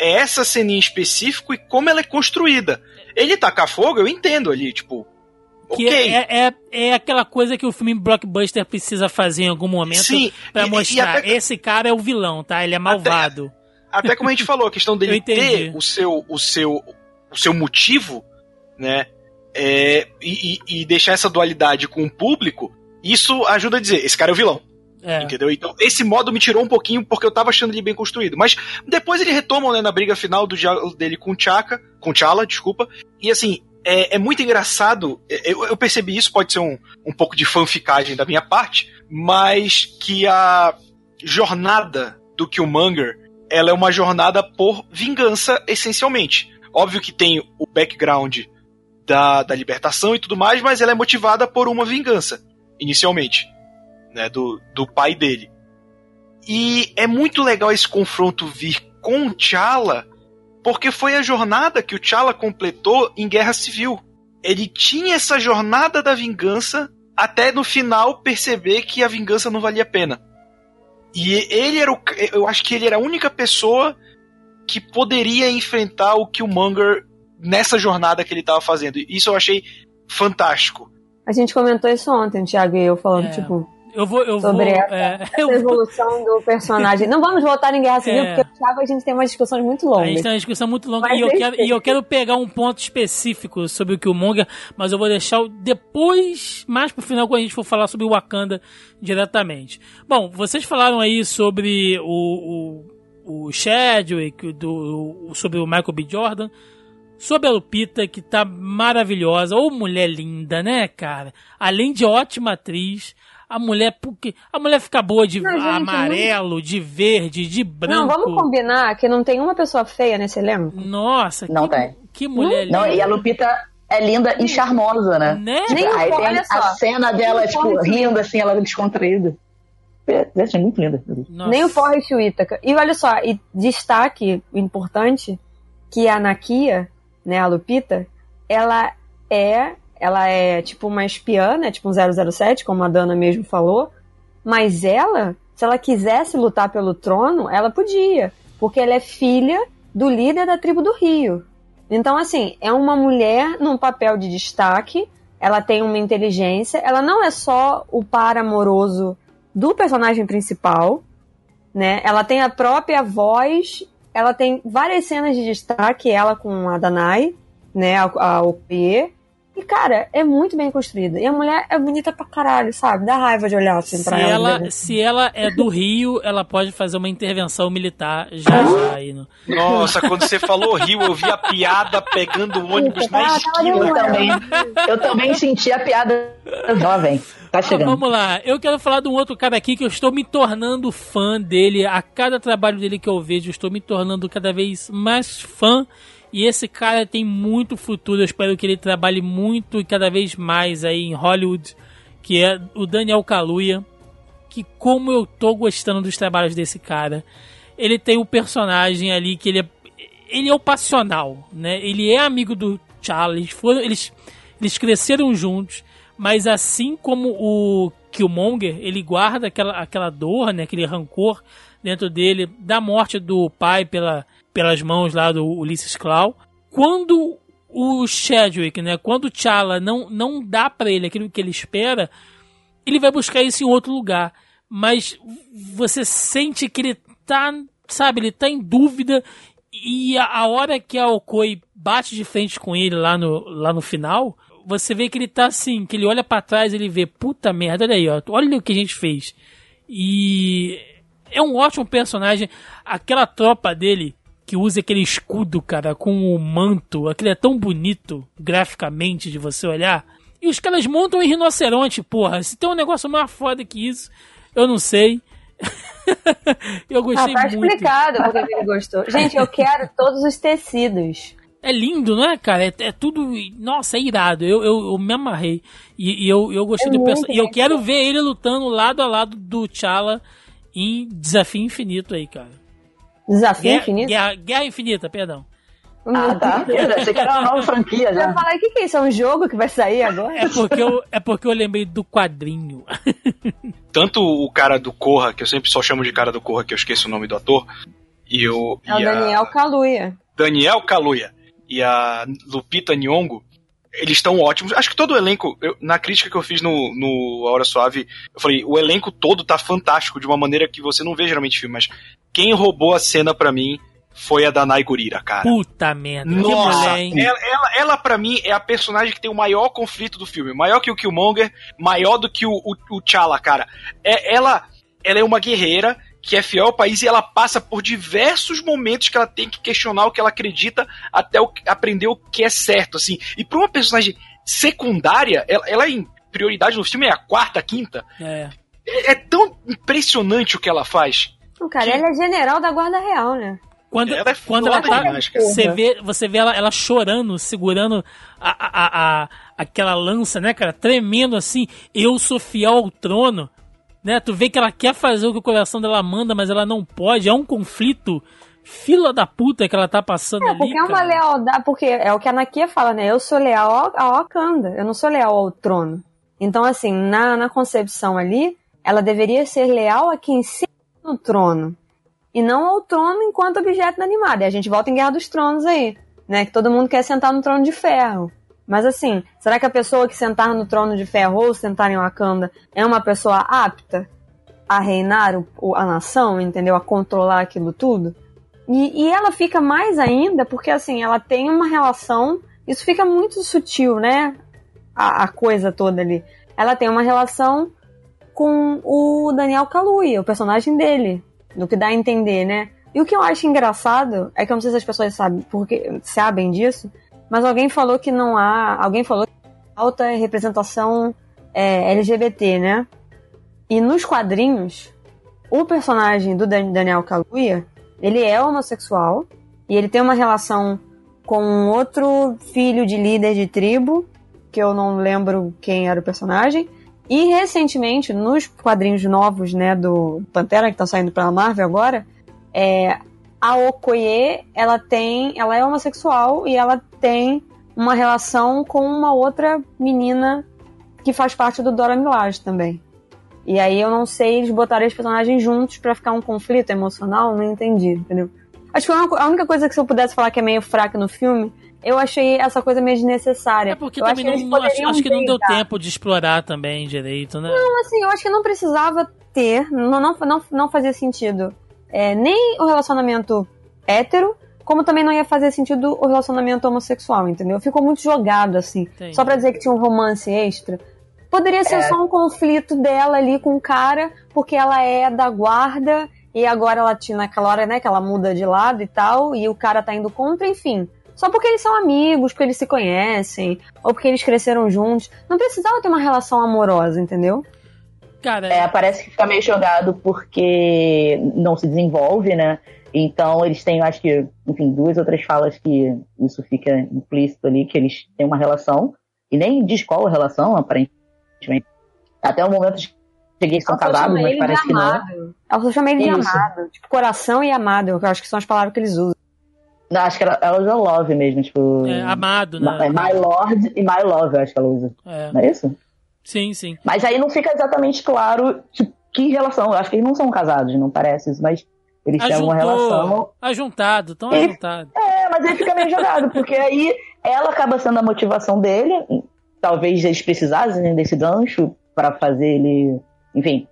Speaker 1: É essa cena em específico e como ela é construída. Ele tacar fogo, eu entendo ali, tipo,
Speaker 3: que okay. é, é, é, aquela coisa que o filme blockbuster precisa fazer em algum momento para mostrar. Até, esse cara é o vilão, tá? Ele é malvado.
Speaker 1: Até, até como a gente falou, a questão dele ter o seu, o seu, o seu motivo, né? É, e, e, deixar essa dualidade com o público, isso ajuda a dizer, esse cara é o vilão. É. Entendeu? Então, esse modo me tirou um pouquinho porque eu tava achando ele bem construído. Mas depois ele retoma né, na briga final do dele com Chaka, com Chala, desculpa. E assim, é, é muito engraçado. É, eu, eu, percebi isso, pode ser um, um pouco de fanficagem da minha parte, mas que a jornada do Killmonger ela é uma jornada por vingança, essencialmente. Óbvio que tem o background da, da libertação e tudo mais, mas ela é motivada por uma vingança, inicialmente, né, do, do pai dele. E é muito legal esse confronto vir com T'Challa, porque foi a jornada que o T'Challa completou em Guerra Civil. Ele tinha essa jornada da vingança até no final perceber que a vingança não valia a pena. E ele era o, eu acho que ele era a única pessoa que poderia enfrentar o Killmonger nessa jornada que ele estava fazendo. Isso eu achei fantástico.
Speaker 2: A gente comentou isso ontem, Thiago e eu falando, é. tipo,
Speaker 3: eu vou, eu
Speaker 2: sobre
Speaker 3: vou,
Speaker 2: essa, é, essa evolução do personagem. Não vamos voltar em Guerra Civil, é. porque Thiago a gente tem uma discussão muito longa.
Speaker 3: A gente tem uma discussão muito longa e eu, quero, e eu quero pegar um ponto específico sobre o Killmonger, mas eu vou deixar depois, mais pro final, quando a gente for falar sobre o Wakanda diretamente. Bom, vocês falaram aí sobre o, o, o Chadwick, do, sobre o Michael B. Jordan. Sobre a Lupita, que tá maravilhosa, ou mulher linda, né, cara? Além de ótima atriz, a mulher, porque a mulher fica boa de não, gente, amarelo, não... de verde, de branco. Não,
Speaker 2: vamos combinar que não tem uma pessoa feia nesse elenco.
Speaker 3: Nossa,
Speaker 4: não
Speaker 3: que,
Speaker 4: tem.
Speaker 3: Que mulher
Speaker 4: não, linda. Não, e a Lupita é linda e charmosa, né? né?
Speaker 2: Nem
Speaker 4: Aí tem a, a cena dela, tipo, rindo assim, ela descontraída. Gente, é muito linda.
Speaker 2: Nossa. Nem o Forrest Whitaker. E olha só, e destaque importante que a Nakia, né, a Lupita, ela é ela é tipo uma espiã, né? Tipo um 007, como a Dana mesmo falou. Mas ela, se ela quisesse lutar pelo trono, ela podia. Porque ela é filha do líder da tribo do Rio. Então, assim, é uma mulher num papel de destaque. Ela tem uma inteligência. Ela não é só o par amoroso do personagem principal, né? Ela tem a própria voz. Ela tem várias cenas de destaque. Ela com a Danai, né? A, a Opie e, cara, é muito bem construída. E a mulher é bonita pra caralho, sabe? Dá raiva de olhar assim
Speaker 3: se
Speaker 2: pra
Speaker 3: ela. ela se ela é do Rio, ela pode fazer uma intervenção militar já já aí no...
Speaker 1: Nossa, quando você falou Rio, eu vi a piada pegando o ônibus na esquina.
Speaker 4: Eu também, eu também senti a piada jovem. Tá chegando.
Speaker 3: Então, vamos lá, eu quero falar de um outro cara aqui que eu estou me tornando fã dele. A cada trabalho dele que eu vejo, eu estou me tornando cada vez mais fã e esse cara tem muito futuro. Eu espero que ele trabalhe muito e cada vez mais aí em Hollywood, que é o Daniel Kaluuya. Que como eu tô gostando dos trabalhos desse cara. Ele tem o um personagem ali que ele é, ele é passional, né? Ele é amigo do Charlie. Eles, foram, eles, eles cresceram juntos, mas assim como o Killmonger, ele guarda aquela, aquela dor, né? Aquele rancor dentro dele da morte do pai pela pelas mãos lá do Ulysses Claw. Quando o Chadwick, né, quando o T'Challa não, não dá para ele aquilo que ele espera, ele vai buscar isso em outro lugar. Mas você sente que ele tá, sabe, ele tá em dúvida e a, a hora que a Okoi bate de frente com ele lá no, lá no final, você vê que ele tá assim, que ele olha para trás, ele vê, puta merda, olha aí, ó, olha o que a gente fez. E é um ótimo personagem. Aquela tropa dele, que usa aquele escudo, cara, com o manto. Aquele é tão bonito graficamente de você olhar. E os caras montam em rinoceronte, porra. Se tem um negócio mais foda que isso, eu não sei. eu gostei ah, tá
Speaker 2: muito. explicado porque ele gostou. Gente, eu quero todos os tecidos.
Speaker 3: É lindo, não é, cara? É, é tudo. Nossa, é irado. Eu, eu, eu me amarrei. E, e eu, eu gostei é do personagem. E eu quero ver ele lutando lado a lado do T'Challa em Desafio Infinito aí, cara.
Speaker 2: Desafio Guerra, Infinito?
Speaker 3: Guerra, Guerra Infinita, perdão.
Speaker 4: Ah, tá. Eu achei que era uma nova franquia
Speaker 2: Eu
Speaker 4: já.
Speaker 2: falei, o que, que é isso? É um jogo que vai sair agora?
Speaker 3: É porque eu, é porque eu lembrei do quadrinho.
Speaker 1: Tanto o cara do Corra, que eu sempre só chamo de cara do Corra, que eu esqueço o nome do ator, e o,
Speaker 2: É o
Speaker 1: e a
Speaker 2: Daniel Kaluuya.
Speaker 1: Daniel Kaluuya e a Lupita Nyong'o, eles estão ótimos. Acho que todo o elenco, eu- na crítica que eu fiz no, no A Hora Suave, eu falei, o elenco todo tá fantástico de uma maneira que você não vê geralmente em filme, mas quem roubou a cena pra mim foi a Danai Gurira, cara.
Speaker 3: Puta merda.
Speaker 1: Nossa,
Speaker 3: mulher, hein?
Speaker 1: ela, ela, ela pra mim é a personagem que tem o maior conflito do filme. Maior que o Killmonger, maior do que o, o, o T'Challa, cara. É, ela, ela é uma guerreira que é fiel ao país e ela passa por diversos momentos que ela tem que questionar o que ela acredita até o, aprender o que é certo, assim. E pra uma personagem secundária, ela, ela em prioridade no filme é a quarta, quinta.
Speaker 3: É.
Speaker 1: É, é tão impressionante o que ela faz.
Speaker 2: Não, cara,
Speaker 1: Que-
Speaker 2: ela é general da Guarda Real, né?
Speaker 3: Quando,
Speaker 1: Ela é
Speaker 3: quando ela
Speaker 1: foda
Speaker 3: tá. Você vê, você vê ela, ela chorando, segurando a, a, a, a- aquela lança, né, cara? Tremendo assim. Eu sou fiel ao trono. Né? Tu vê que ela quer fazer o que o coração dela manda, mas ela não pode. É um conflito fila da puta que ela tá passando
Speaker 2: É,
Speaker 3: ali.
Speaker 2: porque é uma
Speaker 3: cara.
Speaker 2: lealdade, porque é o que a Nakia fala, né? Eu sou leal ao Wakanda, eu não sou leal ao trono. Então, assim, na, na concepção ali, ela deveria ser leal a quem senta no trono. E não ao trono enquanto objeto inanimado. E a gente volta em Guerra dos Tronos aí, né? Que todo mundo quer sentar no trono de ferro. Mas assim, será que a pessoa que sentar no trono de ferro ou sentar em Wakanda é uma pessoa apta a reinar o- a nação, entendeu? A controlar aquilo tudo? E, e ela fica mais ainda porque, assim, ela tem uma relação. Isso fica muito sutil, né? A, a coisa toda ali. Ela tem uma relação com o Daniel Kaluuya, o personagem dele. No que dá a entender, né? E o que eu acho engraçado é que eu não sei se as pessoas sabem, porque sabem disso, mas alguém falou que não há. Alguém falou que falta representação é, LGBT, né? E nos quadrinhos, o personagem do Dan- Daniel Kaluuya, ele é homossexual e ele tem uma relação com outro filho de líder de tribo, que eu não lembro quem era o personagem. E recentemente, nos quadrinhos novos, né, do Pantera que tá saindo pela Marvel agora, é, a Okoye, ela tem, ela é homossexual e ela tem uma relação com uma outra menina que faz parte do Dora Milaje também. E aí eu não sei, eles botaram os personagens juntos pra ficar um conflito emocional, não entendi, entendeu? Acho que a única- a única coisa que se eu pudesse falar que é meio fraca no filme, eu achei essa coisa meio desnecessária.
Speaker 3: É porque
Speaker 2: eu
Speaker 3: também
Speaker 2: acho
Speaker 3: não, não- acho, que não deu tempo de explorar também direito, né?
Speaker 2: Então, assim, eu acho que não precisava ter, não, não, não, não fazia sentido é, nem o relacionamento hétero, como também não ia fazer sentido o relacionamento homossexual, entendeu? Ficou muito jogado, assim.
Speaker 3: Entendi.
Speaker 2: Só pra dizer que tinha um romance extra. Poderia ser só um conflito dela ali com o cara, porque ela é da guarda e agora ela tinha naquela hora, né, que ela muda de lado e tal, e o cara tá indo contra, enfim. Só porque eles são amigos, porque eles se conhecem, ou porque eles cresceram juntos. Não precisava ter uma relação amorosa, entendeu?
Speaker 3: Cara,
Speaker 4: É, parece que fica meio jogado porque não se desenvolve, né? Então eles têm, acho que, enfim, duas ou três falas que isso fica implícito ali, que eles têm uma relação, e nem diz qual a relação, aparentemente. Até o momento de cheguei que são casados, mas parece
Speaker 2: de
Speaker 4: que não.
Speaker 2: Ela só chama ele de
Speaker 4: Isso.
Speaker 2: amado. Tipo, coração e amado, eu acho que são as palavras que eles usam.
Speaker 4: Não, acho que ela, ela usa love mesmo, tipo.
Speaker 3: é, amado,
Speaker 4: Ma-
Speaker 3: né?
Speaker 4: é My Lord e My Love, eu acho que ela usa.
Speaker 3: É,
Speaker 4: Não é isso?
Speaker 3: Sim, sim.
Speaker 4: Mas aí não fica exatamente claro tipo, que relação. Eu acho que eles não são casados, não parece isso, mas eles têm uma relação.
Speaker 3: Ajuntou, ajuntado, tão
Speaker 4: E-
Speaker 3: ajuntado.
Speaker 4: É, mas aí fica meio jogado, porque aí ela acaba sendo a motivação dele. Talvez eles precisassem desse gancho para fazer ele, enfim,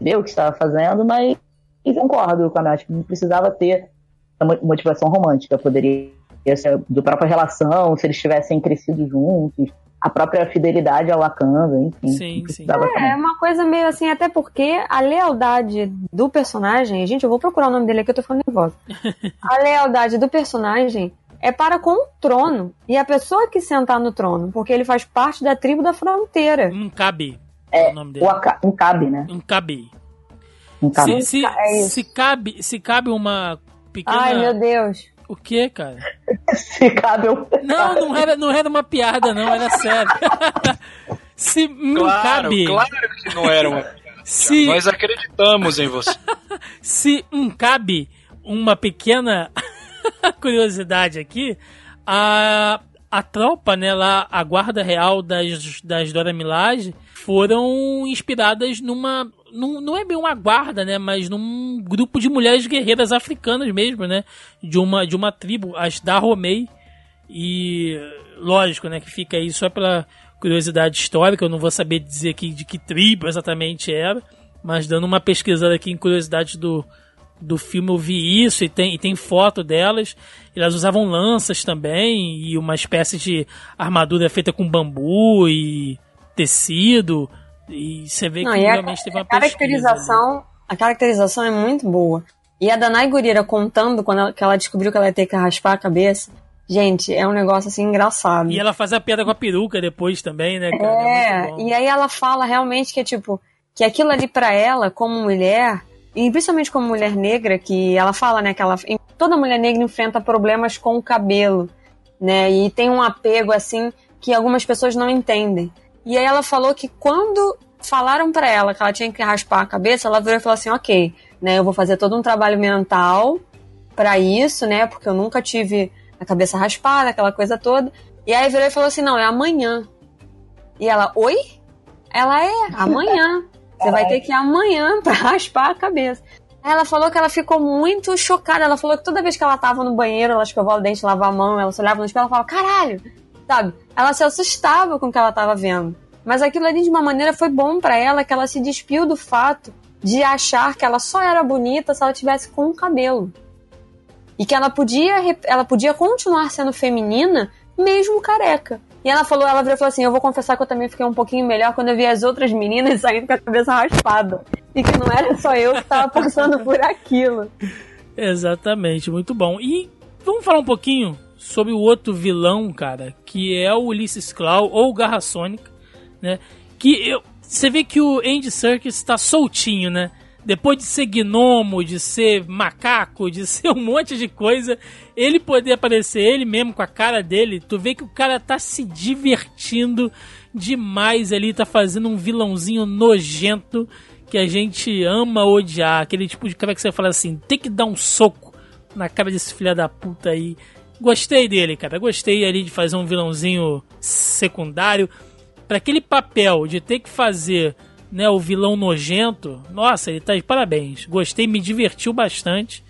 Speaker 4: ver o que estava fazendo, mas eu concordo com a Nath, que não precisava ter mo- motivação romântica. Poderia ser do própria relação, se eles tivessem crescido juntos, a própria fidelidade ao Wakanda, enfim.
Speaker 3: Sim,
Speaker 4: precisava também.
Speaker 2: É uma coisa meio assim, até porque a lealdade do personagem. Gente, eu vou procurar o nome dele aqui, eu tô ficando nervosa. A lealdade do personagem é para com o trono. E a pessoa que sentar no trono, porque ele faz parte da tribo da fronteira.
Speaker 3: Um cabe. É o nome dele.
Speaker 4: Um cabe, né?
Speaker 3: Um cabe.
Speaker 4: Um cabe.
Speaker 3: Se, se,
Speaker 2: É
Speaker 3: se cabe, se cabe uma pequena.
Speaker 2: Ai, meu Deus.
Speaker 3: O que, cara?
Speaker 4: Se cabe um...
Speaker 3: Não, não era, não era uma piada, não, era sério. se não
Speaker 1: Claro,
Speaker 3: cabe.
Speaker 1: claro que não era uma.
Speaker 3: Se,
Speaker 1: Nós acreditamos em você.
Speaker 3: se um cabe uma pequena. curiosidade aqui, a, a tropa, né, lá, a guarda real das, das Dora Milaje foram inspiradas numa num, não é bem uma guarda, né, mas num grupo de mulheres guerreiras africanas mesmo, né, de uma de uma tribo, as Dahomey. E lógico, né, que fica aí só pela curiosidade histórica, eu não vou saber dizer aqui de que tribo exatamente era, mas dando uma pesquisada aqui em curiosidades do, do filme eu vi isso e tem, e tem foto delas. Elas usavam lanças também e uma espécie de armadura feita com bambu e tecido. E você vê
Speaker 2: Não,
Speaker 3: que
Speaker 2: e a,
Speaker 3: realmente teve uma
Speaker 2: a caracterização, a caracterização é muito boa. E a Danai Gurira contando quando ela, que ela descobriu que ela ia ter que raspar a cabeça. Gente, é um negócio assim engraçado.
Speaker 3: E ela faz a piada com a peruca depois também, né, cara?
Speaker 2: É,
Speaker 3: bom.
Speaker 2: e aí ela fala realmente que é tipo, que aquilo ali pra ela, como mulher, e principalmente como mulher negra, que ela fala, né, que ela, toda mulher negra enfrenta problemas com o cabelo, né, e tem um apego assim que algumas pessoas não entendem. E aí ela falou que quando falaram pra ela que ela tinha que raspar a cabeça, ela virou e falou assim, ok, né, eu vou fazer todo um trabalho mental pra isso, né, porque eu nunca tive a cabeça raspada, aquela coisa toda. E aí virou e falou assim, não, é amanhã. E ela, oi? Ela é, amanhã. Você vai ter que ir amanhã pra raspar a cabeça. Aí ela falou que ela ficou muito chocada. Ela falou que toda vez que ela tava no banheiro, ela escovava o dente, lavava a mão, ela se olhava no espelho, ela falava, caralho, sabe? Ela se assustava com o que ela tava vendo. Mas aquilo ali, de uma maneira, foi bom para ela, que ela se despiu do fato de achar que ela só era bonita se ela tivesse com o cabelo. E que ela podia, ela podia continuar sendo feminina mesmo careca. E ela falou, ela virou e falou assim: Eu vou confessar que eu também fiquei um pouquinho melhor quando eu vi as outras meninas saindo com a cabeça raspada. E que não era só eu que tava passando por aquilo.
Speaker 3: Exatamente, muito bom. E vamos falar um pouquinho sobre o outro vilão, cara, que é o Ulysses Claw ou o Garra Sônica, né? Que eu, você vê que o Andy Serkis está soltinho, né? Depois de ser gnomo, de ser macaco, de ser um monte de coisa, ele poder aparecer ele mesmo com a cara dele, tu vê que o cara tá se divertindo demais ali, tá fazendo um vilãozinho nojento que a gente ama odiar. Aquele tipo de cara que você fala assim, tem que dar um soco na cara desse filho da puta aí. Gostei dele, cara. Gostei ali de fazer um vilãozinho secundário. Para aquele papel de ter que fazer né, o vilão nojento, nossa, ele tá de parabéns. Gostei, me divertiu bastante.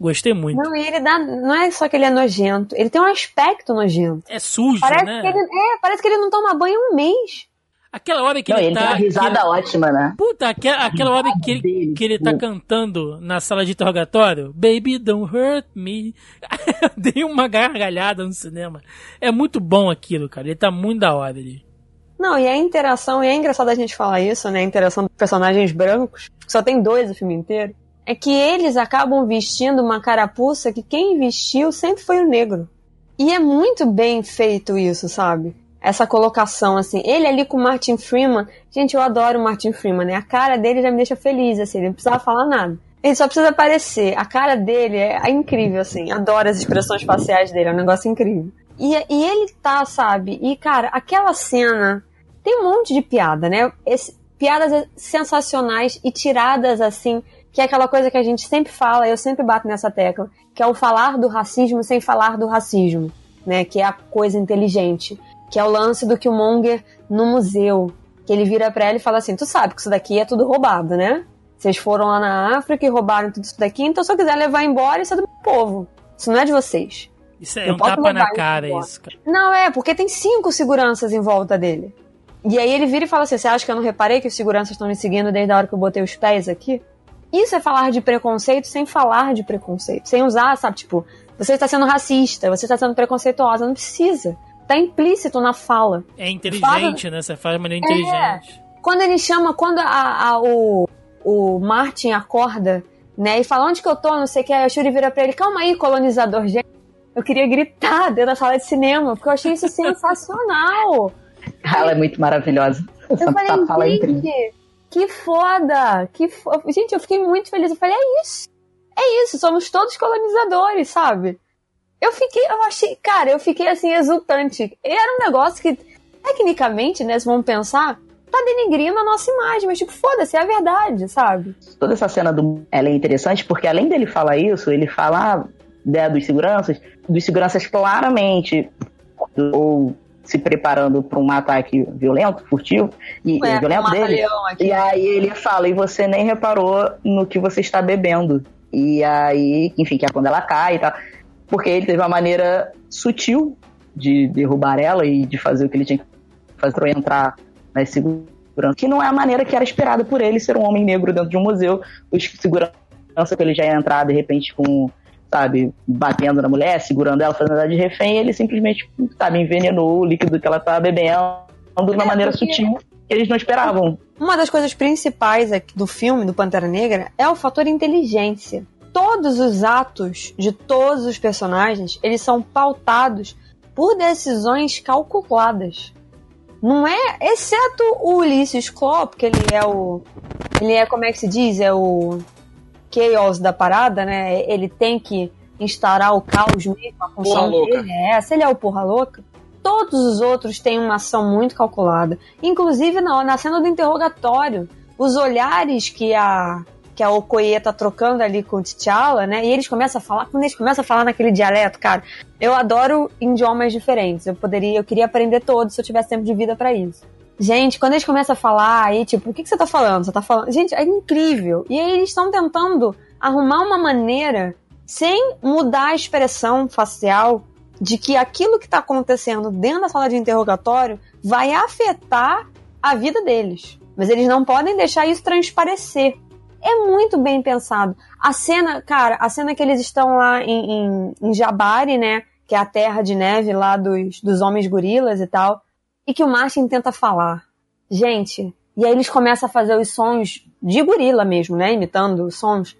Speaker 3: Gostei muito.
Speaker 2: Não, e ele dá. Não é só que ele é nojento, ele tem um aspecto nojento.
Speaker 3: É sujo,
Speaker 2: Parece,
Speaker 3: né?
Speaker 2: que, ele, é, parece que ele não toma banho um mês.
Speaker 3: Aquela hora que
Speaker 4: Não,
Speaker 3: ele,
Speaker 4: ele
Speaker 3: tá.
Speaker 4: tem uma risada
Speaker 3: que
Speaker 4: ótima, né?
Speaker 3: Puta, aquela, aquela hora que ele, que ele tá
Speaker 4: pô.
Speaker 3: cantando na sala de interrogatório, Baby Don't Hurt Me. Eu Dei uma gargalhada no cinema. É muito bom aquilo, cara. Ele tá muito da hora ali.
Speaker 2: Não, e a interação, e é engraçado a gente falar isso, né? A interação dos personagens brancos, que só tem dois o filme inteiro, é que eles acabam vestindo uma carapuça que quem vestiu sempre foi o negro. E é muito bem feito isso, sabe? Essa colocação, assim. Ele ali com o Martin Freeman. Gente, eu adoro o Martin Freeman, né? A cara dele já me deixa feliz, assim. Ele não precisava falar nada. Ele só precisa aparecer. A cara dele é, é incrível, assim. Adoro as expressões faciais dele. É um negócio incrível. E, e ele tá, sabe? E, cara, aquela cena tem um monte de piada, né? Esse- piadas sensacionais e tiradas assim, que é aquela coisa que a gente sempre fala, eu sempre bato nessa tecla, que é o falar do racismo sem falar do racismo, né? Que é a coisa inteligente, que é o lance do Killmonger no museu, que ele vira pra ela e fala assim: "Tu sabe que isso daqui é tudo roubado, né? Vocês foram lá na África e roubaram tudo isso daqui, então se eu quiser levar embora, isso é do meu povo. Isso não é de vocês."
Speaker 3: Isso é
Speaker 2: Eu
Speaker 3: um
Speaker 2: posso
Speaker 3: tapa na cara, isso, cara.
Speaker 2: Não, é, porque tem cinco seguranças em volta dele. E aí ele vira e fala assim: Você acha que eu não reparei que os seguranças estão me seguindo desde a hora que eu botei os pés aqui? Isso é falar de preconceito sem falar de preconceito. Sem usar, sabe, tipo, você está sendo racista, você está sendo preconceituosa. Não precisa. Tá implícito na fala.
Speaker 3: É inteligente, né? Você faz de maneira inteligente.
Speaker 2: Quando ele chama, quando a, a- o, o Martin acorda, né, e fala onde que eu tô, não sei o que, aí a Shuri vira pra ele, calma aí, colonizador, gente. Eu queria gritar dentro da sala de cinema, porque eu achei isso sensacional.
Speaker 4: Ela é muito maravilhosa. Essa
Speaker 2: Eu falei,
Speaker 4: fala é
Speaker 2: gente, que foda! Que fo... Gente, eu fiquei muito feliz. Eu falei, é isso. É isso, somos todos colonizadores, sabe? Eu fiquei, eu achei, cara, eu fiquei assim, exultante. Era um negócio que, tecnicamente, né, se vamos pensar, tá denigrindo a nossa imagem, mas tipo, foda-se, é a verdade, sabe?
Speaker 4: Toda essa cena do ela é interessante porque além dele falar isso, ele fala, né, dos seguranças, dos seguranças claramente ou se preparando para um ataque violento, furtivo, e
Speaker 2: Ué,
Speaker 4: violento dele.
Speaker 2: aqui.
Speaker 4: E aí ele fala, e você nem reparou no que você está bebendo. E aí, enfim, que é quando ela cai e tal. Porque ele teve uma maneira sutil de derrubar ela e de fazer o que ele tinha que fazer para entrar na segurança. Que não é a maneira que era esperada por ele ser um homem negro dentro de um museu. Os segurança que ele já ia entrar de repente com, sabe, batendo na mulher, segurando ela, fazendo ela de refém, ele simplesmente, sabe, envenenou o líquido que ela estava bebendo de uma
Speaker 2: É,
Speaker 4: maneira
Speaker 2: porque-
Speaker 4: sutil que eles não esperavam.
Speaker 2: Uma das coisas principais do filme, do Pantera Negra, é o fator inteligência. Todos os atos de todos os personagens, eles são pautados por decisões calculadas. Não é, exceto o Ulysses Claw, porque ele é o ele é como é que se diz, é o chaos da parada, né? Ele tem que instaurar o caos mesmo, a função dele é essa, ele é o porra louca. Todos os outros têm uma ação muito calculada. Inclusive na, na cena do interrogatório, os olhares que a que a Okoye tá trocando ali com o T'Challa, né? E eles começam a falar, quando eles começam a falar naquele dialeto, cara, eu adoro idiomas diferentes. Eu poderia, eu queria aprender todos se eu tivesse tempo de vida pra isso. Gente, quando eles começam a falar, aí, tipo, o que, que você tá falando? Você tá falando. Gente, é incrível. E aí eles estão tentando arrumar uma maneira, sem mudar a expressão facial, de que aquilo que tá acontecendo dentro da sala de interrogatório vai afetar a vida deles. Mas eles não podem deixar isso transparecer. É muito bem pensado. A cena, cara, a cena que eles estão lá em, em, em Jabari, né? Que é a terra de neve lá dos, dos homens gorilas e tal e que o Martin tenta falar. Gente, e aí eles começam a fazer os sons de gorila mesmo, né? Imitando os sons.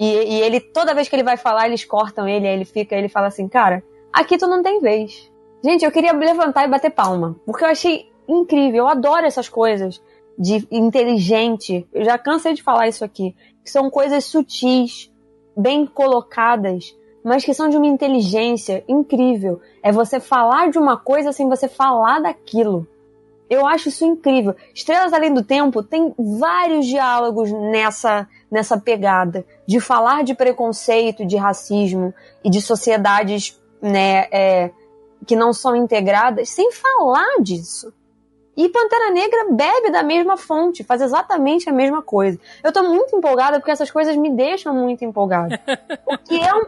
Speaker 2: E, e ele, toda vez que ele vai falar, eles cortam ele, aí ele fica, ele fala assim, cara, aqui tu não tem vez. Gente, eu queria levantar e bater palma, porque eu achei incrível, eu adoro essas coisas de inteligente. Eu já cansei de falar isso aqui, que são coisas sutis, bem colocadas, mas que são de uma inteligência incrível. É você falar de uma coisa sem você falar daquilo. Eu acho isso incrível. Estrelas Além do Tempo tem vários diálogos nessa, nessa pegada de falar de preconceito, de racismo e de sociedades né, é, que não são integradas sem falar disso. E Pantera Negra bebe da mesma fonte, faz exatamente a mesma coisa. Eu tô muito empolgada porque essas coisas me deixam muito empolgada. Porque é, um,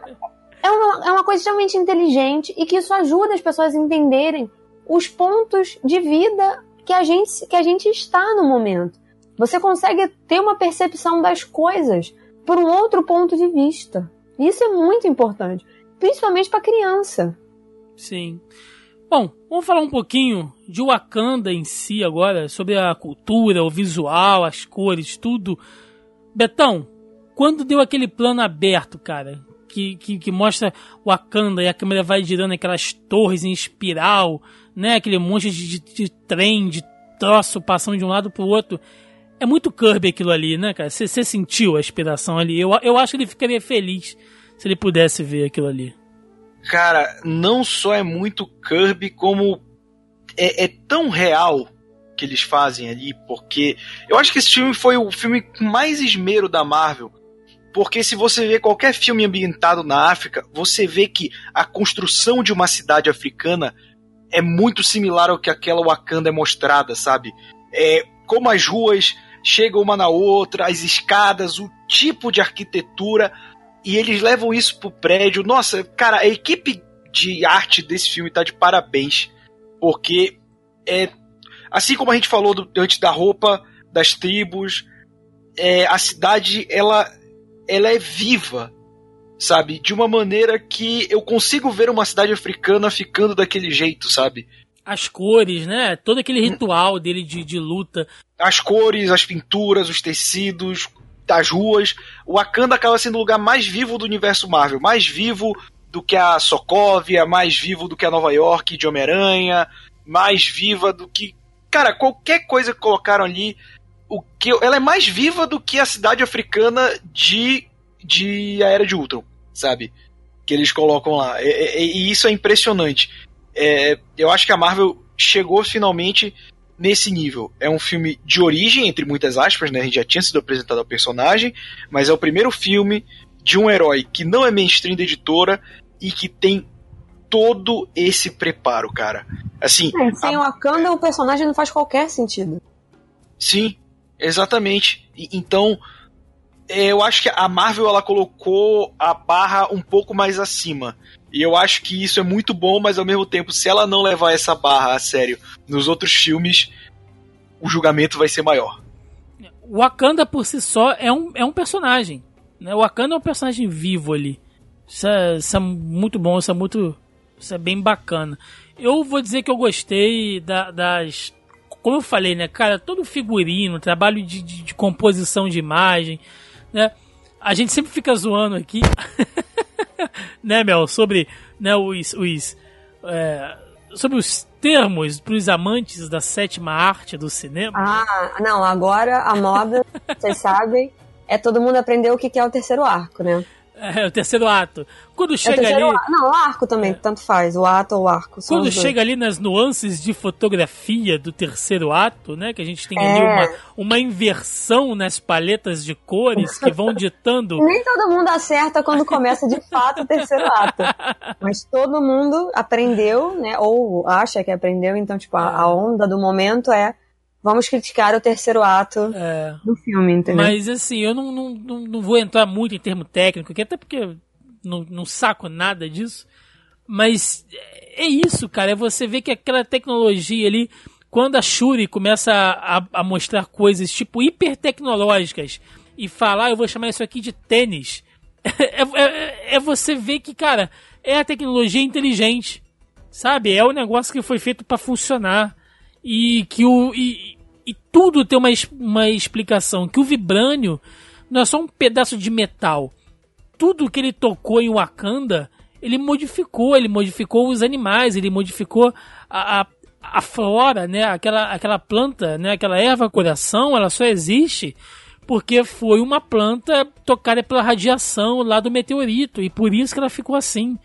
Speaker 2: é, uma, é uma coisa extremamente inteligente e que isso ajuda as pessoas a entenderem os pontos de vida que a gente, que a gente está no momento. Você consegue ter uma percepção das coisas por um outro ponto de vista. Isso é muito importante, principalmente para criança.
Speaker 3: Sim. Bom, vamos falar um pouquinho de Wakanda em si agora, sobre a cultura, o visual, as cores, tudo. Betão, quando deu aquele plano aberto, cara, que, que, que mostra Wakanda e a câmera vai girando aquelas torres em espiral, né? Aquele monte de, de, de trem, de troço passando de um lado pro outro. É muito Kirby aquilo ali, né, cara? Você sentiu a inspiração ali. Eu, eu acho que ele ficaria feliz se ele pudesse ver aquilo ali.
Speaker 1: Cara, não só é muito Kirby, como é, é tão real que eles fazem ali, porque eu acho que esse filme foi o filme com mais esmero da Marvel. Porque se você vê qualquer filme ambientado na África, você vê que a construção de uma cidade africana é muito similar ao que aquela Wakanda é mostrada, sabe? É, como as ruas chegam uma na outra, as escadas, o tipo de arquitetura, e eles levam isso pro prédio. Nossa, cara, a equipe de arte desse filme tá de parabéns, porque é assim como a gente falou do, antes da roupa das tribos, é, a cidade ela ela é viva, sabe? De uma maneira que eu consigo ver uma cidade africana ficando daquele jeito, sabe?
Speaker 3: As cores, né? Todo aquele ritual dele de, de luta.
Speaker 1: As cores, as pinturas, os tecidos, das ruas. O Wakanda acaba sendo o lugar mais vivo do universo Marvel. Mais vivo do que a Sokovia, mais vivo do que a Nova York de Homem-Aranha, mais viva do que. Cara, qualquer coisa que colocaram ali. O que, ela é mais viva do que a cidade africana de, de A Era de Ultron, sabe? Que eles colocam lá. E, e, e isso é impressionante. É, eu acho que a Marvel chegou finalmente nesse nível. É um filme de origem, entre muitas aspas, né? A gente já tinha sido apresentado ao personagem, mas é o primeiro filme de um herói que não é mainstream da editora e que tem todo esse preparo, cara. Assim,
Speaker 2: É, sem
Speaker 1: a-
Speaker 2: o Wakanda, o personagem não faz qualquer sentido.
Speaker 1: Sim, exatamente. E- então, é, eu acho que a Marvel ela colocou a barra um pouco mais acima. E eu acho que isso é muito bom, mas ao mesmo tempo, se ela não levar essa barra a sério nos outros filmes, o julgamento vai ser maior.
Speaker 3: O Wakanda por si só é um, é um personagem. Né? O Wakanda é um personagem vivo ali. Isso é, isso é muito bom, isso é muito. Isso é bem bacana. Eu vou dizer que eu gostei da- das. Como eu falei, né, cara, todo figurino, trabalho de, de- de composição de imagem, né? A gente sempre fica zoando aqui, né, Mel, sobre né, os. os é, sobre os termos para os amantes da sétima arte do cinema.
Speaker 2: Ah, não, agora a moda, vocês sabem, é todo mundo aprender o que que é o terceiro arco, né?
Speaker 3: É, o terceiro ato. Quando
Speaker 2: É
Speaker 3: chega
Speaker 2: terceiro
Speaker 3: ali.
Speaker 2: arco. Não, o arco também, tanto faz, o ato ou o arco.
Speaker 3: Quando chega ali nas nuances de fotografia do terceiro ato, né? Que a gente tem
Speaker 2: É.
Speaker 3: ali uma, uma inversão nas paletas de cores que vão ditando.
Speaker 2: Nem todo mundo acerta quando começa de fato o terceiro ato. Mas todo mundo aprendeu, né? Ou acha que aprendeu, então, tipo, a, a onda do momento é vamos criticar o terceiro ato
Speaker 3: É,
Speaker 2: do filme, entendeu?
Speaker 3: mas assim, eu não, não, não, não vou entrar muito em termo técnico aqui, até porque não, não saco nada disso. Mas é isso, cara. É você ver que aquela tecnologia ali, quando a Shuri começa a, a- a mostrar coisas tipo hipertecnológicas e falar, eu vou chamar isso aqui de tênis, é, é- é você ver que, cara, é a tecnologia inteligente, sabe? É o negócio que foi feito para funcionar e que o e, e tudo tem uma, uma explicação que o vibrânio não é só um pedaço de metal tudo que ele tocou em Wakanda, ele modificou, ele modificou os animais, ele modificou a, a, a flora, né? Aquela, aquela planta, né? Aquela erva coração, ela só existe porque foi uma planta tocada pela radiação lá do meteorito e por isso que ela ficou assim.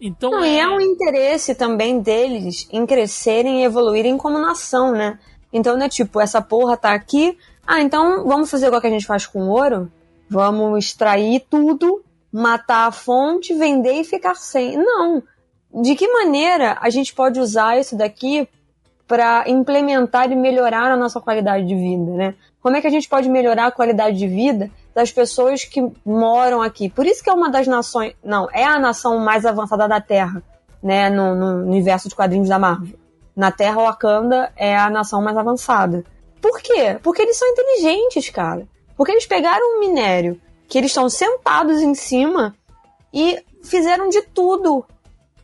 Speaker 3: Então
Speaker 2: Não, e é um interesse também deles em crescerem e evoluírem como nação, né? Então não é tipo, essa porra tá aqui, ah, então vamos fazer igual que a gente faz com ouro? Vamos extrair tudo, matar a fonte, vender e ficar sem. Não. De que maneira a gente pode usar isso daqui para implementar e melhorar a nossa qualidade de vida, né? Como é que a gente pode melhorar a qualidade de vida das pessoas que moram aqui? Por isso que é uma das nações, não, é a nação mais avançada da Terra, né, no, no universo de quadrinhos da Marvel. Na Terra, o Wakanda é a nação mais avançada. Por quê? Porque eles são inteligentes, cara. Porque eles pegaram um minério que eles estão sentados em cima e fizeram de tudo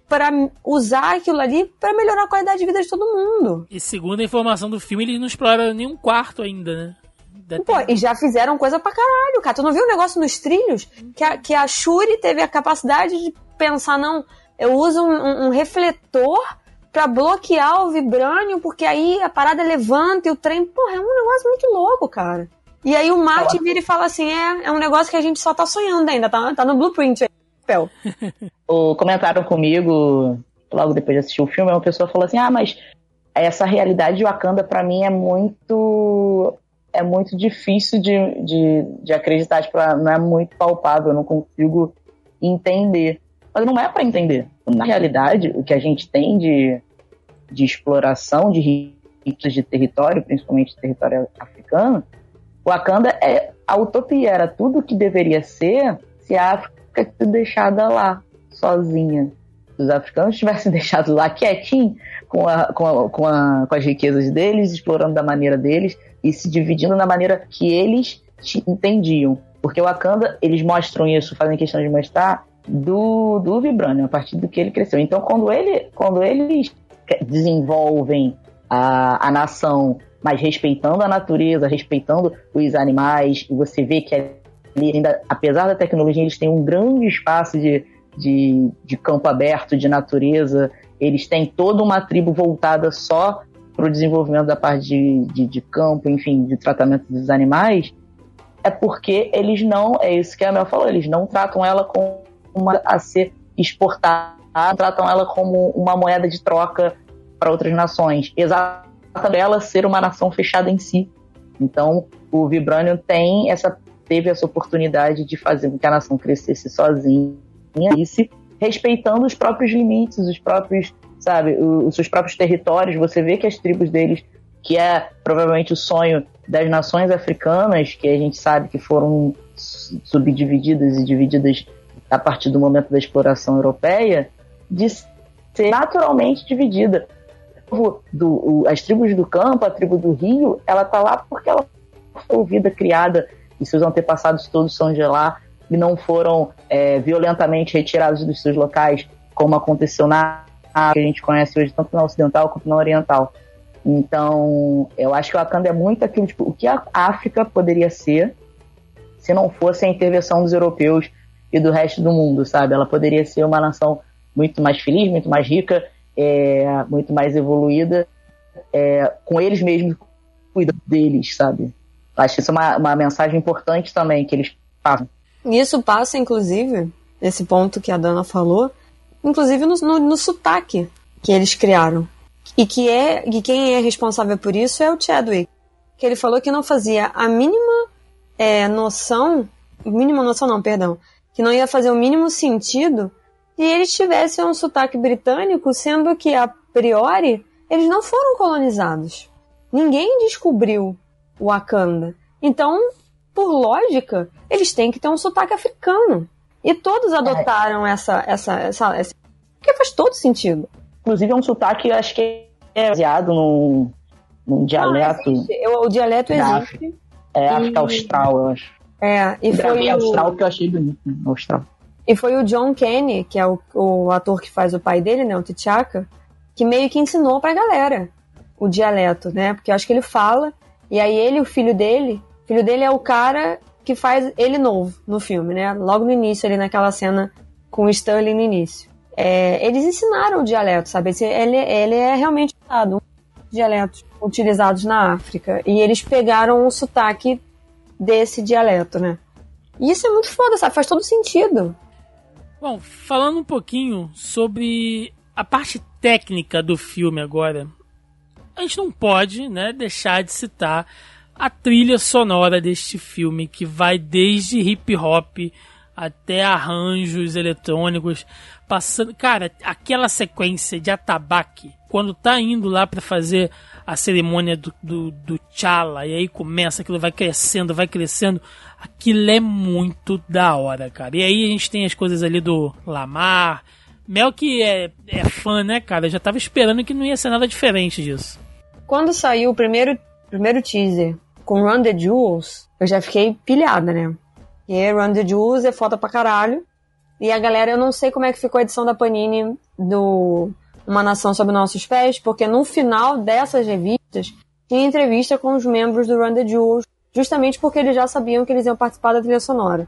Speaker 2: para usar aquilo ali para melhorar a qualidade de vida de todo mundo.
Speaker 3: E segundo a informação do filme, eles não exploraram nenhum quarto ainda, né?
Speaker 2: Pô, e já fizeram coisa pra caralho, cara. Tu não viu o negócio nos trilhos? Que a, que a Shuri teve a capacidade de pensar, não, eu uso um, um- um refletor pra bloquear o vibrânio, porque aí a parada levanta e o trem. Porra, é um negócio muito louco, cara. E aí o Martin vira e fala assim: é, é um negócio que a gente só tá sonhando ainda, tá, tá no blueprint aí. Papel.
Speaker 4: o, comentaram comigo logo depois de assistir o filme, uma pessoa falou assim: "Ah, mas essa realidade de Wakanda pra mim é muito é muito difícil de, de, de acreditar, tipo, não é muito palpável, eu não consigo entender". Mas não é pra entender. Na realidade, o que a gente tem de, de exploração de riquezas de território, principalmente território africano, Wakanda é a utopia, era tudo que deveria ser se a África tivesse deixada lá, sozinha. Se os africanos tivessem deixado lá quietinho, com, a, com, a, com, a, com as riquezas deles, explorando da maneira deles e se dividindo da maneira que eles te- entendiam. Porque o Wakanda, eles mostram isso, fazem questão de mostrar do, do Vibranium, a partir do que ele cresceu. Então, quando, ele, quando eles desenvolvem a, a nação, mas respeitando a natureza, respeitando os animais, e você vê que ali, ainda, apesar da tecnologia, eles têm um grande espaço de, de, de campo aberto, de natureza, eles têm toda uma tribo voltada só para o desenvolvimento da parte de, de, de campo, enfim, de tratamento dos animais, é porque eles não, é isso que a Mel falou, eles não tratam ela como uma a ser exportada, tratam ela como uma moeda de troca para outras nações. Exatamente ela ser uma nação fechada em si. Então, o Vibranium tem essa teve essa oportunidade de fazer com que a nação crescesse sozinha, e se respeitando os próprios limites, os próprios, sabe, os seus próprios territórios. Você vê que as tribos deles, que é provavelmente o sonho das nações africanas, que a gente sabe que foram subdivididas e divididas a partir do momento da exploração europeia, de ser naturalmente dividida. Do, as tribos do campo, a tribo do rio, ela tá lá porque ela foi vida criada e seus antepassados todos são de lá e não foram é, violentamente retirados dos seus locais, como aconteceu na que a gente conhece hoje, tanto na ocidental quanto na oriental. Então, eu acho que o Wakanda é muito aquilo, tipo, o que a África poderia ser se não fosse a intervenção dos europeus e do resto do mundo, sabe? Ela poderia ser uma nação muito mais feliz, muito mais rica, é, muito mais evoluída, é, com eles mesmos cuidando deles, sabe? Acho que isso é uma, uma mensagem importante também que eles passam.
Speaker 2: Isso passa, inclusive, esse ponto que a Dana falou, inclusive no, no, no sotaque que eles criaram. E que é e quem é responsável por isso é o Chadwick. Que ele falou que não fazia a mínima é, noção, mínima noção não, perdão, que não ia fazer o mínimo sentido se eles tivessem um sotaque britânico, sendo que a priori eles não foram colonizados. Ninguém descobriu o Wakanda. Então, por lógica, eles têm que ter um sotaque africano. E todos adotaram é. essa, essa, essa, essa. Porque faz todo sentido.
Speaker 4: Inclusive, é um sotaque, acho que é baseado num, num dialeto.
Speaker 2: Eu, o dialeto existe.
Speaker 4: É África e... Austral, eu acho.
Speaker 2: É, e foi.
Speaker 4: O... Austral que eu achei bonito, né? Austral.
Speaker 2: E foi o John Kenny, que é o, o ator que faz o pai dele, né, o T'Chaka, que meio que ensinou pra galera o dialeto, né? Porque eu acho que ele fala, e aí ele o filho dele, o filho dele é o cara que faz ele novo no filme, né? Logo no início, ali naquela cena com o Stanley no início. É, eles ensinaram o dialeto, sabe? Ele, ele é realmente usado, um dos dialetos utilizados na África. E eles pegaram o sotaque desse dialeto, né? E isso é muito foda, sabe? Faz todo sentido.
Speaker 3: Bom, falando um pouquinho sobre a parte técnica do filme agora, a gente não pode, né, deixar de citar a trilha sonora deste filme que vai desde hip hop até arranjos eletrônicos, passando, cara, aquela sequência de atabaque, quando tá indo lá para fazer a cerimônia do, do, do Chala, e aí começa, aquilo vai crescendo, vai crescendo, aquilo é muito da hora, cara. E aí a gente tem as coisas ali do Lamar, Mel que é, é fã, né, cara, já tava esperando que não ia ser nada diferente disso.
Speaker 2: Quando saiu o primeiro, primeiro teaser com Run the Jewels, eu já fiquei pilhada, né? E Run the Jewels é foda pra caralho. E a galera, eu não sei como é que ficou a edição da Panini do uma Nação Sob Nossos Pés, porque no final dessas revistas tinha entrevista com os membros do Run the Jewels, justamente porque eles já sabiam que eles iam participar da trilha sonora.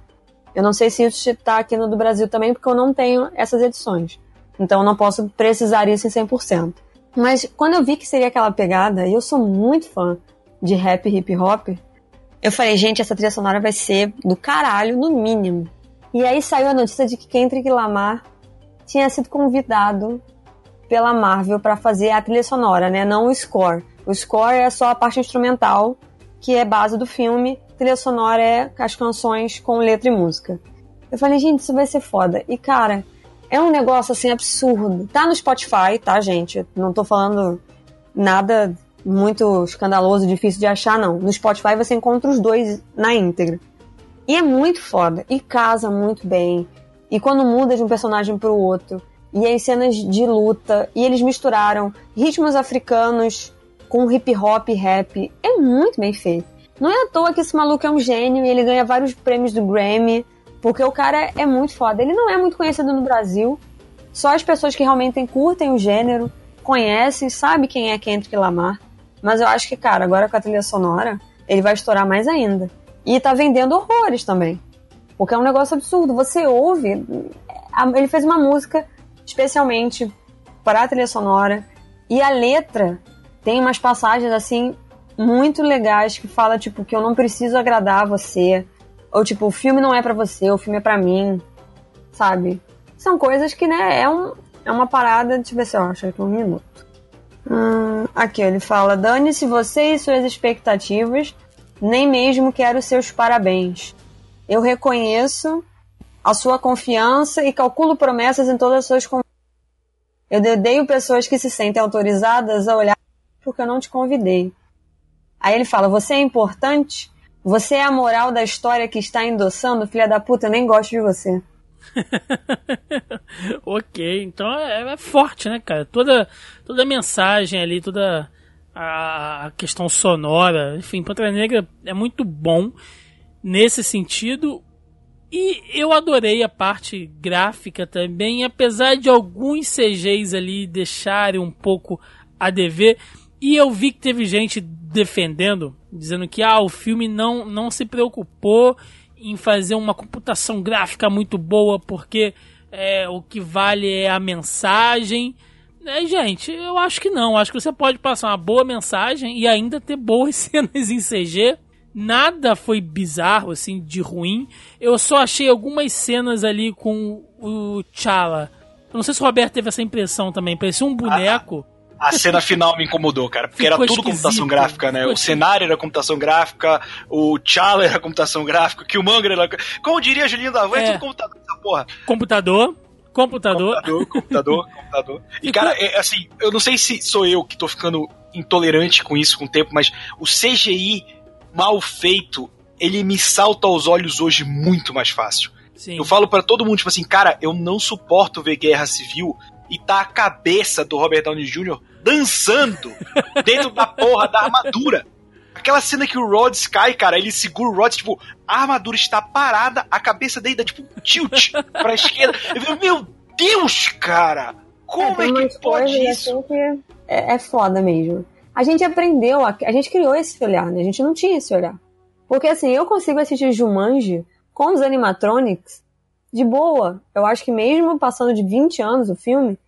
Speaker 2: Eu não sei se isso está aqui no do Brasil também, porque eu não tenho essas edições. Então eu não posso precisar isso em 100%. Mas quando eu vi que seria aquela pegada, e eu sou muito fã de rap e hip hop, eu falei, gente, essa trilha sonora vai ser do caralho, no mínimo. E aí saiu a notícia de que Kendrick Lamar tinha sido convidado pela Marvel para fazer a trilha sonora, né? Não o score. O score é só a parte instrumental, que é base do filme. A trilha sonora é as canções com letra e música. Eu falei, gente, isso vai ser foda. E cara, é um negócio assim absurdo. Tá no Spotify, tá, gente? Não tô falando nada muito escandaloso, difícil de achar, não. No Spotify você encontra os dois na íntegra. E é muito foda. E casa muito bem. E quando muda de um personagem pro outro, e as cenas de luta, e eles misturaram ritmos africanos com hip hop e rap. É muito bem feito. Não é à toa que esse maluco é um gênio e ele ganha vários prêmios do Grammy, porque o cara é muito foda. Ele não é muito conhecido no Brasil, só as pessoas que realmente curtem o gênero conhecem, sabem quem é Kendrick Lamar. Mas eu acho que, cara, agora com a trilha sonora, ele vai estourar mais ainda. E tá vendendo horrores também. Porque é um negócio absurdo. Você ouve. Ele fez uma música especialmente para a trilha sonora. E a letra tem umas passagens assim muito legais que fala tipo que eu não preciso agradar você, ou tipo, o filme não é para você, o filme é para mim, sabe? São coisas que, né, é, um, é uma parada, deixa eu ver se eu acho aqui um minuto. Hum, aqui, ele fala: dane-se você e suas expectativas, nem mesmo quero seus parabéns. Eu reconheço a sua confiança e calculo promessas em todas as suas. Eu odeio pessoas que se sentem autorizadas a olhar porque eu não te convidei. Aí ele fala: Você é importante? Você é a moral da história que está endossando? Filha da puta, eu nem gosto de você.
Speaker 3: ok, então é, é, forte, né, cara? Toda, toda a mensagem ali, toda a, a questão sonora, enfim, Pantera Negra é muito bom nesse sentido. E eu adorei a parte gráfica também, apesar de alguns CGs ali deixarem um pouco a dever. E eu vi que teve gente defendendo, dizendo que ah, o filme não, não se preocupou em fazer uma computação gráfica muito boa, porque é, o que vale é a mensagem. É, gente, eu acho que não. Acho que você pode passar uma boa mensagem e ainda ter boas cenas em CG nada foi bizarro, assim, de ruim. Eu só achei algumas cenas ali com o Chala. não sei se o Roberto teve essa impressão também. Parecia um boneco.
Speaker 1: A, a cena final me incomodou, cara, porque Ficou era tudo computação gráfica, né? Ficou o cenário era computação gráfica, o Chala era computação gráfica, o Killmonger era. Como diria Julinho da Van, é, é tudo computador essa porra.
Speaker 3: Computador. Computador.
Speaker 1: Computador, computador, computador. E, cara, é, assim, eu não sei se sou eu que tô ficando intolerante com isso com o tempo, mas o CGI mal feito, ele me salta aos olhos hoje muito mais fácil. Sim. Eu falo para todo mundo, tipo assim, cara, eu não suporto ver guerra civil e tá a cabeça do Robert Downey Jr. dançando dentro da porra da armadura. Aquela cena que o Rhodes cai, cara, ele segura o Rhodes, tipo, a armadura está parada, a cabeça dele dá tipo um tilt pra esquerda. Eu fico, meu Deus, cara! Como é, é que pode isso? Assim
Speaker 2: é, é foda mesmo a gente aprendeu, a, a gente criou esse olhar, né? A gente não tinha esse olhar. Porque assim, eu consigo assistir Jumanji com os animatronics de boa. Eu acho que mesmo passando de 20 anos o filme,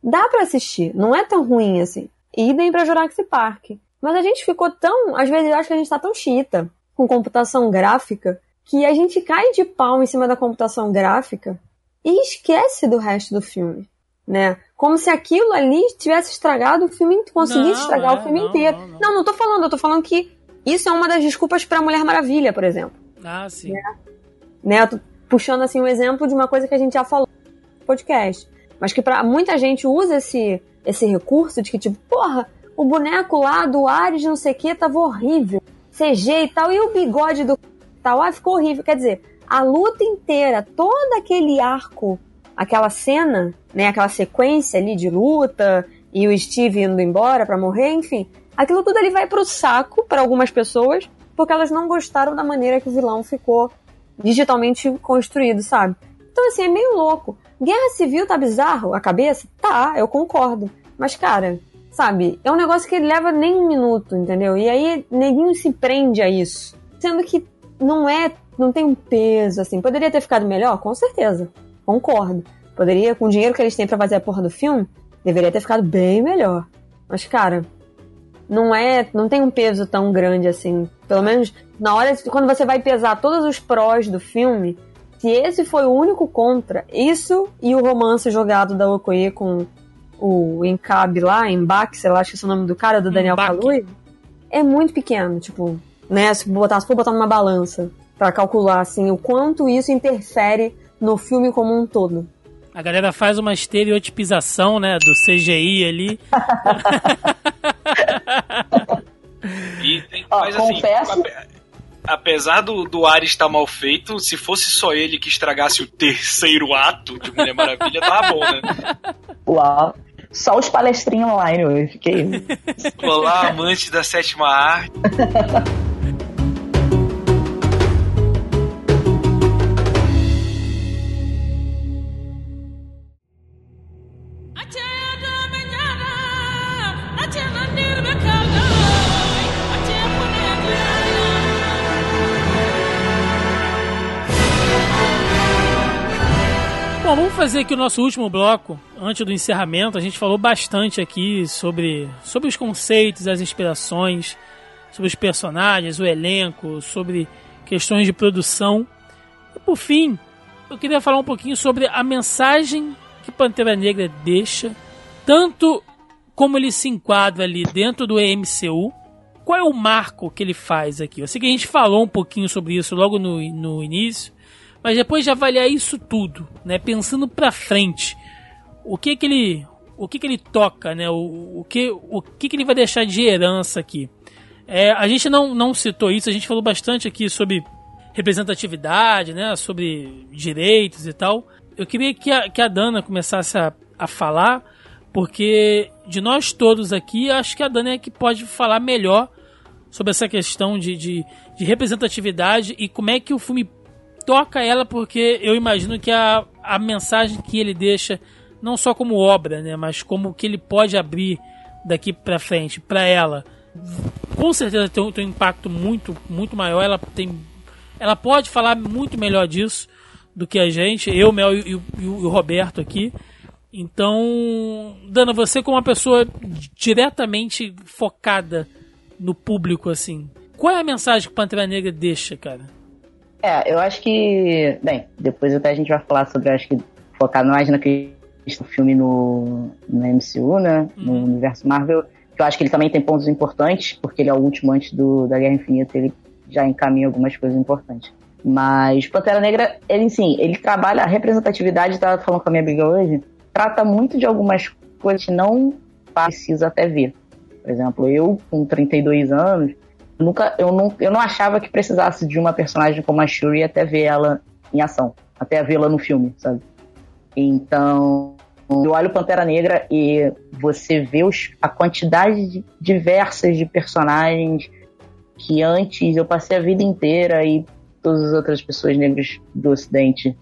Speaker 2: dá para assistir. Não é tão ruim assim. Idem pra Jurassic Park. Mas a gente ficou tão. Às vezes eu acho que a gente tá tão chita com computação gráfica que a gente cai de pau em cima da computação gráfica e esquece do resto do filme, né? Como se aquilo ali tivesse estragado o filme, conseguisse não, estragar é, o filme não, inteiro. Não, não, não, tô falando, eu tô falando que isso é uma das desculpas pra Mulher Maravilha, por exemplo.
Speaker 3: Ah, sim.
Speaker 2: Né? né? Tô puxando assim um exemplo de uma coisa que a gente já falou no podcast. Mas que para muita gente usa esse, esse recurso de que, tipo, porra, o boneco lá do Ares não sei o que tava horrível. CG e tal, e o bigode do tal, ah, ficou horrível. Quer dizer, a luta inteira, todo aquele arco aquela cena, né, aquela sequência ali de luta e o Steve indo embora para morrer, enfim, aquilo tudo ali vai pro saco para algumas pessoas porque elas não gostaram da maneira que o vilão ficou digitalmente construído, sabe? Então assim, é meio louco. Guerra Civil tá bizarro a cabeça? Tá, eu concordo. Mas cara, sabe, é um negócio que leva nem um minuto, entendeu? E aí ninguém se prende a isso. Sendo que não é, não tem um peso assim. Poderia ter ficado melhor, com certeza. Concordo. Poderia, com o dinheiro que eles têm para fazer a porra do filme, deveria ter ficado bem melhor. Mas, cara, não é. Não tem um peso tão grande assim. Pelo menos na hora. Quando você vai pesar todos os prós do filme, se esse foi o único contra, isso e o romance jogado da Okoye com o Encabe lá, Embaque, sei lá, acho que é o nome do cara, do Daniel Kaluuya, é muito pequeno, tipo, né, se, botar, se for botar numa balança para calcular, assim, o quanto isso interfere no filme como um todo.
Speaker 3: A galera faz uma estereotipização, né, do CGI ali.
Speaker 1: e tem, Ó, mas, assim, confesso... apesar do, do Ares estar mal feito, se fosse só ele que estragasse o terceiro ato de Mulher Maravilha, tava bom, né?
Speaker 4: Uau. Só os palestrinhos online, eu fiquei.
Speaker 1: Olá, amante da sétima arte.
Speaker 3: fazer aqui o nosso último bloco. Antes do encerramento, a gente falou bastante aqui sobre, sobre os conceitos, as inspirações, sobre os personagens, o elenco, sobre questões de produção. E por fim, eu queria falar um pouquinho sobre a mensagem que Pantera Negra deixa, tanto como ele se enquadra ali dentro do MCU, qual é o marco que ele faz aqui? Eu sei que a gente falou um pouquinho sobre isso logo no, no início, mas depois de avaliar isso tudo, né, pensando para frente, o que que ele, o que que ele toca, né, o, o que, o que que ele vai deixar de herança aqui? É, a gente não, não citou isso, a gente falou bastante aqui sobre representatividade, né, sobre direitos e tal. Eu queria que a, que a Dana começasse a, a falar, porque de nós todos aqui, acho que a Dana é que pode falar melhor sobre essa questão de, de, de, representatividade e como é que o filme toca ela, porque eu imagino que a, a mensagem que ele deixa, não só como obra, né, mas como que ele pode abrir daqui para frente para ela, com certeza tem, tem um impacto muito, muito maior. Ela tem, ela pode falar muito melhor disso do que a gente, eu, Mel e, e, e o Roberto aqui. Então, Dana, você como uma pessoa diretamente focada no público, assim, qual é a mensagem que Pantera Negra deixa, cara?
Speaker 4: É, eu acho que. Bem, depois até a gente vai falar sobre, acho que, focar mais na questão do filme no, no MCU, né? No uhum. universo Marvel. Que eu acho que ele também tem pontos importantes, porque ele é o último antes do, da Guerra Infinita, ele já encaminha algumas coisas importantes. Mas Pantera Negra, ele sim, ele trabalha a representatividade, estava falando com a minha amiga hoje, trata muito de algumas coisas que não precisa até ver. Por exemplo, eu, com 32 anos, nunca, eu, não, eu não achava que precisasse de uma personagem como a Shuri até ver ela em ação, até vê-la no filme, sabe? Então, eu olho Pantera Negra e você vê os, a quantidade de, diversas de personagens que antes eu passei a vida inteira e todas as outras pessoas negras do Ocidente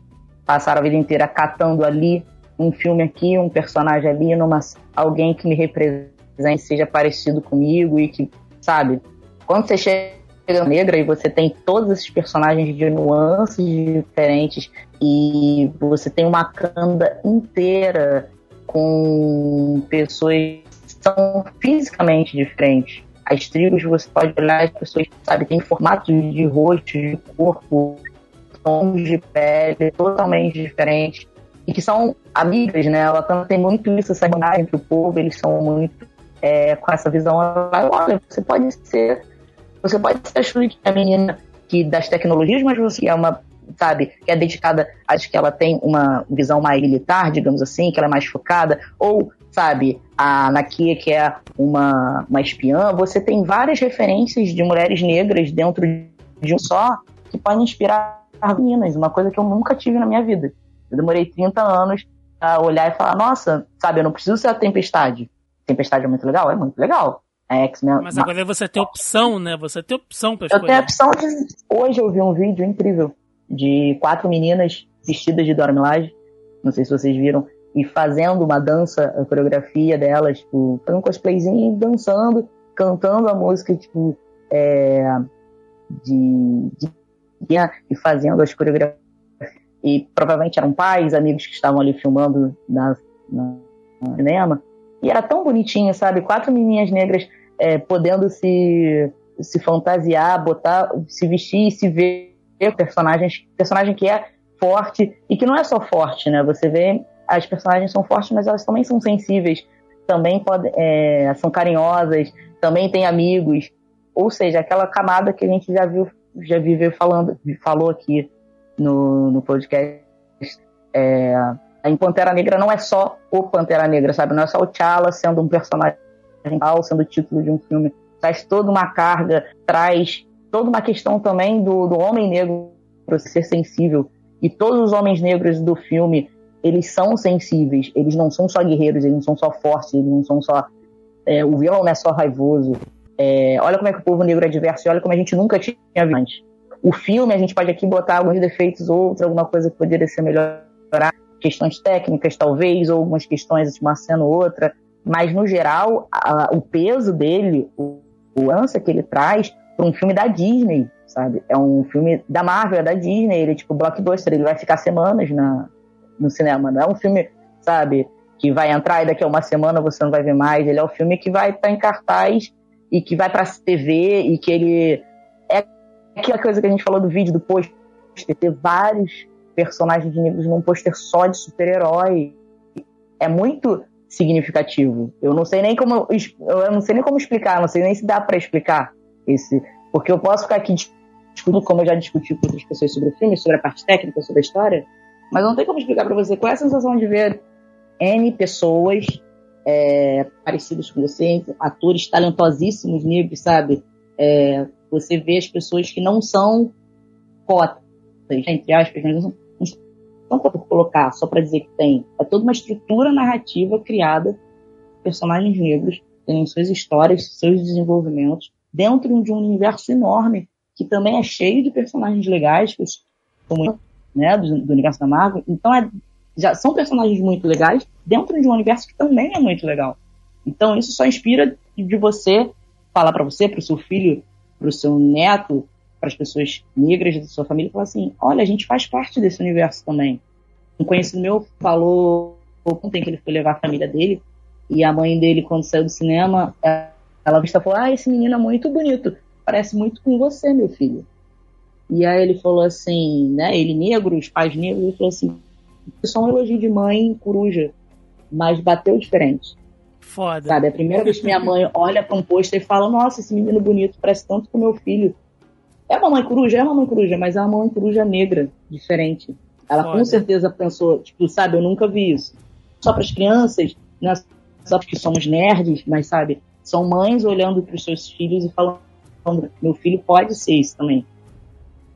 Speaker 4: passaram a vida inteira catando ali um filme aqui, um personagem ali, numa, alguém que me represente, seja parecido comigo e que, sabe, quando você chega negra e você tem todos esses personagens de nuances diferentes e você tem uma canda inteira com pessoas que são fisicamente diferentes. As tribos você pode olhar as pessoas, sabe, tem formatos de rosto, de corpo, tons de pele totalmente diferentes e que são amigas, né? Ela também tem muito isso, essa entre o povo, eles são muito é, com essa visão. Olha, você pode ser você pode ser a menina que das tecnologias, mas você é uma, sabe, que é dedicada, acho que ela tem uma visão mais militar, digamos assim, que ela é mais focada, ou, sabe, a Nakia, que é uma, uma espiã, você tem várias referências de mulheres negras dentro de um só que podem inspirar meninas, uma coisa que eu nunca tive na minha vida. Eu demorei 30 anos a olhar e falar, nossa, sabe, eu não preciso ser a Tempestade. Tempestade é muito legal? É muito legal.
Speaker 3: É X-Men. Mas agora você tem opção, né? Você tem opção pra
Speaker 4: escolher. Eu tenho a opção de. Hoje eu vi um vídeo incrível de quatro meninas vestidas de Dormilage. Não sei se vocês viram. E fazendo uma dança, a coreografia delas, tipo, um cosplayzinho dançando, cantando a música, tipo, é, de, de. e fazendo as coreografias. E provavelmente eram pais, amigos que estavam ali filmando na, na, no cinema. E era tão bonitinho, sabe? Quatro menininhas negras é, podendo se, se fantasiar, botar, se vestir e se ver personagens, personagem que é forte e que não é só forte, né? Você vê as personagens são fortes, mas elas também são sensíveis, também pode, é, são carinhosas, também têm amigos, ou seja, aquela camada que a gente já viu, já viveu falando, falou aqui no, no podcast. É, em Pantera Negra não é só o Pantera Negra, sabe? Não é só o T'Challa sendo um personagem sendo o título de um filme. Traz toda uma carga, traz toda uma questão também do, do homem negro ser sensível. E todos os homens negros do filme, eles são sensíveis. Eles não são só guerreiros, eles não são só fortes, eles não são só... É, o vilão não é só raivoso. É, olha como é que o povo negro é diverso e olha como a gente nunca tinha visto antes. O filme, a gente pode aqui botar alguns defeitos, outros, alguma coisa que poderia ser melhor questões técnicas, talvez, ou algumas questões uma cena ou outra, mas no geral, a, o peso dele, o, o que ele traz para um filme da Disney, sabe? É um filme da Marvel, é da Disney, ele é tipo blockbuster, ele vai ficar semanas na, no cinema, não é um filme, sabe, que vai entrar e daqui a uma semana você não vai ver mais, ele é um filme que vai estar tá em cartaz e que vai para TV e que ele é aquela coisa que a gente falou do vídeo do post ter vários personagens negros num pôster só de super-herói. É muito significativo. Eu não sei nem como eu não sei nem como explicar, não sei nem se dá para explicar esse. Porque eu posso ficar aqui discutindo, como eu já discuti com outras pessoas sobre o filme, sobre a parte técnica, sobre a história, mas não tem como explicar para você qual é a sensação de ver N pessoas é, parecidas com você, atores talentosíssimos negros, sabe? É, você vê as pessoas que não são cotas, entre aspas, mas não são, não são por colocar, só para dizer que tem. É toda uma estrutura narrativa criada, personagens negros têm suas histórias, seus desenvolvimentos, dentro de um universo enorme, que também é cheio de personagens legais, como né, do, do universo da Marvel. Então é, já são personagens muito legais dentro de um universo que também é muito legal. Então isso só inspira de você falar para você, para o seu filho, para o seu neto, para as pessoas negras da sua família, falar assim: olha, a gente faz parte desse universo também. Um conhecido meu falou ontem que ele foi levar a família dele e a mãe dele, quando saiu do cinema, ela vista falou: ah, esse menino é muito bonito, parece muito com você, meu filho. E aí ele falou assim, né? Ele negro, os pais negros, ele falou assim: só um elogio de mãe coruja, mas bateu diferente.
Speaker 3: Foda.
Speaker 4: Sabe, a primeira vez que minha mãe olha para um pôster e fala: Nossa, esse menino bonito parece tanto com meu filho. É uma mãe coruja? É uma mãe coruja, mas é uma mãe coruja negra, diferente. Ela
Speaker 3: Foda.
Speaker 4: com certeza pensou, tipo, sabe, eu nunca vi isso. Só para as crianças, não é só porque somos nerds, mas sabe, são mães olhando para os seus filhos e falando: Meu filho pode ser isso também.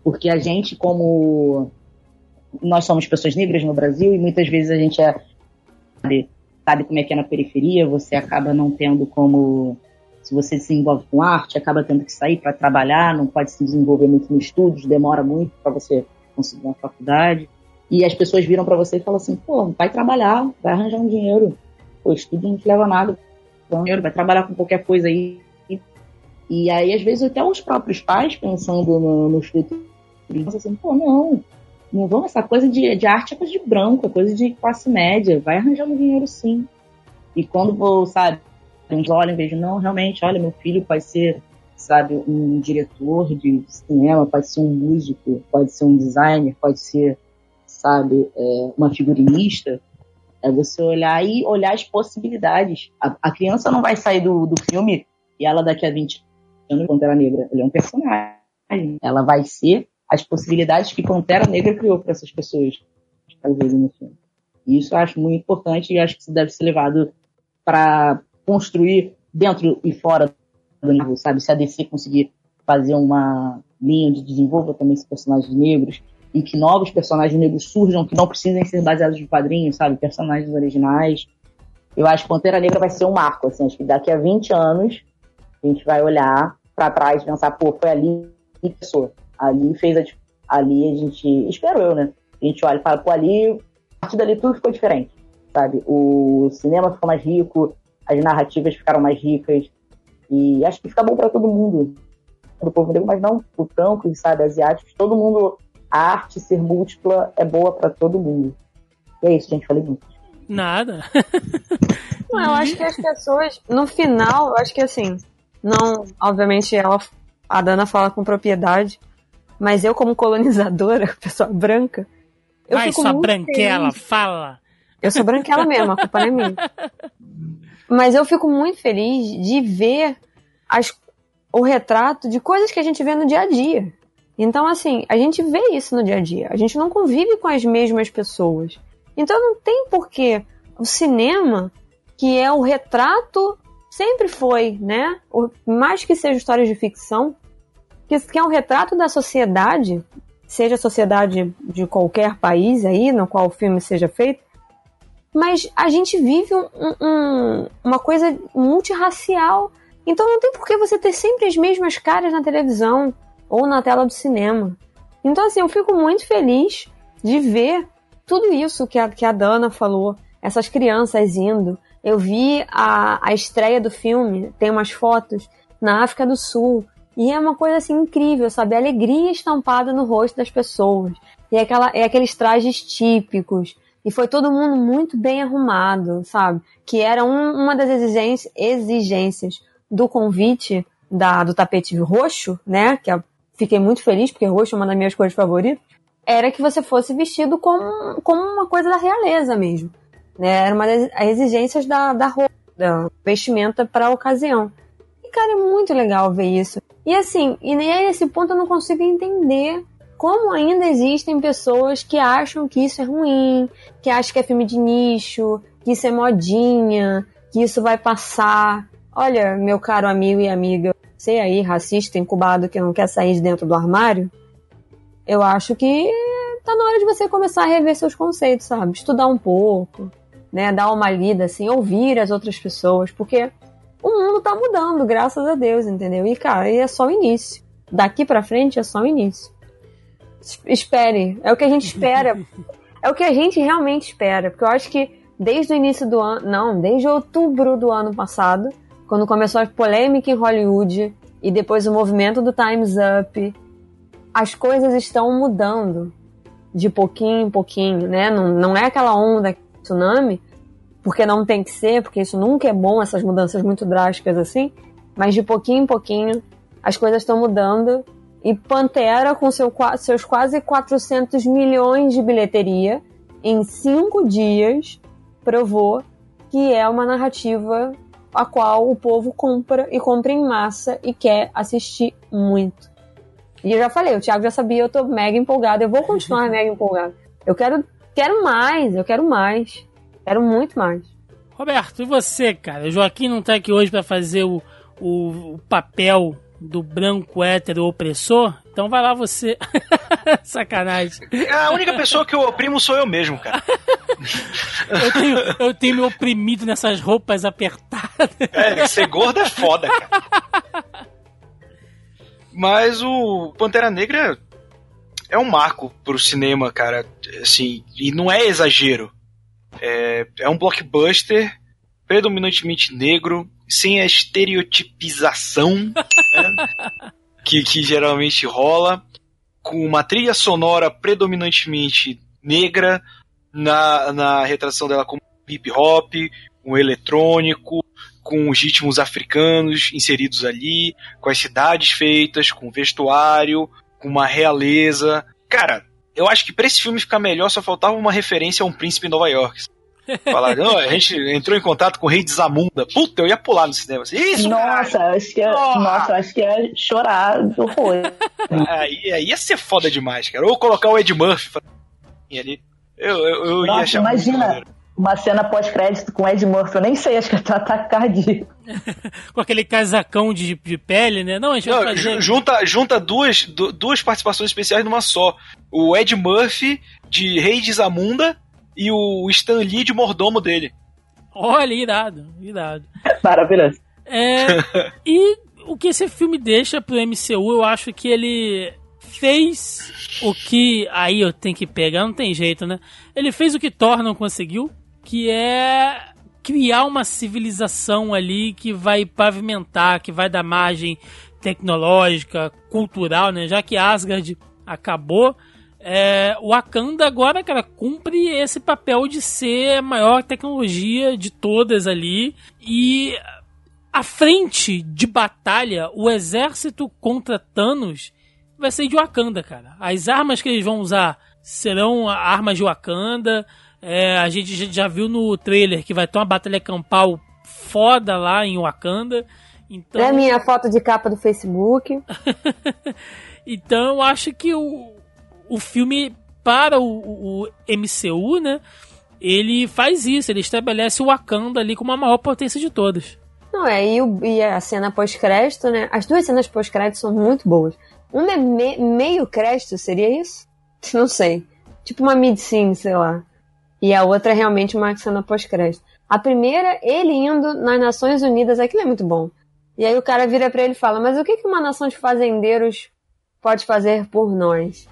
Speaker 4: Porque a gente, como nós somos pessoas negras no Brasil e muitas vezes a gente é sabe, sabe como é que é na periferia, você acaba não tendo como se você se envolve com arte, acaba tendo que sair para trabalhar, não pode se desenvolver muito nos estudos, demora muito para você conseguir uma faculdade. E as pessoas viram para você e falam assim: pô, vai trabalhar, vai arranjar um dinheiro. Pô, estudo não te leva a nada. Dinheiro, vai trabalhar com qualquer coisa aí. E aí, às vezes, até os próprios pais, pensando no, no futuro, pensam assim: pô, não, não vão, essa coisa de, de arte é coisa de branco, é coisa de classe média, vai arranjando dinheiro sim. E quando vou, sabe, eles olham e vejam, não, realmente, olha, meu filho pode ser, sabe, um diretor de cinema, pode ser um músico, pode ser um designer, pode ser, sabe, é, uma figurinista. É você olhar e olhar as possibilidades. A, a criança não vai sair do, do filme e ela daqui a 20 anos, Pantera Negra, ele é um personagem. Ela vai ser as possibilidades que Pantera Negra criou para essas pessoas talvez no filme. E isso eu acho muito importante e acho que isso deve ser levado para construir dentro e fora do nível, sabe? Se a DC conseguir fazer uma linha de desenvolver também esses personagens negros e que novos personagens negros surjam que não precisem ser baseados em quadrinhos, sabe? Personagens originais. Eu acho que Pantera Negra vai ser um marco, assim. Acho que daqui a 20 anos a gente vai olhar para trás e pensar, pô, foi ali que pessoa ali fez a, ali a gente, espero eu, né? A gente olha e fala, pô, ali, a partir dali tudo ficou diferente, sabe? O cinema ficou mais rico, as narrativas ficaram mais ricas, e acho que fica bom para todo mundo, do povo negro, mas não o branco, sabe, asiáticos, todo mundo, a arte ser múltipla é boa para todo mundo. E é isso, gente, falei muito.
Speaker 3: Nada.
Speaker 2: Não, eu acho que as pessoas, no final, eu acho que assim, não, obviamente ela, a Dana fala com propriedade, mas eu como colonizadora, pessoa branca, eu
Speaker 3: Vai,
Speaker 2: fico
Speaker 3: sua
Speaker 2: muito
Speaker 3: branquela,
Speaker 2: feliz.
Speaker 3: fala.
Speaker 2: Eu sou branquela mesmo, a culpa não é minha. Mas eu fico muito feliz de ver as, o retrato de coisas que a gente vê no dia a dia. Então, assim, a gente vê isso no dia a dia. A gente não convive com as mesmas pessoas. Então não tem porquê o cinema, que é o retrato, sempre foi, né? O- mais que seja histórias de ficção, que, que é um retrato da sociedade, seja a sociedade de qualquer país aí, no qual o filme seja feito, mas a gente vive um- um- uma coisa multirracial. Então não tem por que você ter sempre as mesmas caras na televisão ou na tela do cinema. Então, assim, eu fico muito feliz de ver tudo isso que a, que a Dana falou, essas crianças indo. Eu vi a, a estreia do filme, tem umas fotos na África do Sul. E é uma coisa assim incrível, sabe? A alegria estampada no rosto das pessoas. E aquela, é aqueles trajes típicos. E foi todo mundo muito bem arrumado, sabe? Que era um- uma das exigências, exigências do convite da, do tapete roxo, né? Que eu fiquei muito feliz, porque roxo é uma das minhas cores favoritas. Era que você fosse vestido como, como uma coisa da realeza mesmo. Né? Era uma das exigências da, da roupa, da vestimenta para a ocasião. E, cara, é muito legal ver isso. E assim, e nem a esse ponto eu não consigo entender como ainda existem pessoas que acham que isso é ruim, que acham que é filme de nicho, que isso é modinha, que isso vai passar. Olha, meu caro amigo e amiga, você aí, racista, incubado, que não quer sair de dentro do armário, eu acho que tá na hora de você começar a rever seus conceitos, sabe? Estudar um pouco, né? Dar uma lida, assim, ouvir as outras pessoas, porque o mundo tá mudando, graças a Deus, entendeu? E, cara, é só o início. Daqui pra frente é só o início. Espere. É o que a gente espera. é o que a gente realmente espera. Porque eu acho que desde o início do ano. Não, desde outubro do ano passado, quando começou a polêmica em Hollywood e depois o movimento do Time's Up, as coisas estão mudando de pouquinho em pouquinho, né? Não, não é aquela onda tsunami, porque não tem que ser, porque isso nunca é bom, essas mudanças muito drásticas assim, mas de pouquinho em pouquinho as coisas estão mudando e Pantera, com seu, seus quase 400 milhões de bilheteria, em cinco dias, provou que é uma narrativa a qual o povo compra e compra em massa e quer assistir muito. E eu já falei, o Thiago já sabia, eu tô mega empolgada, eu vou continuar mega empolgada. Eu quero, quero mais, eu quero mais. Quero muito mais.
Speaker 3: Roberto, e você, cara? O Joaquim não tá aqui hoje para fazer o, o, o papel do branco hétero opressor, então vai lá você. Sacanagem.
Speaker 1: A única pessoa que eu oprimo sou eu mesmo, cara.
Speaker 3: eu, tenho, eu tenho me oprimido nessas roupas apertadas.
Speaker 1: É, ser gordo é foda, cara. Mas o Pantera Negra é um marco pro cinema, cara. Assim, e não é exagero. É, é um blockbuster predominantemente negro, sem a estereotipização né, que, que geralmente rola, com uma trilha sonora predominantemente negra, na, na retração dela com hip hop, um eletrônico, com os ritmos africanos inseridos ali, com as cidades feitas, com vestuário, com uma realeza. Cara, eu acho que pra esse filme ficar melhor só faltava uma referência a um príncipe em Nova York. Falar, não, a gente entrou em contato com o rei de Zamunda. Puta, eu ia pular no cinema. Assim, Isso,
Speaker 4: nossa, acho que ia, oh. nossa, acho que ia chorar do horror.
Speaker 1: aí, aí ia ser foda demais, cara. Ou colocar o Ed Murphy ali. Eu, eu, eu nossa, ia achar
Speaker 4: Imagina uma cena pós-crédito com Ed Murphy. Eu nem sei, acho que é ataque cardíaco.
Speaker 3: com aquele casacão de, de pele, né? Não, a gente não, fazer...
Speaker 1: Junta, junta duas, duas participações especiais numa só. O Ed Murphy de Rei de Zamunda e o Stan Lee de mordomo dele.
Speaker 3: Olha, irado, irado.
Speaker 4: Maravilhoso.
Speaker 3: É, e o que esse filme deixa pro MCU, eu acho que ele fez o que. Aí eu tenho que pegar, não tem jeito, né? Ele fez o que Thor não conseguiu, que é criar uma civilização ali que vai pavimentar, que vai dar margem tecnológica, cultural, né? Já que Asgard acabou, é, o Wakanda agora, cara, cumpre esse papel de ser a maior tecnologia de todas ali. E a frente de batalha, o exército contra Thanos vai ser de Wakanda, cara. As armas que eles vão usar serão armas de Wakanda. É, a gente já viu no trailer que vai ter uma batalha campal foda lá em Wakanda. Então...
Speaker 2: É a minha foto de capa do Facebook.
Speaker 3: então eu acho que o, o filme, para o, o, MCU, né? Ele faz isso, ele estabelece o Wakanda ali como a maior potência de todas.
Speaker 2: Não, é, e, o, e a cena pós-crédito, né? As duas cenas pós-crédito são muito boas. Uma é me, meio crédito, seria isso? Não sei. Tipo uma mid-scene, sei lá. E a outra é realmente uma cena pós-crédito. A primeira, ele indo nas Nações Unidas, aquilo é muito bom. E aí o cara vira para ele e fala: Mas o que, que uma nação de fazendeiros pode fazer por nós?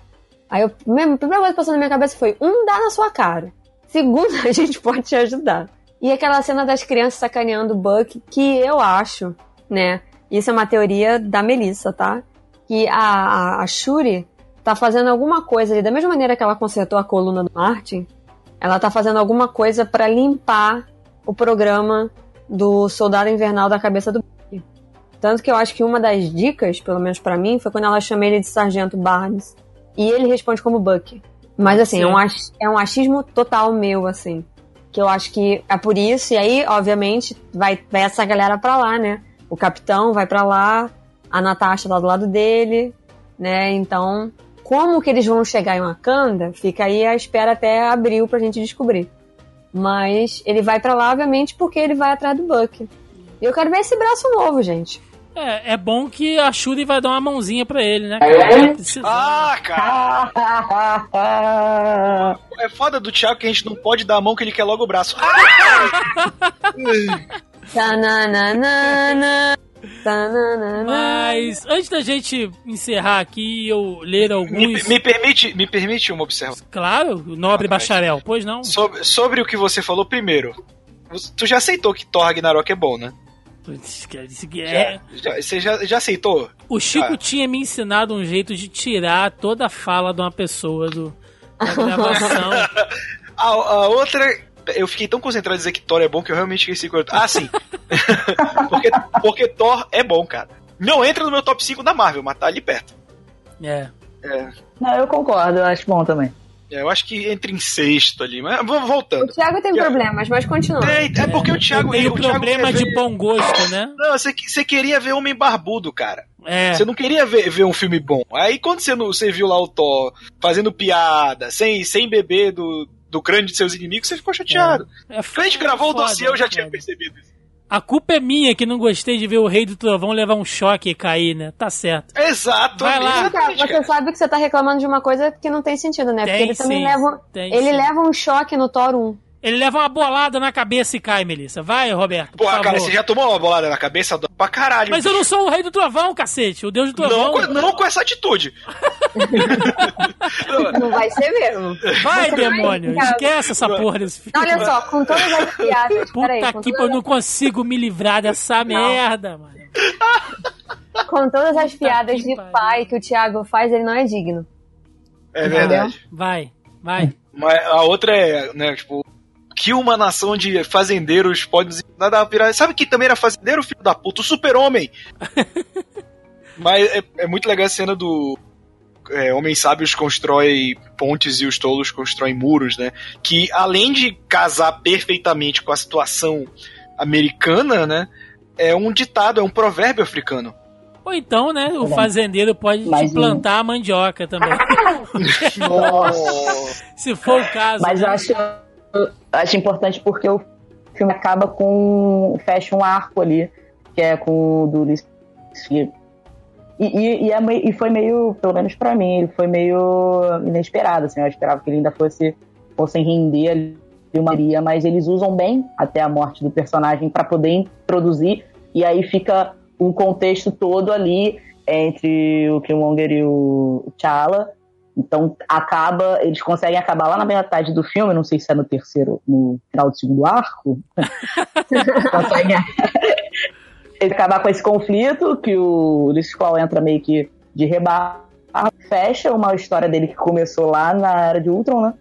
Speaker 2: Aí eu, a primeira coisa que passou na minha cabeça foi: um, dá na sua cara. Segundo, a gente pode te ajudar. E aquela cena das crianças sacaneando o Buck, que eu acho, né? Isso é uma teoria da Melissa, tá? Que a, a, a Shuri tá fazendo alguma coisa ali, da mesma maneira que ela consertou a coluna do Martin, ela tá fazendo alguma coisa para limpar o programa do Soldado Invernal da cabeça do Buck. Tanto que eu acho que uma das dicas, pelo menos para mim, foi quando ela chamou ele de Sargento Barnes e ele responde como Buck. Mas assim, é um, é um achismo total meu, assim. Que eu acho que é por isso, e aí, obviamente, vai, vai essa galera pra lá, né? O capitão vai pra lá, a Natasha tá do lado dele, né? Então, como que eles vão chegar em Wakanda, fica aí a espera até abril pra gente descobrir. Mas ele vai pra lá, obviamente, porque ele vai atrás do Buck. E eu quero ver esse braço novo, gente.
Speaker 3: É, é bom que a Shuri vai dar uma mãozinha pra ele, né? cara? Precisa-
Speaker 1: Ah, cara!
Speaker 4: Ah,
Speaker 1: É foda do Thiago que a gente não pode dar a mão que ele quer logo o braço.
Speaker 2: Tananana, tananana.
Speaker 3: Mas antes da gente encerrar aqui e eu ler
Speaker 1: Me,
Speaker 3: alguns.
Speaker 1: me permite, me permite uma observação.
Speaker 3: Claro, o nobre
Speaker 1: Ah,
Speaker 3: bacharel, pois não?
Speaker 1: Sobre, sobre o que você falou primeiro. Tu já aceitou que Thor Ragnarok é bom, né?
Speaker 3: É-
Speaker 1: Já, já- você já, já aceitou?
Speaker 3: O Chico
Speaker 1: Ah.
Speaker 3: tinha me ensinado um jeito de tirar toda a fala de uma pessoa do, da gravação.
Speaker 1: A, a outra. Eu fiquei tão concentrado em dizer que Thor é bom que eu realmente esqueci. qual- Ah, sim. porque, porque Thor é bom, cara. Não entra no meu top 5 da Marvel, mas tá ali perto.
Speaker 3: É.
Speaker 1: É,
Speaker 4: Não, eu concordo, eu acho bom também.
Speaker 1: É, eu acho que entra em sexto ali. Mas vamos
Speaker 2: O
Speaker 1: voltando.
Speaker 2: Thiago tem problemas, mas continua.
Speaker 1: É, é porque o Thiago. o Thiago
Speaker 3: problema de
Speaker 1: ver-
Speaker 3: bom gosto, né?
Speaker 1: Não, você, você queria ver Homem Barbudo, cara.
Speaker 3: É.
Speaker 1: Você não queria ver, ver um filme bom. Aí quando você, não, você viu lá o Thor fazendo piada, sem, sem beber do, do crânio de seus inimigos, você ficou chateado.
Speaker 3: É
Speaker 1: Quando a gente gravou o
Speaker 3: foda,
Speaker 1: dossiê, eu já tinha
Speaker 3: foda.
Speaker 1: percebido isso.
Speaker 3: A culpa é minha que não gostei de ver o Rei do Trovão levar um choque e cair, né? Tá certo.
Speaker 1: Exato.
Speaker 3: Vai lá.
Speaker 2: Você sabe que você tá reclamando de uma coisa que não tem sentido, né? Porque
Speaker 3: Tem
Speaker 2: ele também
Speaker 3: sim,
Speaker 2: leva.
Speaker 3: tem
Speaker 2: ele
Speaker 3: sim.
Speaker 2: leva um choque no Thor 1.
Speaker 3: Ele leva uma bolada na cabeça e cai, Melissa. Vai, Roberto. por
Speaker 1: Porra, cara,
Speaker 3: favor.
Speaker 1: você já tomou uma bolada na cabeça do- pra caralho.
Speaker 3: Mas eu não sou o Rei do Trovão, cacete. O Deus do
Speaker 1: não,
Speaker 3: Trovão.
Speaker 1: com, não com essa atitude.
Speaker 2: Não vai ser mesmo.
Speaker 3: Vai, demônio.
Speaker 2: Cara.
Speaker 3: Esquece essa porra desse filme.
Speaker 2: Olha só, com todas as piadas.
Speaker 3: Puta
Speaker 2: com,
Speaker 3: que eu não consigo me livrar dessa merda, mano.
Speaker 2: com todas as piadas
Speaker 3: que
Speaker 2: de
Speaker 3: pariu.
Speaker 2: pai que o Thiago faz, ele não é digno.
Speaker 1: É verdade.
Speaker 3: Vai, vai.
Speaker 1: Mas a outra é, né, tipo, que uma nação de fazendeiros pode nada virar. Sabe que também era fazendeiro, filho da puta? O super-homem! Mas é, é muito legal a cena do. É, homens sábios constrói pontes e os tolos constroem muros, né? Que além de casar perfeitamente com a situação americana, né? É um ditado, é um provérbio africano.
Speaker 3: Ou então, né, o fazendeiro pode te plantar a mandioca também.
Speaker 4: Nossa.
Speaker 3: Se for o caso.
Speaker 4: Mas eu
Speaker 3: né?
Speaker 4: acho, acho importante porque o filme acaba com. fecha um arco ali, que é com o do. E, e, e, é e foi meio, pelo menos pra mim, ele foi meio inesperado, assim, eu esperava que ele ainda fosse, fossem render ali uma maioria, mas eles usam bem até a morte do personagem pra poder introduzir, e aí fica o contexto todo ali entre o Killmonger e o T'Challa, então acaba, eles conseguem acabar lá na metade do filme, não sei se é no terceiro, no final do segundo arco. conseguem acabar com esse conflito, que o Lucius Cole entra meio que de rebarra, fecha uma história dele que começou lá na Era de Ultron, né?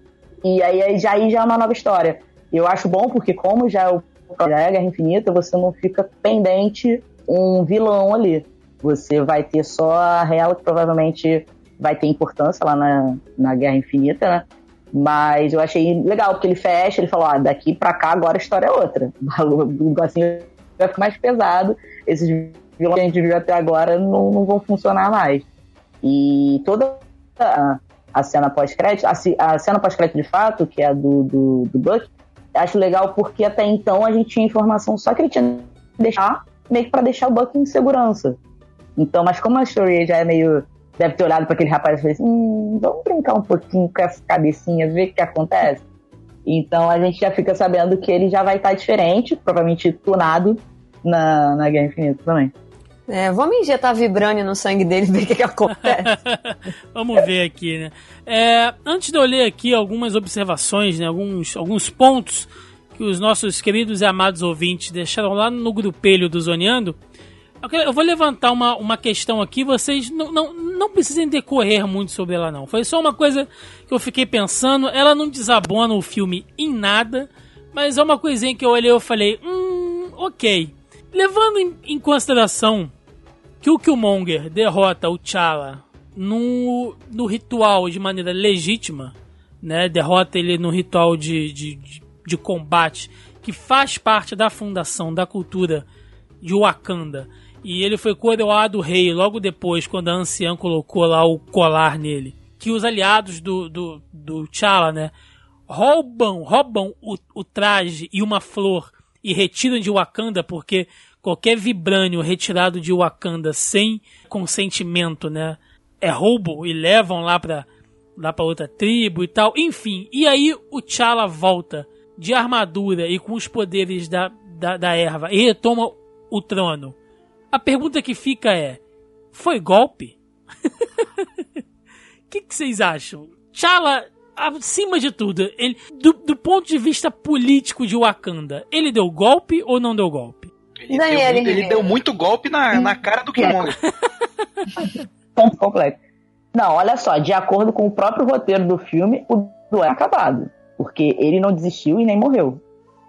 Speaker 4: E aí, aí já, aí já é uma nova história. Eu acho bom porque como já é, o, já é a Guerra Infinita, você não fica pendente um vilão ali. Você vai ter só a Hela, que provavelmente vai ter importância lá na, na Guerra Infinita, né? Mas eu achei legal, porque ele fecha, ele falou, ah, daqui pra cá agora a história é outra. O negocinho vai ficar mais pesado, esses vilões que a gente viu até agora não, não vão funcionar mais. E toda a, a cena pós-crédito, a, a cena pós-crédito de fato, que é a do, do, do Buck, acho legal porque até então a gente tinha informação só que ele tinha que deixar, meio que pra deixar o Buck em segurança. Então, mas como a Story já é meio. Deve ter olhado para aquele rapaz e falou assim: hum, vamos brincar um pouquinho com essa cabecinha, ver o que acontece. Então a gente já fica sabendo que ele já vai estar diferente, provavelmente tunado na, na Guerra Infinita também.
Speaker 2: É, vamos injetar vibrânio no sangue dele e ver o que, que acontece.
Speaker 3: Vamos ver aqui, né? É, antes de eu ler aqui algumas observações, né, alguns, alguns pontos que os nossos queridos e amados ouvintes deixaram lá no grupelho do Zoneando, eu, vou levantar uma, uma questão aqui, vocês não, não, não precisem decorrer muito sobre ela não. Foi só uma coisa que eu fiquei pensando, ela não desabona o filme em nada, mas é uma coisinha que eu olhei e falei, hum, ok. Levando em, em consideração que o Killmonger derrota o T'Challa no, no ritual de maneira legítima, né? Derrota ele no ritual de, de, de, de combate que faz parte da fundação da cultura de Wakanda. E ele foi coroado rei logo depois, quando a anciã colocou lá o colar nele. Que os aliados do, do, do T'Challa, né? Roubam, roubam o, o traje e uma flor e retiram de Wakanda porque qualquer vibrânio retirado de Wakanda sem consentimento, né? É roubo e levam lá pra, lá pra outra tribo e tal. Enfim, e aí o T'Challa volta de armadura e com os poderes da, da, da erva e retoma o trono. A pergunta que fica é: foi golpe? O que, que, vocês acham? T'Challa, acima de tudo, ele, do, do, ponto de vista político de Wakanda, ele deu golpe ou não deu golpe?
Speaker 1: Ele, deu, muito, ele deu muito golpe na, na cara do Killmonger.
Speaker 4: Ponto completo. Não, olha só, de acordo com o próprio roteiro do filme, o duelo é acabado. Porque ele não desistiu e nem morreu.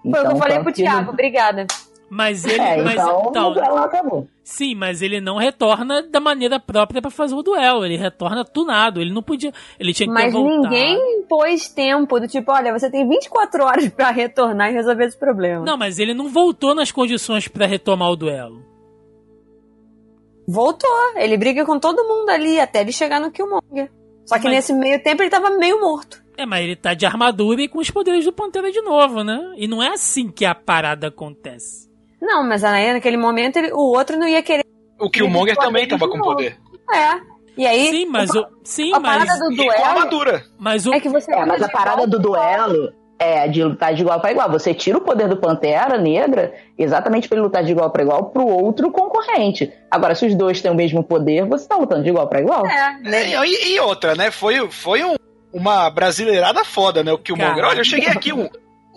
Speaker 2: Foi então, o que eu então, falei pro Thiago, ele... obrigada.
Speaker 3: Mas ele. É, mas,
Speaker 4: então, então, acabou.
Speaker 3: Sim, mas ele não retorna da maneira própria para fazer o duelo. Ele retorna tunado. Ele não podia. Ele tinha que
Speaker 2: Mas ninguém pôs tempo do tipo, olha, você tem 24 horas para retornar e resolver esse problema.
Speaker 3: Não, mas ele não voltou nas condições para retomar o duelo.
Speaker 2: Voltou. Ele briga com todo mundo ali até ele chegar no Killmonger. Só que mas... nesse meio tempo ele tava meio morto.
Speaker 3: É, mas ele tá de armadura e com os poderes do Pantera de novo, né? E não é assim que a parada acontece.
Speaker 2: Não, mas aí naquele momento ele, o outro não ia querer.
Speaker 1: O Killmonger também tava com poder.
Speaker 2: É. E aí.
Speaker 3: Sim, mas o. Sim,
Speaker 2: a
Speaker 3: mas.
Speaker 2: parada do duelo. Com
Speaker 1: armadura.
Speaker 3: Mas o.
Speaker 4: É que você é, mas a parada do duelo é de lutar de igual para igual. Você tira o poder do Pantera Negra exatamente para ele lutar de igual para igual pro outro concorrente. Agora, se os dois têm o mesmo poder, você tá lutando de igual para igual.
Speaker 2: É,
Speaker 1: né? E, e, outra, né? Foi, foi um, uma brasileirada foda, né? O Killmonger. Olha, eu cheguei aqui um.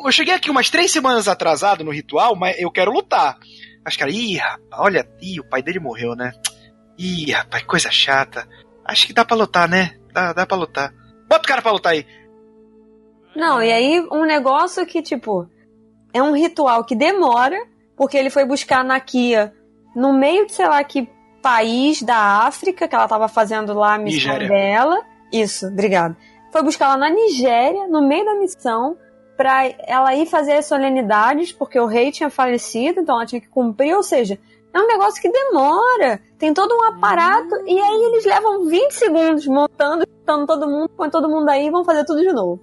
Speaker 1: Eu cheguei aqui umas três semanas atrasado no ritual, mas eu quero lutar. Acho que era, ih, rapaz, olha, ih, o pai dele morreu, né? Ih, rapaz, coisa chata. Acho que dá pra lutar, né? Dá, dá pra lutar. Bota o cara pra lutar aí.
Speaker 2: Não, e aí um negócio que, tipo, é um ritual que demora, porque ele foi buscar na Kia no meio de, sei lá, que país da África, que ela tava fazendo lá a missão Nigéria. dela. Isso, obrigado. Foi buscar lá na Nigéria, no meio da missão para ela ir fazer as solenidades, porque o rei tinha falecido, então ela tinha que cumprir, ou seja, é um negócio que demora, tem todo um aparato, e aí eles levam 20 segundos montando, juntando todo mundo, põe todo mundo aí e vão fazer tudo de novo.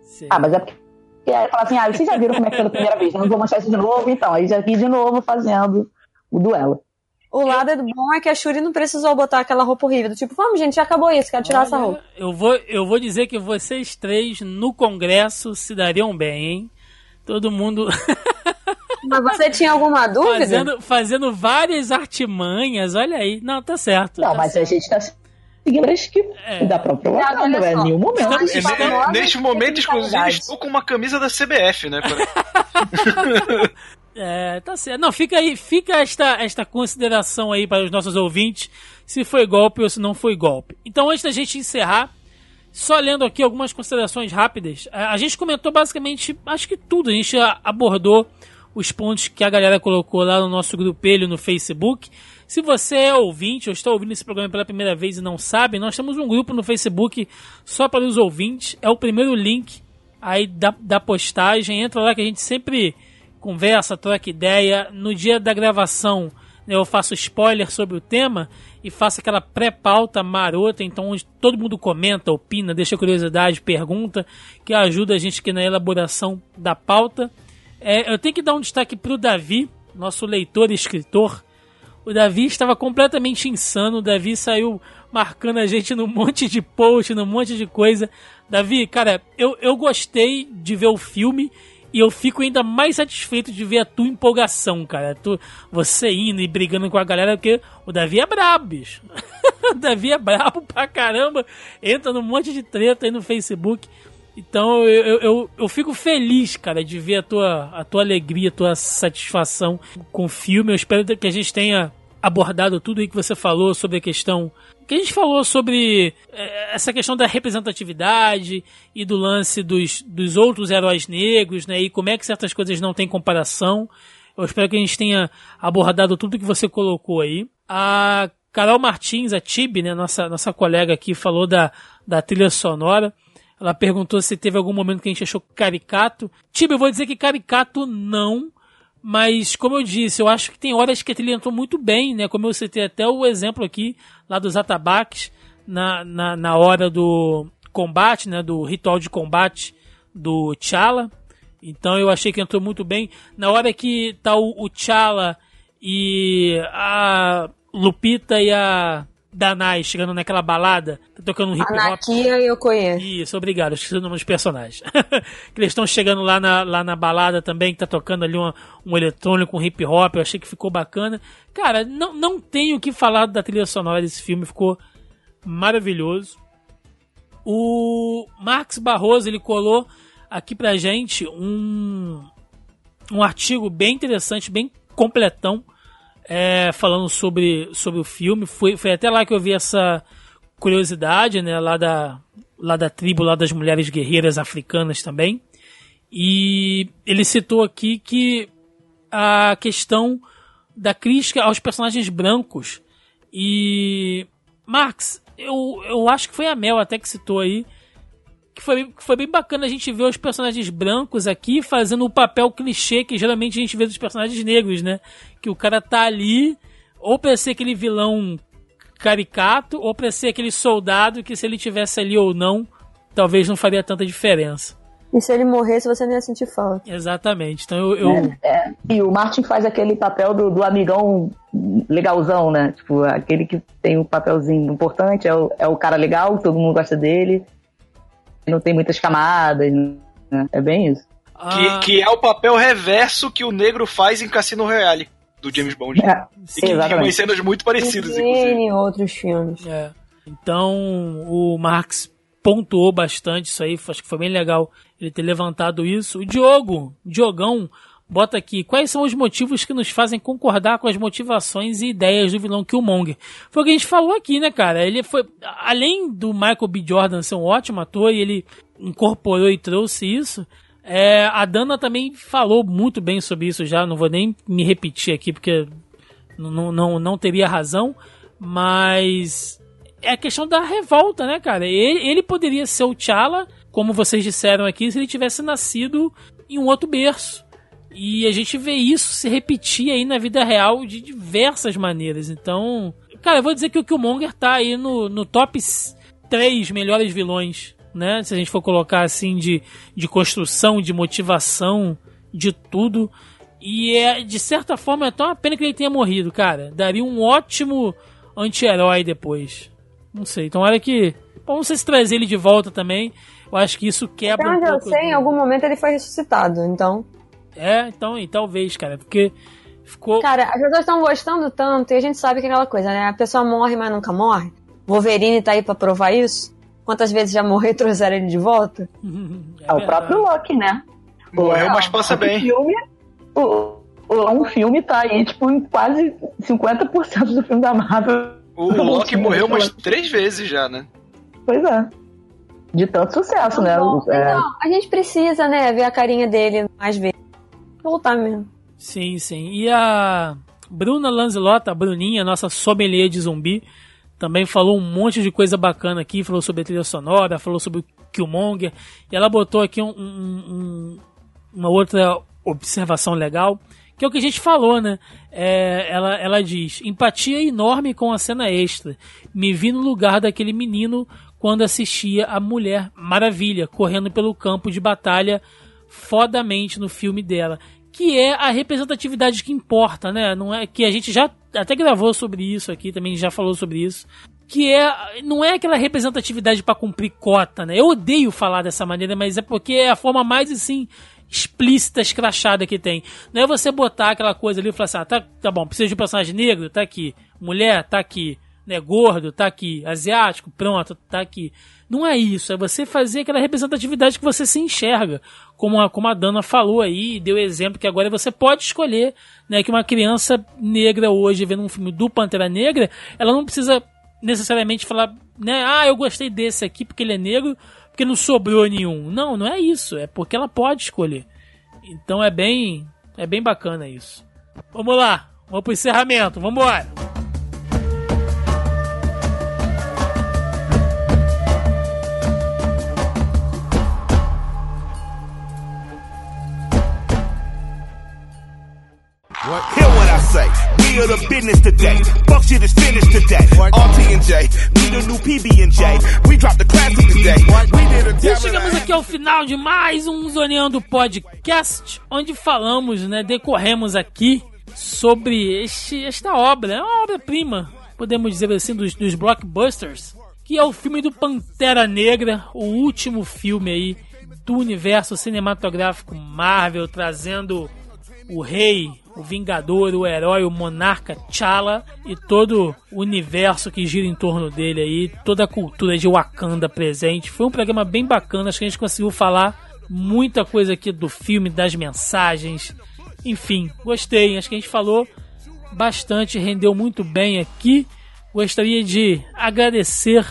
Speaker 4: Sim. Ah, mas é porque aí fala assim, ah, vocês já viram como é que foi da primeira vez, não vou mostrar isso de novo, então, aí já vi de novo fazendo o duelo.
Speaker 2: O lado bom é que a Shuri não precisou botar aquela roupa horrível. Do tipo, vamos, gente, já acabou isso, quero tirar Olha, essa roupa.
Speaker 3: Eu vou, eu vou dizer que vocês três no Congresso se dariam bem, hein? Todo mundo.
Speaker 2: Mas você tinha alguma dúvida?
Speaker 3: Fazendo, fazendo várias artimanhas, olha aí. Não, tá certo.
Speaker 4: Não,
Speaker 3: tá
Speaker 4: mas
Speaker 3: certo.
Speaker 4: a gente tá seguindo que é. da própria Wakanda, não é nenhum momento.
Speaker 1: Neste momento, inclusive, estou com uma camisa da CBF, né?
Speaker 3: É, tá certo. Não, fica aí, fica esta, esta consideração aí para os nossos ouvintes, se foi golpe ou se não foi golpe. Então, antes da gente encerrar, só lendo aqui algumas considerações rápidas, a gente comentou basicamente, acho que tudo, a gente abordou os pontos que a galera colocou lá no nosso grupelho no Facebook. Se você é ouvinte ou está ouvindo esse programa pela primeira vez e não sabe, nós temos um grupo no Facebook só para os ouvintes. É o primeiro link aí da, da postagem. Entra lá que a gente sempre conversa, troca ideia. No dia da gravação, eu faço spoiler sobre o tema e faço aquela pré-pauta marota, então onde todo mundo comenta, opina, deixa curiosidade, pergunta, que ajuda a gente aqui na elaboração da pauta. É, eu tenho que dar um destaque para o Davi, nosso leitor e escritor. O Davi estava completamente insano. O Davi saiu marcando a gente num monte de post, num monte de coisa. Davi, cara, eu, eu gostei de ver o filme e eu fico ainda mais satisfeito de ver a tua empolgação, cara. Tu, você indo e brigando com a galera, porque o Davi é brabo, bicho. o Davi é brabo pra caramba. Entra num monte de treta aí no Facebook. Então eu, eu, eu fico feliz, cara, de ver a tua, a tua alegria, a tua satisfação com o filme. Eu espero que a gente tenha abordado tudo aí que você falou sobre a questão que a gente falou sobre é, essa questão da representatividade e do lance dos, dos outros heróis negros, né? E como é que certas coisas não têm comparação. Eu espero que a gente tenha abordado tudo que você colocou aí. A Carol Martins, a Tibi, né, nossa, nossa colega aqui, falou da, da trilha sonora. Ela perguntou se teve algum momento que a gente achou caricato. Tibi, eu vou dizer que caricato não, Mas, como eu disse, eu acho que tem horas que a trilha entrou muito bem, né? Como eu citei até o exemplo aqui, lá dos atabaques, na, na, na hora do combate, né? Do ritual de combate do T'Challa. Então eu achei que entrou muito bem. Na hora que tá o, o T'Challa e a Lupita e a Danai chegando naquela balada, tocando um hip hop.
Speaker 2: Anakia eu conheço.
Speaker 3: Isso, obrigado, esqueci o nome dos personagens. que eles estão chegando lá na, lá na balada também, que tá tocando ali uma, um eletrônico, um hip hop, eu achei que ficou bacana. Cara, não, não tenho o que falar da trilha sonora desse filme, ficou maravilhoso. O Marcos Barroso, ele colou aqui pra gente um, um artigo bem interessante, bem completão, é, falando sobre, sobre o filme. Foi, foi até lá que eu vi essa curiosidade, né? Lá da, lá da tribo, lá das mulheres guerreiras africanas também. E ele citou aqui que a questão da crítica aos personagens brancos. E. Marx, eu, eu acho que foi a Mel até que citou aí. Que foi, que foi bem bacana a gente ver os personagens brancos aqui fazendo o papel clichê que geralmente a gente vê dos personagens negros, né? Que o cara tá ali, ou pra ser aquele vilão caricato, ou pra ser aquele soldado que se ele tivesse ali ou não, talvez não faria tanta diferença.
Speaker 2: E se ele morresse, você não ia sentir falta.
Speaker 3: Exatamente. Então eu. eu-
Speaker 4: É, e o Martin faz aquele papel do, do amigão legalzão, né? Tipo, aquele que tem um papelzinho importante, é o, é o cara legal, todo mundo gosta dele. Não tem muitas camadas, né? É bem isso.
Speaker 3: Ah,
Speaker 1: Que, que é o papel reverso que o negro faz em Cassino Royale, do James Bond.
Speaker 4: É,
Speaker 1: E que tem umas
Speaker 4: exatamente.
Speaker 1: cenas muito parecidas, inclusive.
Speaker 2: Em outros filmes.
Speaker 3: É. Então, o Marx pontuou bastante isso aí, acho que foi bem legal ele ter levantado isso. O Diogo, Diogão, bota aqui, quais são os motivos que nos fazem concordar com as motivações e ideias do vilão Killmonger? Foi o que a gente falou aqui, né, cara? Ele foi, além do Michael B. Jordan ser um ótimo ator e ele incorporou e trouxe isso, é, a Dana também falou muito bem sobre isso já, não vou nem me repetir aqui porque não, não, não teria razão, mas é a questão da revolta, né, cara? Ele, ele poderia ser o T'Challa, como vocês disseram aqui, se ele tivesse nascido em um outro berço. E a gente vê isso se repetir aí na vida real de diversas maneiras. Então, cara, eu vou dizer que o Killmonger tá aí no, no top 3 melhores vilões, né? Se a gente for colocar assim de, de construção, de motivação, de tudo. E é, de certa forma, é tão uma pena que ele tenha morrido, cara. Daria um ótimo anti-herói depois. Não sei. Então, olha que. Sei se trazer ele de volta também. Eu acho que isso quebra
Speaker 2: Até
Speaker 3: um
Speaker 2: onde eu
Speaker 3: pouco.
Speaker 2: sei, em algum momento ele foi ressuscitado. Então,
Speaker 3: É, então, e talvez, cara. Porque ficou.
Speaker 2: cara, as pessoas estão gostando tanto e a gente sabe que é aquela coisa, né? A pessoa morre, mas nunca morre. Wolverine tá aí pra provar isso. Quantas vezes já morreu e trouxeram ele de volta?
Speaker 4: É o próprio Loki, né?
Speaker 1: Morreu, mas passa bem.
Speaker 4: filme, o, o, um filme tá aí, tipo, em quase 50% do filme da Marvel.
Speaker 1: O, Loki morreu umas três vezes já, né?
Speaker 4: Pois é. De tanto sucesso, né?
Speaker 2: Bom,
Speaker 4: É,
Speaker 2: Então, a gente precisa, né, ver a carinha dele mais vezes. Voltar mesmo.
Speaker 3: Sim, sim. E a Bruna Lanzilota, a Bruninha, nossa sommelier de zumbi, também falou um monte de coisa bacana aqui, falou sobre a trilha sonora, falou sobre o Killmonger, e ela botou aqui um- um- um- uma outra observação legal, que é o que a gente falou, né? É, ela, ela diz, empatia enorme com a cena extra. Me vi no lugar daquele menino quando assistia a Mulher Maravilha, correndo pelo campo de batalha fodamente no filme dela. Que é a representatividade que importa, né? Não é que a gente já até gravou sobre isso aqui, também já falou sobre isso. Que é não é aquela representatividade para cumprir cota, né? Eu odeio falar dessa maneira, mas é porque é a forma mais assim explícita, escrachada que tem. Não é você botar aquela coisa ali e falar assim, ah, tá, tá bom, precisa de um personagem negro? Tá aqui. Mulher? Tá aqui. Né, gordo? Tá aqui. Asiático? Pronto, tá aqui. Não é isso, é você fazer aquela representatividade que você se enxerga. Como a, como a Dana falou aí, deu exemplo que agora você pode escolher, né, que uma criança negra hoje vendo um filme do Pantera Negra, ela não precisa necessariamente falar, né, ah, eu gostei desse aqui porque ele é negro, porque não sobrou nenhum. Não, não é isso, é porque ela pode escolher. Então é bem, é bem bacana isso. Vamos lá, vamos pro encerramento, vamos embora.
Speaker 5: Hear what I say. We are the business today. Fuck shit is finished today. RT and J, we the new PB and J. We dropped the classic today. We did a
Speaker 3: E chegamos aqui ao final de mais um Zoneando Podcast, onde falamos, né, decorremos aqui sobre este, esta obra, é uma obra-prima, podemos dizer assim, dos, dos blockbusters, que é o filme do Pantera Negra, o último filme aí do universo cinematográfico Marvel, trazendo o rei, o vingador, o herói, o monarca T'Challa e todo o universo que gira em torno dele aí, toda a cultura de Wakanda presente. Foi um programa bem bacana, acho que a gente conseguiu falar muita coisa aqui do filme, das mensagens. Enfim, gostei, acho que a gente falou bastante, rendeu muito bem aqui. Gostaria de agradecer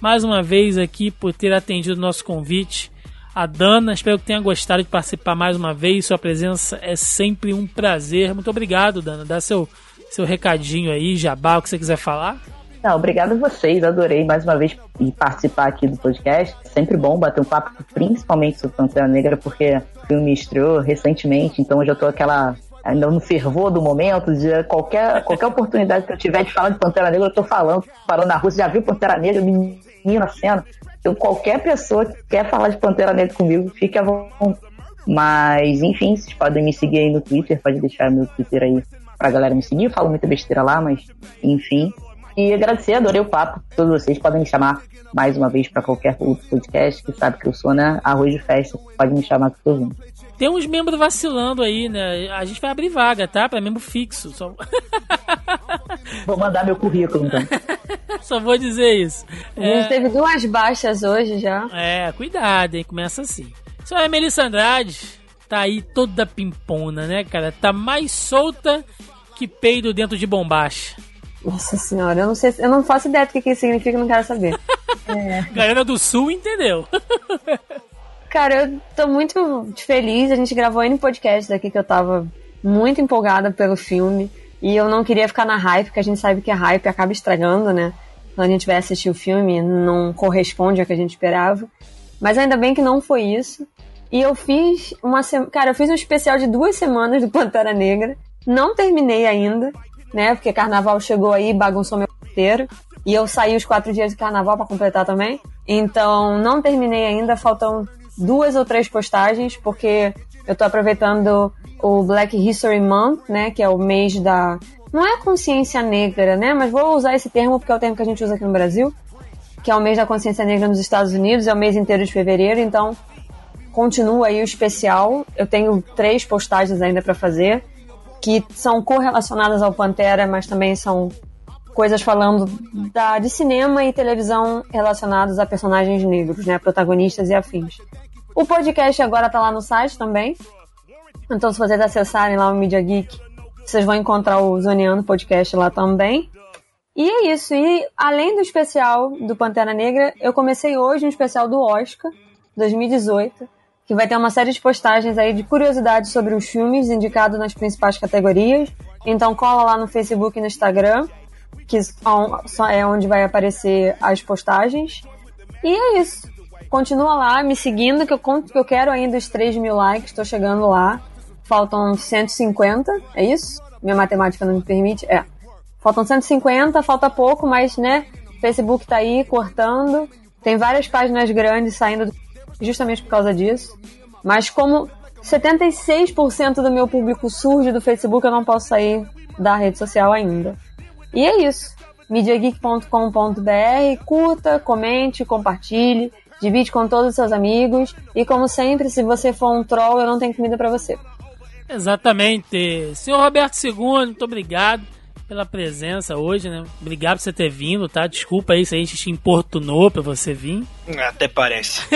Speaker 3: mais uma vez aqui por ter atendido o nosso convite a Dana. Espero que tenha gostado de participar mais uma vez. Sua presença é sempre um prazer. Muito obrigado, Dana. Dá seu, seu recadinho aí, jabá, o que você quiser falar.
Speaker 4: Não, obrigado a vocês, adorei mais uma vez participar aqui do podcast. Sempre bom bater um papo, principalmente sobre Pantera Negra, porque o filme estreou recentemente, então eu já tô aquela ainda no fervor do momento, de qualquer, qualquer oportunidade que eu tiver de falar de Pantera Negra, eu tô falando, falando na Rússia, já viu Pantera Negra, menina cena. Então qualquer pessoa que quer falar de Pantera Negra comigo, fique à vontade. Mas, enfim, vocês podem me seguir aí no Twitter, pode deixar meu Twitter aí pra galera me seguir. Eu falo muita besteira lá, mas enfim. E agradecer, adorei o papo. Todos vocês podem me chamar mais uma vez para qualquer outro podcast, que sabe que eu sou, né? Arroz de festa. Pode me chamar que tô vindo.
Speaker 3: Tem uns membros vacilando aí, né? A gente vai abrir vaga, tá? Pra membro fixo. Só,
Speaker 4: Vou mandar meu currículo, então.
Speaker 3: só vou dizer isso.
Speaker 2: A gente teve duas baixas hoje já.
Speaker 3: É, cuidado, hein? Começa assim. Só a Melissa Andrade tá aí toda pimpona, né, cara? Tá mais solta que peido dentro de bombacha.
Speaker 2: Nossa senhora, eu não sei, eu não faço ideia do que, que isso significa, não quero saber.
Speaker 3: Galera do Sul entendeu.
Speaker 2: Cara, eu tô muito feliz. A gente gravou N podcast daqui que eu tava muito empolgada pelo filme. E eu não queria ficar na hype, porque a gente sabe que a hype acaba estragando, né? Quando a gente vai assistir o filme, não corresponde ao que a gente esperava. Mas ainda bem que não foi isso. E eu fiz uma semana. Cara, eu fiz um especial de duas semanas do Pantera Negra. Não terminei ainda, né? Porque carnaval chegou aí e bagunçou meu inteiro. E eu saí os quatro dias de carnaval para completar também. Então, não terminei ainda. Faltam duas ou três postagens, porque eu tô aproveitando o Black History Month, né? Que é o mês da. Não é consciência negra, né? Mas vou usar esse termo porque é o termo que a gente usa aqui no Brasil. Que é o mês da consciência negra nos Estados Unidos, é o mês inteiro de fevereiro, então continua aí o especial. Eu tenho três postagens ainda para fazer, que são correlacionadas ao Pantera, mas também são coisas falando da, de cinema e televisão relacionados a personagens negros, né? Protagonistas e afins. O podcast agora tá lá no site também. Então, se vocês acessarem lá o Media Geek, vocês vão encontrar o Zoneando Podcast lá também. E é isso. E além do especial do Pantera Negra, eu comecei hoje um especial do Oscar 2018, que vai ter uma série de postagens aí de curiosidades sobre os filmes indicados nas principais categorias. Então cola lá no Facebook e no Instagram, que é onde vai aparecer as postagens. E é isso. Continua lá me seguindo, que eu conto que eu quero ainda os 3 mil likes, tô chegando lá. Faltam 150, é isso? Minha matemática não me permite? É. Faltam 150, falta pouco, mas né, Facebook tá aí cortando. Tem várias páginas grandes saindo do- justamente por causa disso. Mas como 76% do meu público surge do Facebook, eu não posso sair da rede social ainda. E é isso. MediaGeek.com.br, curta, comente, compartilhe, divide com todos os seus amigos. E como sempre, se você for um troll, eu não tenho comida pra você.
Speaker 3: Exatamente. Senhor Roberto II, muito obrigado pela presença hoje, né? Obrigado por você ter vindo, tá? Desculpa aí se a gente te importunou pra você vir.
Speaker 1: Até parece.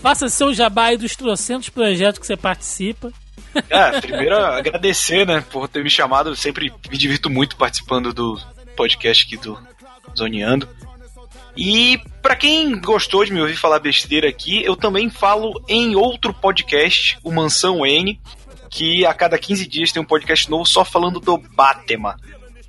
Speaker 3: Faça seu jabá aí dos trocentos projetos que você participa.
Speaker 1: Ah, primeiro agradecer, né, por ter me chamado. Eu sempre me divirto muito participando do podcast aqui do Zoneando. E pra quem gostou de me ouvir falar besteira aqui, eu também falo em outro podcast, o Mansão N, que a cada 15 dias tem um podcast novo só falando do Batman.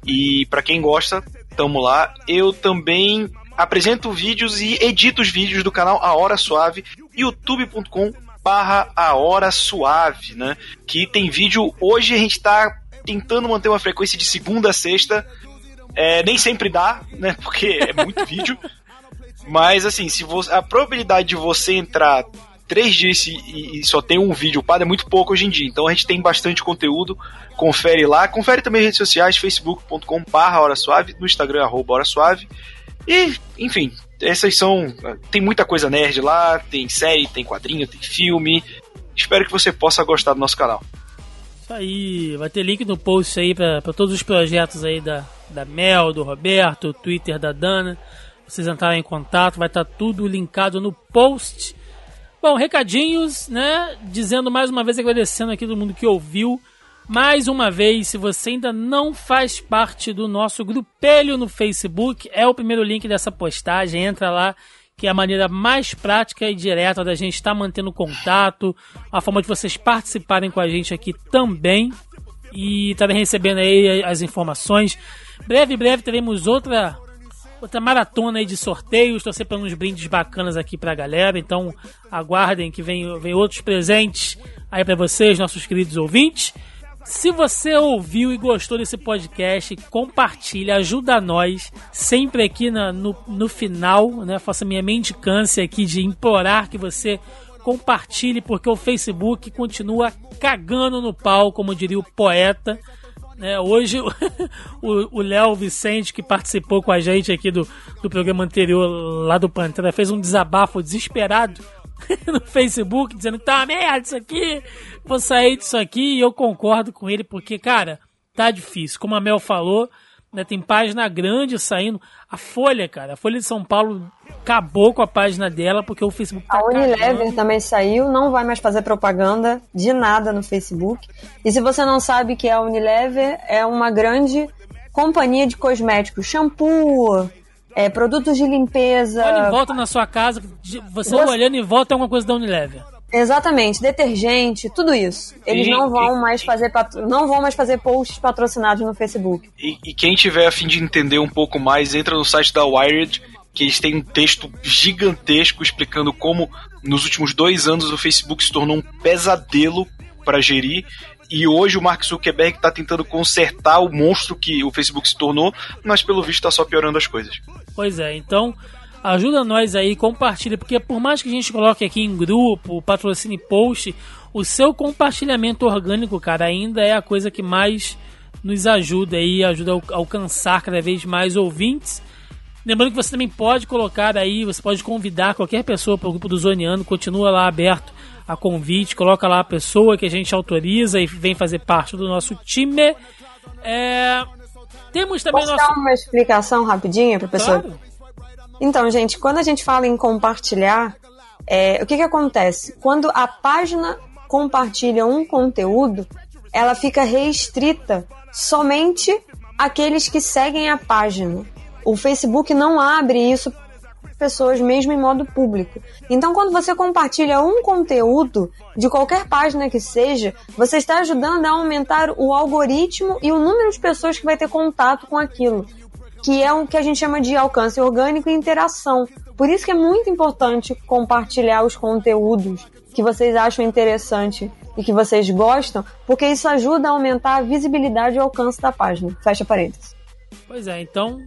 Speaker 1: E pra quem gosta, tamo lá. Eu também apresento vídeos e edito os vídeos do canal A Hora Suave, youtube.com barra a hora suave, né? Que tem vídeo. Hoje a gente tá tentando manter uma frequência de segunda a sexta. É, nem sempre dá, né? Porque é muito vídeo. Mas assim, se você, a probabilidade de você entrar três dias e, e, só tem um vídeo upado é muito pouco hoje em dia. Então a gente tem bastante conteúdo. Confere lá. Confere também redes sociais, facebook.com barra hora suave, no Instagram, arroba hora suave. E, enfim, essas são. Tem muita coisa nerd lá, tem série, tem quadrinho, tem filme. Espero que você possa gostar do nosso canal.
Speaker 3: Isso aí, vai ter link no post aí para todos os projetos aí da, da Mel, do Roberto, Twitter da Dana. Vocês entrarem em contato, vai estar tá tudo linkado no post. Bom, recadinhos, né? Dizendo mais uma vez, agradecendo aqui todo mundo que ouviu. Mais uma vez, se você ainda não faz parte do nosso grupelho no Facebook, é o primeiro link dessa postagem. Entra lá, que é a maneira mais prática e direta da gente estar mantendo contato, a forma de vocês participarem com a gente aqui também e estarem recebendo aí as informações. Breve, breve teremos outra outra maratona aí de sorteios, estou separando uns brindes bacanas aqui pra galera, então aguardem que vem, vem outros presentes aí para vocês, nossos queridos ouvintes. Se você ouviu e gostou desse podcast, compartilha, ajuda nós. Sempre aqui na, no, no final, né? Faça minha mendicância aqui de implorar que você compartilhe, porque o Facebook continua cagando no pau, como diria o poeta. Né? Hoje o Léo Vicente, que participou com a gente aqui do, do programa anterior lá do Pantera, fez um desabafo desesperado no Facebook dizendo que tá uma merda isso aqui, vou sair disso aqui e eu concordo com ele porque, cara, tá difícil. Como a Mel falou, né, tem página grande saindo. A Folha, cara, a Folha de São Paulo acabou com a página dela porque o Facebook tá
Speaker 2: A Unilever cagando. também saiu, não vai mais fazer propaganda de nada no Facebook. E se você não sabe que é a Unilever, é uma grande companhia de cosméticos, shampoo, é, produtos de limpeza.
Speaker 3: Olha em volta na sua casa, você, você... olhando em volta é uma coisa da Unilever.
Speaker 2: Exatamente, detergente, tudo isso. Eles e, não vão e, mais fazer não vão mais fazer posts patrocinados no Facebook.
Speaker 1: E, e, quem tiver a fim de entender um pouco mais, entra no site da Wired, que eles têm um texto gigantesco explicando como nos últimos dois anos o Facebook se tornou um pesadelo para gerir e hoje o Mark Zuckerberg está tentando consertar o monstro que o Facebook se tornou, mas pelo visto está só piorando as coisas.
Speaker 3: Pois é, então ajuda nós aí, compartilha, porque por mais que a gente coloque aqui em grupo, patrocine post, o seu compartilhamento orgânico, cara, ainda é a coisa que mais nos ajuda aí, ajuda a alcançar cada vez mais ouvintes. Lembrando que você também pode colocar aí, você pode convidar qualquer pessoa para o grupo do Zoneando, continua lá aberto a convite, coloca lá a pessoa que a gente autoriza e vem fazer parte do nosso time. É... Temos também
Speaker 2: Posso
Speaker 3: nosso...
Speaker 2: dar uma explicação rapidinha para pessoa?
Speaker 3: Claro.
Speaker 2: Então, gente, quando a gente fala em compartilhar, é, o que, que acontece? Quando a página compartilha um conteúdo, ela fica restrita somente àqueles que seguem a página. O Facebook não abre isso pessoas mesmo em modo público. Então, quando você compartilha um conteúdo de qualquer página que seja, você está ajudando a aumentar o algoritmo e o número de pessoas que vai ter contato com aquilo que é o que a gente chama de alcance orgânico e interação. Por isso que é muito importante compartilhar os conteúdos que vocês acham interessante e que vocês gostam, porque isso ajuda a aumentar a visibilidade e o alcance da página. Fecha parênteses.
Speaker 3: Pois é, então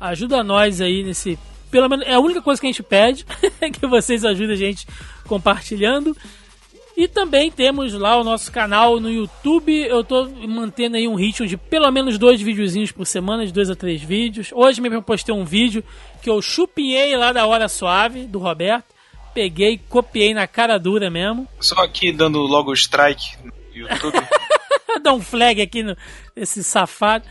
Speaker 3: ajuda nós aí nesse. Pelo menos é a única coisa que a gente pede, que vocês ajudem a gente compartilhando. E também temos lá o nosso canal no YouTube. Eu tô mantendo aí um ritmo de pelo menos dois videozinhos por semana, de dois a três vídeos. Hoje mesmo eu postei um vídeo que eu chupinhei lá da Hora Suave, do Roberto. Peguei, copiei na cara dura mesmo.
Speaker 1: Só aqui dando logo strike no YouTube.
Speaker 3: Dá um flag aqui no, nesse safado,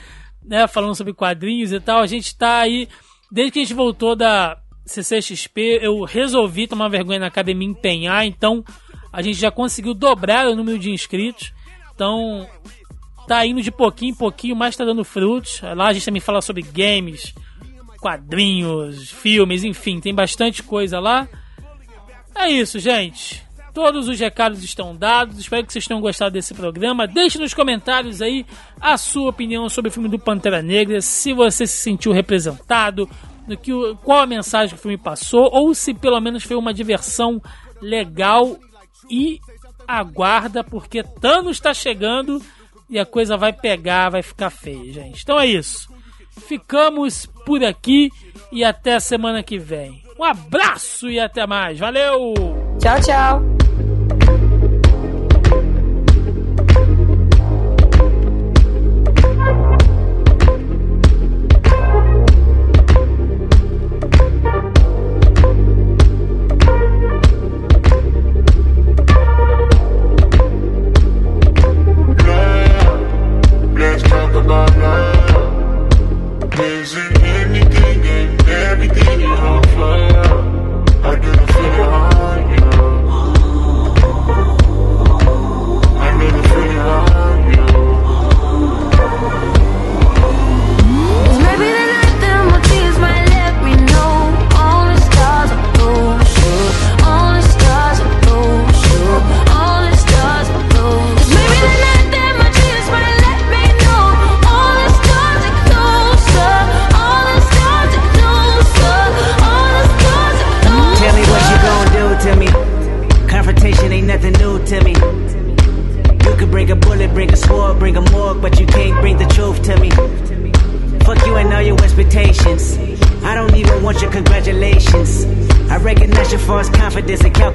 Speaker 3: né? Falando sobre quadrinhos e tal. A gente tá aí, desde que a gente voltou da CCXP, eu resolvi tomar vergonha na cara e me empenhar, então a gente já conseguiu dobrar o número de inscritos. Então, tá indo de pouquinho em pouquinho, mas tá dando frutos. Lá a gente também fala sobre games, quadrinhos, filmes, enfim, tem bastante coisa lá. É isso, gente. Todos os recados estão dados. Espero que vocês tenham gostado desse programa. Deixe nos comentários aí a sua opinião sobre o filme do Pantera Negra. Se você se sentiu representado, no que, qual a mensagem que o filme passou, ou se pelo menos foi uma diversão legal e aguarda, porque Thanos está chegando e a coisa vai pegar, vai ficar feia, gente. Então é isso. Ficamos por aqui e até semana que vem. Um abraço e até mais. Valeu!
Speaker 6: Tchau, tchau.